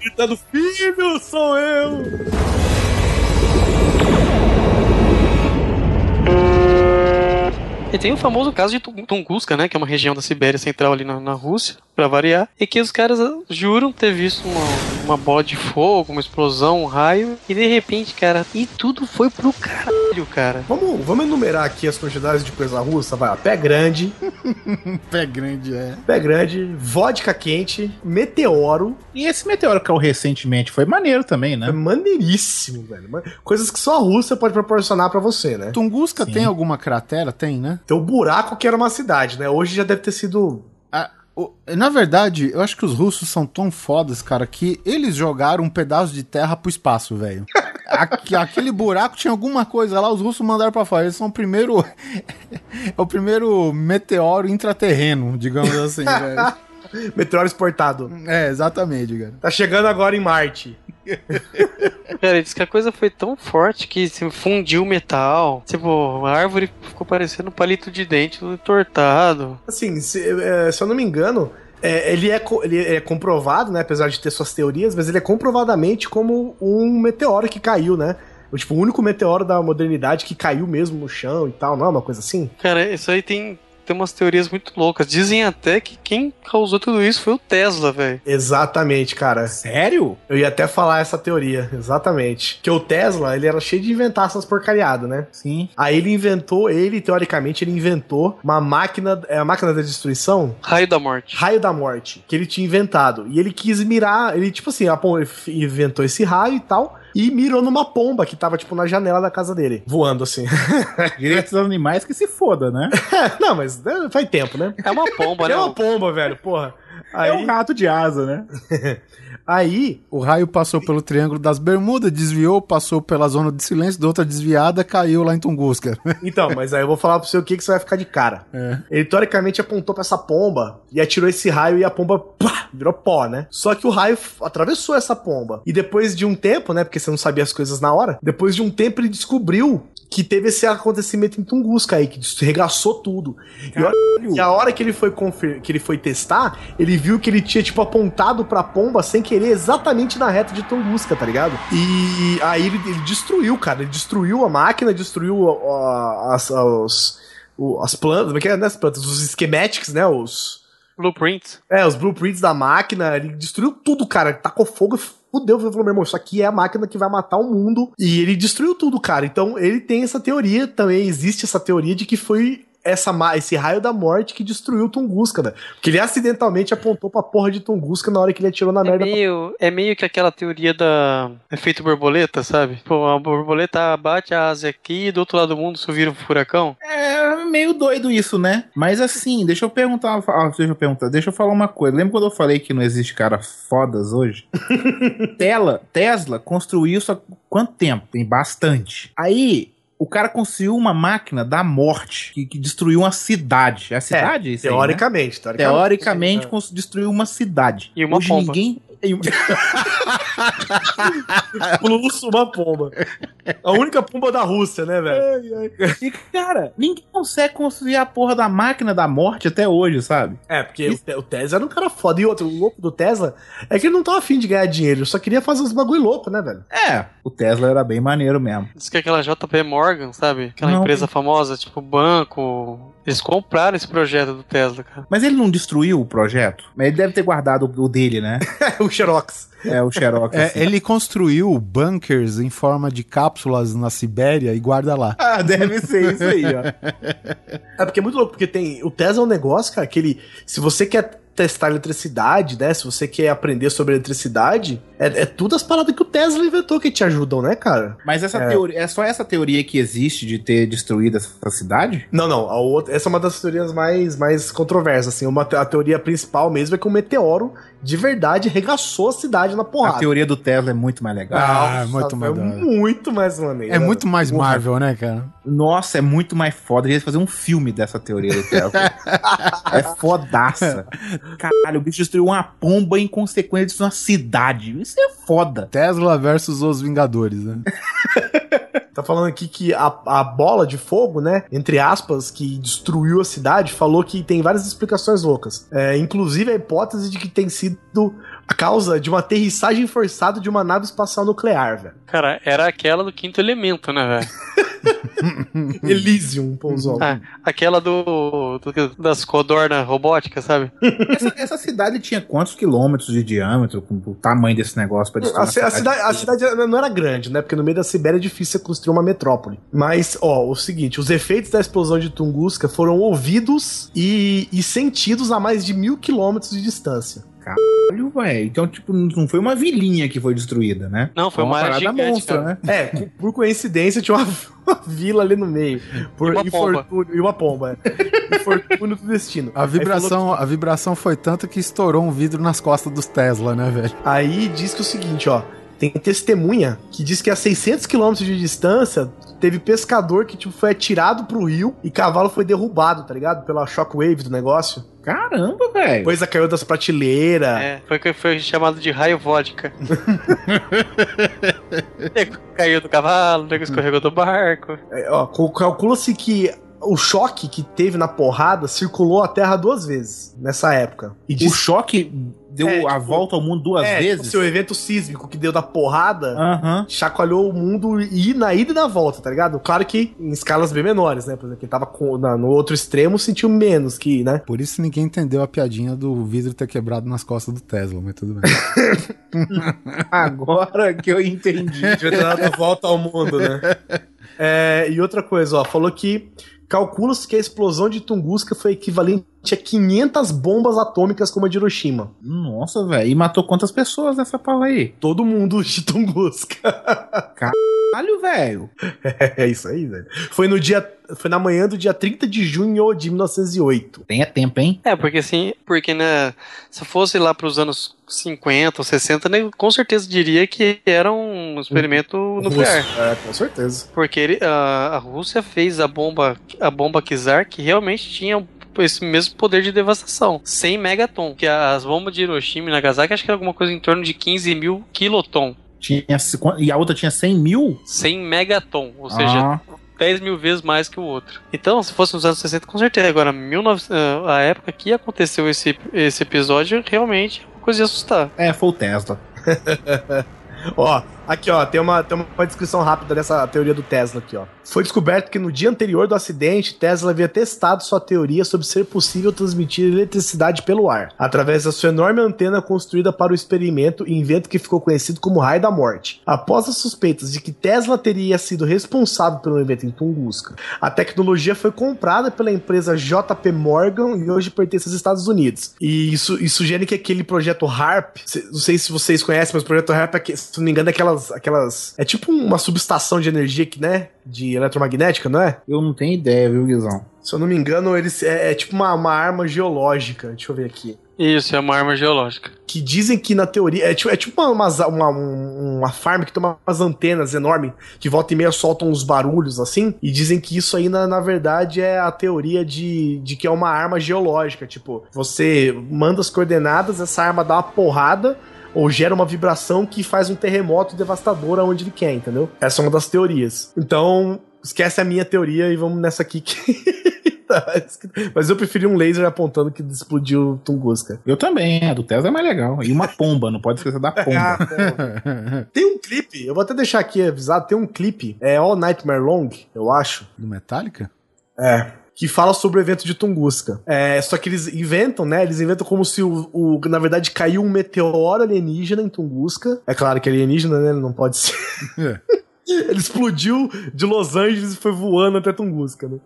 Gritando, filho, sou eu! E tem o famoso caso de Tung- Tunguska, né? Que é uma região da Sibéria Central ali na, na Rússia, pra variar. E que os caras ah, juram ter visto uma, uma bola de fogo, uma explosão, um raio. E de repente, cara, e tudo foi pro caralho, cara. Vamos, vamos enumerar aqui as quantidades de coisa russa, vai lá. Pé grande, Pé grande, é. pé grande, vodka quente, meteoro. E esse meteoro que caiu recentemente foi maneiro também, É né? maneiríssimo, velho. Coisas que só a Rússia pode proporcionar pra você, né? Tunguska Sim. tem alguma cratera? Tem, né? Tem o buraco que era uma cidade, né? Hoje já deve ter sido Ah, o- na verdade, eu acho que os russos são tão fodas, cara, que eles jogaram um pedaço de terra pro espaço, velho. Aque- Aquele buraco tinha alguma coisa lá, os russos mandaram pra fora. Eles são o primeiro. é o primeiro meteoro intraterreno, digamos assim, velho. meteoro exportado. É, exatamente, cara. Tá chegando agora em Marte. Cara, diz que a coisa foi tão forte que se fundiu o metal. Tipo, a árvore ficou parecendo um palito de dente entortado. Assim, se, é, se eu não me engano, é, ele, é, ele é comprovado, né? Apesar de ter suas teorias, mas ele é comprovadamente como um meteoro que caiu, né? O, tipo, o único meteoro da modernidade que caiu mesmo no chão e tal, não é uma coisa assim? Cara, isso aí tem, tem umas teorias muito loucas. Dizem até que quem causou tudo isso foi o Tesla, velho. Exatamente, cara. Sério? Eu ia até falar essa teoria, exatamente. Que o Tesla, ele era cheio de inventar essas porcariadas, né? Sim. Aí ele inventou, ele, teoricamente, ele inventou uma máquina, é a máquina da destruição? Raio da morte. Raio da Morte, que ele tinha inventado. E ele quis mirar, ele, tipo assim, inventou esse raio e tal, e mirou numa pomba que tava, tipo, na janela da casa dele, voando assim. Direitos dos animais que se foda, né? Não, mas né, faz tempo, né? É uma pomba, né? É uma pomba, velho, porra. Aí, É um rato de asa, né? Aí O raio passou pelo Triângulo das Bermudas, desviou, passou pela zona de silêncio, da outra desviada, caiu lá em Tunguska. então, mas aí eu vou falar pra você o que, que você vai ficar de cara. É. Ele teoricamente apontou pra essa pomba e atirou esse raio e a pomba pá, virou pó, né? Só que o raio atravessou essa pomba. E depois de um tempo, né? Porque você não sabia as coisas na hora, depois de um tempo ele descobriu que teve esse acontecimento em Tunguska aí, que regaçou tudo. E a, e a hora que ele foi confer- que ele foi testar, ele viu que ele tinha, tipo, apontado pra pomba sem querer exatamente na reta de Tunguska, tá ligado? E aí ele, ele destruiu, cara. Ele destruiu a máquina, destruiu a- a- as, os- o- as plantas, como é que é, né, as plantas, os schematics, né, os... Blueprints. É, os blueprints da máquina, ele destruiu tudo, cara. Tacou fogo e Ele falou, meu irmão, isso aqui é a máquina que vai matar o mundo. E ele destruiu tudo, cara. Então, ele tem essa teoria, também existe essa teoria de que foi essa, esse raio da morte que destruiu Tunguska, né? Porque ele acidentalmente apontou pra porra de Tunguska na hora que ele atirou na É merda. meio, é meio que aquela teoria da efeito borboleta, sabe? Pô, a borboleta bate a asa aqui e do outro lado do mundo isso vira um furacão. É meio doido isso, né? Mas assim, deixa eu perguntar. ah, deixa eu perguntar, deixa eu falar uma coisa. Lembra quando eu falei que não existe cara fodas hoje? Tela, Tesla construiu isso há quanto tempo? Tem bastante. Aí. O cara construiu uma máquina da morte que, que destruiu uma cidade. É a cidade? isso aí, né? Teoricamente, teoricamente. Teoricamente, destruiu uma cidade. E uma Hoje pomba. ninguém. E um- Plus uma pomba. A única pomba da Rússia, né, velho? E, cara, ninguém consegue construir a porra da máquina da morte até hoje, sabe? É, porque o Te- o Tesla era um cara foda. E outro, o louco do Tesla é que ele não tava afim de ganhar dinheiro, ele só queria fazer uns bagulho louco, né, velho? É, o Tesla era bem maneiro mesmo. Diz que aquela JP Morgan, sabe? Aquela Não. empresa famosa, tipo banco. Eles compraram esse projeto do Tesla, cara. Mas ele não destruiu o projeto? Mas ele deve ter guardado o dele, né? o Xerox. É, o Xerox. É, assim. ele construiu bunkers em forma de cápsulas na Sibéria e guarda lá. Ah, deve ser isso aí, ó. É porque é muito louco, porque tem. O Tesla é um negócio, cara, que ele. Se você quer testar eletricidade, né? Se você quer aprender sobre eletricidade, é, é tudo as paradas que o Tesla inventou que te ajudam, né, cara? Mas essa É. teoria, é só essa teoria que existe de ter destruído essa cidade? Não, não. Outra, essa é uma das teorias mais, mais controversas, assim. Uma, a teoria principal mesmo é que um meteoro de verdade regaçou a cidade na A porrada. teoria do Tesla é muito mais legal. Ah, Nossa, muito mais hora. muito mais maneiro. É muito mais Porra. Marvel, né, cara? Nossa, é muito mais foda. Eles fazer um filme dessa teoria do Tesla. é fodaça. Caralho, o bicho destruiu uma pomba em consequência de uma cidade. Isso é foda. Tesla versus os Vingadores, né? Tá falando aqui que a, a bola de fogo, né? Entre aspas, que destruiu a cidade, falou que tem várias explicações loucas. É, inclusive a hipótese de que tem sido a causa de uma aterrissagem forçada de uma nave espacial nuclear, velho. Cara, era aquela do quinto elemento, né, velho? Elysium pousou. Ah, aquela do, do- das codornas robóticas, sabe? Essa, essa cidade tinha quantos quilômetros de diâmetro com o tamanho desse negócio pra destruir A, a cidade, a cidade não era grande, né? Porque no meio da Sibéria é difícil você construir uma metrópole. Mas, ó, o seguinte: os efeitos da explosão de Tunguska foram ouvidos e, e sentidos a mais de mil quilômetros de distância. Caralho, velho. Então, tipo, não foi uma vilinha que foi destruída, né? Não, foi uma área parada gigante, monstra, cara. né? É, por coincidência tinha uma, uma vila ali no meio. Por E uma pomba. infortúnio- E uma pomba. é. Infortúnio do destino. A vibração, a vibração foi tanto que estourou um vidro nas costas dos Tesla, né, velho? Aí diz que é o seguinte, ó. Tem testemunha que diz que a 600 quilômetros de distância teve pescador que tipo, foi atirado pro rio e cavalo foi derrubado, tá ligado? Pela shockwave do negócio. Caramba, velho. Coisa caiu das prateleiras. É, foi, que foi chamado de raio vodka. caiu do cavalo, escorregou do barco. É, ó, cal- Calcula-se que o choque que teve na porrada circulou a Terra duas vezes nessa época. E O diz choque deu É, a tipo, volta ao mundo duas é, vezes? tipo, seu evento sísmico que deu da porrada. Aham. chacoalhou o mundo e na ida e na volta, tá ligado? Claro que em escalas bem menores, né? Por exemplo, quem tava com- na- no outro extremo sentiu menos que, né? Por isso ninguém entendeu a piadinha do vidro ter quebrado nas costas do Tesla, mas tudo bem. Agora que eu entendi. Devia ter dado a volta ao mundo, né? É, e outra coisa, ó, falou que calcula-se que a explosão de Tunguska foi equivalente a 500 bombas atômicas como a de Hiroshima. Nossa, velho. E matou quantas pessoas nessa porra aí? Todo mundo de Tunguska. Caralho, velho. é isso aí, velho. Foi no dia, foi na manhã do dia 30 de junho de 1908. Tenha tempo, hein? É, porque assim, porque né, se fosse lá pros anos 50 ou 60, né, com certeza diria que era um experimento nuclear. Russo. É, com certeza. Porque ele- a, a Rússia fez a bomba, a bomba Kizar, que realmente tinha esse mesmo poder de devastação, 100 megaton. Que as bombas de Hiroshima e Nagasaki acho que era alguma coisa em torno de 15 mil kiloton. Tinha, e a outra tinha 100 mil? 100 megaton, ou seja, Ah, 10 mil vezes mais que o outro. Então, se fosse nos anos 60, com certeza. Agora, 19, ah, a época que aconteceu esse, esse episódio, realmente coisa de assustar. é, foi o Tesla. Ó, Aqui, ó, tem uma, tem uma descrição rápida dessa teoria do Tesla aqui, ó. Foi descoberto que no dia anterior do acidente, Tesla havia testado sua teoria sobre ser possível transmitir eletricidade pelo ar, através da sua enorme antena construída para o experimento, invento que ficou conhecido como Raio da Morte. Após as suspeitas de que Tesla teria sido responsável pelo evento em Tunguska, a tecnologia foi comprada pela empresa JP Morgan e hoje pertence aos Estados Unidos. E isso, isso sugere que aquele projeto HARP, não sei se vocês conhecem, mas o projeto HARP, é, se não me engano, é aquelas, aquelas. É tipo uma subestação de energia que, né? De eletromagnética, não é? Eu não tenho ideia, viu, Guizão? Se eu não me engano, eles é, é tipo uma, uma arma geológica. Deixa eu ver aqui. Isso, é uma arma geológica. Que dizem que na teoria. É tipo, é tipo uma, uma, uma, um- uma farm que tem umas antenas enormes que volta e meia soltam uns barulhos assim. E dizem que isso aí, na, na verdade, é a teoria de, de que é uma arma geológica. Tipo, você manda as coordenadas, essa arma dá uma porrada. Ou gera uma vibração que faz um terremoto devastador aonde ele quer, entendeu? Essa é uma das teorias. Então, esquece a minha teoria e vamos nessa aqui que. Mas eu preferi um laser apontando que explodiu Tunguska. Eu também, a do Tesla é mais legal. E uma pomba, não pode esquecer da pomba. Tem um clipe, eu vou até deixar aqui avisado, tem um clipe, é All Nightmare Long, eu acho. Do Metallica? É. Que fala sobre o evento de Tunguska. É, só que eles inventam, né? Eles inventam como se o, o- na verdade caiu um meteoro alienígena em Tunguska. É claro que alienígena, né? Ele não pode ser. É. Ele explodiu de Los Angeles e foi voando até Tunguska, né?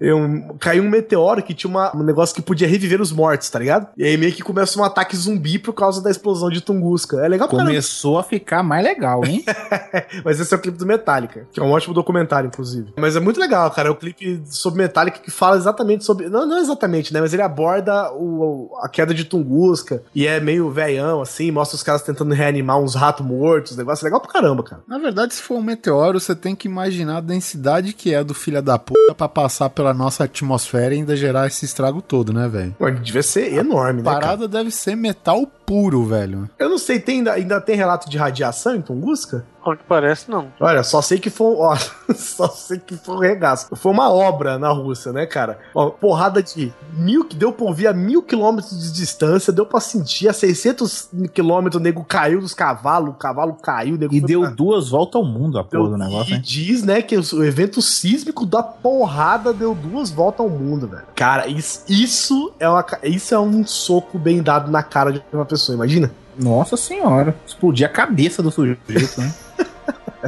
É um- caiu um meteoro que tinha uma- um negócio que podia reviver os mortos, tá ligado? E aí meio que começa um ataque zumbi por causa da explosão de Tunguska. É legal pra caramba. Começou a ficar mais legal, hein? Mas esse é o clipe do Metallica, que é um ótimo documentário, inclusive. Mas é muito legal, cara. É o clipe sobre Metallica que fala exatamente sobre. Não, não exatamente, né? Mas ele aborda o, a queda de Tunguska. E é meio velhão, assim. Mostra os caras tentando reanimar uns ratos mortos. Negócio legal pra caramba, cara. Na verdade, se for um meteoro, você tem que imaginar a densidade que é do filho da puta pra passar pela nossa atmosfera e ainda gerar esse estrago todo, né, velho? Devia ser enorme, né? A Cara? parada deve ser metal puro, velho. Eu não sei, tem, ainda, ainda tem relato de radiação em Tunguska? Ao que parece, não. Olha, só sei que foi. Ó, só sei que foi um regaço. Foi uma obra na Rússia, né, cara? Ó, porrada de mil que deu pra ouvir a mil quilômetros de distância, deu pra sentir a 600 quilômetros, o nego caiu dos cavalos, o cavalo caiu, o nego E deu pra- duas voltas ao mundo a porra do negócio, e hein? diz, né, que o evento sísmico da porrada deu duas voltas ao mundo, velho. Cara, isso, isso, é uma, isso é um soco bem dado na cara de uma pessoa, imagina? Nossa senhora. Explodir a cabeça do sujeito, né?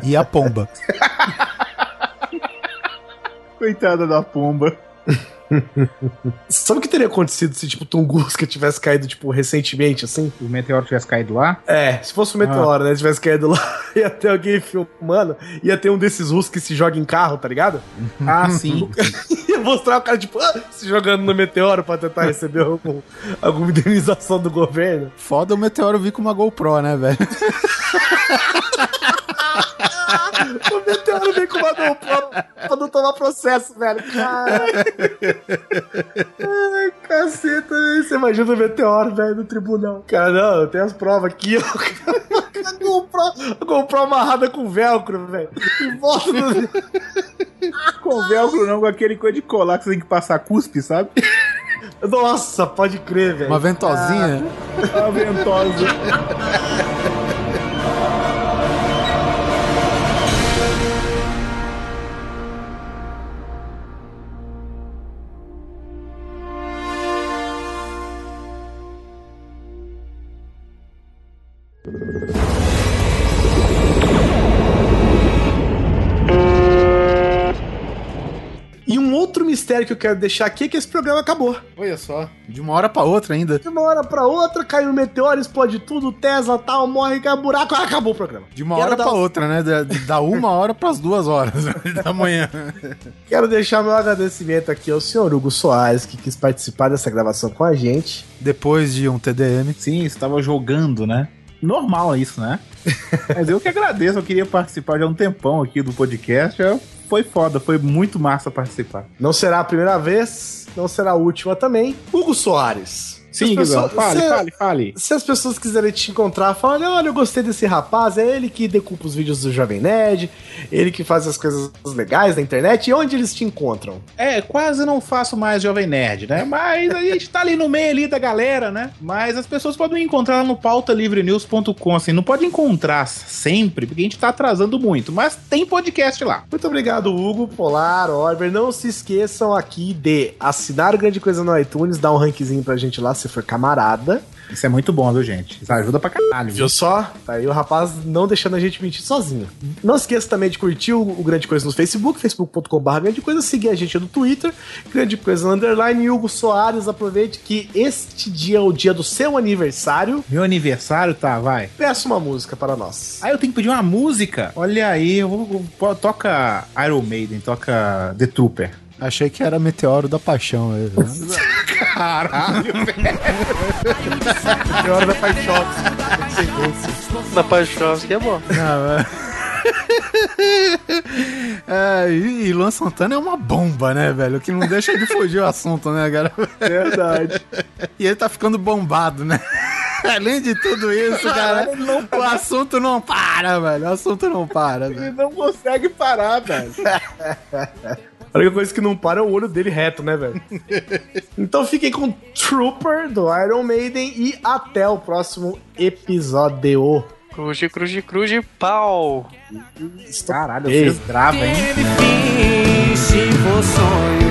E a pomba. Coitada da pomba. Sabe o que teria acontecido se, tipo, Tunguska tivesse caído, tipo, recentemente, assim? Se o meteoro tivesse caído lá, É, se fosse um meteoro, né? Tivesse caído lá, ia ter alguém filmando, ia ter um desses russos que se joga em carro, tá ligado? ah, sim. Ia mostrar o cara, tipo, ah, se jogando no meteoro pra tentar receber algum, alguma indenização do governo. Foda o meteoro vir com uma GoPro, né, velho? O meteoro vem com uma GoPro pra não tomar processo, velho. Caralho. Ai, caceta. Você imagina o meteoro, velho, no tribunal. Cara, não, eu tenho as provas aqui, ó. A GoPro, a GoPro amarrada com velcro, velho. E volta no... Com velcro não, com aquele coisa de colar que você tem que passar cuspe, sabe? Nossa, pode crer, velho. Uma ventosinha. A ventosa. Outro mistério que eu quero deixar aqui é que esse programa acabou. Olha só. De uma hora pra outra ainda. De uma hora pra outra, cai um meteoro, explode tudo, Tesla tal, morre, cai um buraco, ah, acabou o programa. De uma Quero hora dar- pra outra, né? Da, da uma hora pras duas horas da manhã. Quero deixar meu agradecimento aqui ao senhor Hugo Soares, que quis participar dessa gravação com a gente. Depois de um TDM. Sim, estava jogando, né? Normal isso, né? Mas eu que agradeço, eu queria participar de há um tempão aqui do podcast. Eu- Foi foda, foi muito massa participar. Não será a primeira vez, não será a última também. Hugo Soares, Sim, pessoas- fale, cê- fale, fale. Se as pessoas quiserem te encontrar, falam, olha, eu gostei desse rapaz, é ele que decoupa os vídeos do Jovem Nerd, ele que faz as coisas legais na internet, e onde eles te encontram? É, quase não faço mais Jovem Nerd, né? Mas a gente tá ali no meio ali da galera, né? Mas as pessoas podem me encontrar lá no pautalivrenews.com, assim, não pode encontrar sempre, porque a gente tá atrasando muito, mas tem podcast lá. Muito obrigado, Hugo, Polar, Oliver. Não se esqueçam aqui de assinar o Grande Coisa no iTunes, dar um rankzinho pra gente lá, se for camarada. Isso é muito bom, viu, gente? Isso ajuda pra caralho. viu? Viu só? Tá aí o rapaz não deixando a gente mentir sozinho. Não esqueça também de curtir o, o Grande Coisa no Facebook, facebook.com.br Grande Coisa, seguir a gente no Twitter, Grande Coisa Underline, Hugo Soares, aproveite que este dia é o dia do seu aniversário. Meu aniversário, tá, vai. Peça uma música para nós. Aí eu tenho que pedir uma música. Olha aí, eu vou, vou- toca Iron Maiden, toca The Trooper. Achei que era Meteoro da Paixão. né? Caralho, É hora da paixão. Da Paixão, que é bom. Não, é... É, e e Luan Santana é uma bomba, né, velho? Que não deixa de fugir o assunto, né, cara? Verdade. E ele tá ficando bombado, né? Além de tudo isso, cara, o assunto não para, velho. O assunto não para, velho. Ele não consegue parar, velho. A única coisa que não para é o olho dele reto, né, velho? então fiquem com Trooper do Iron Maiden e até o próximo episódio. Cruze, cruze, cruze, pau. Caralho, vocês gravam, hein? Sonho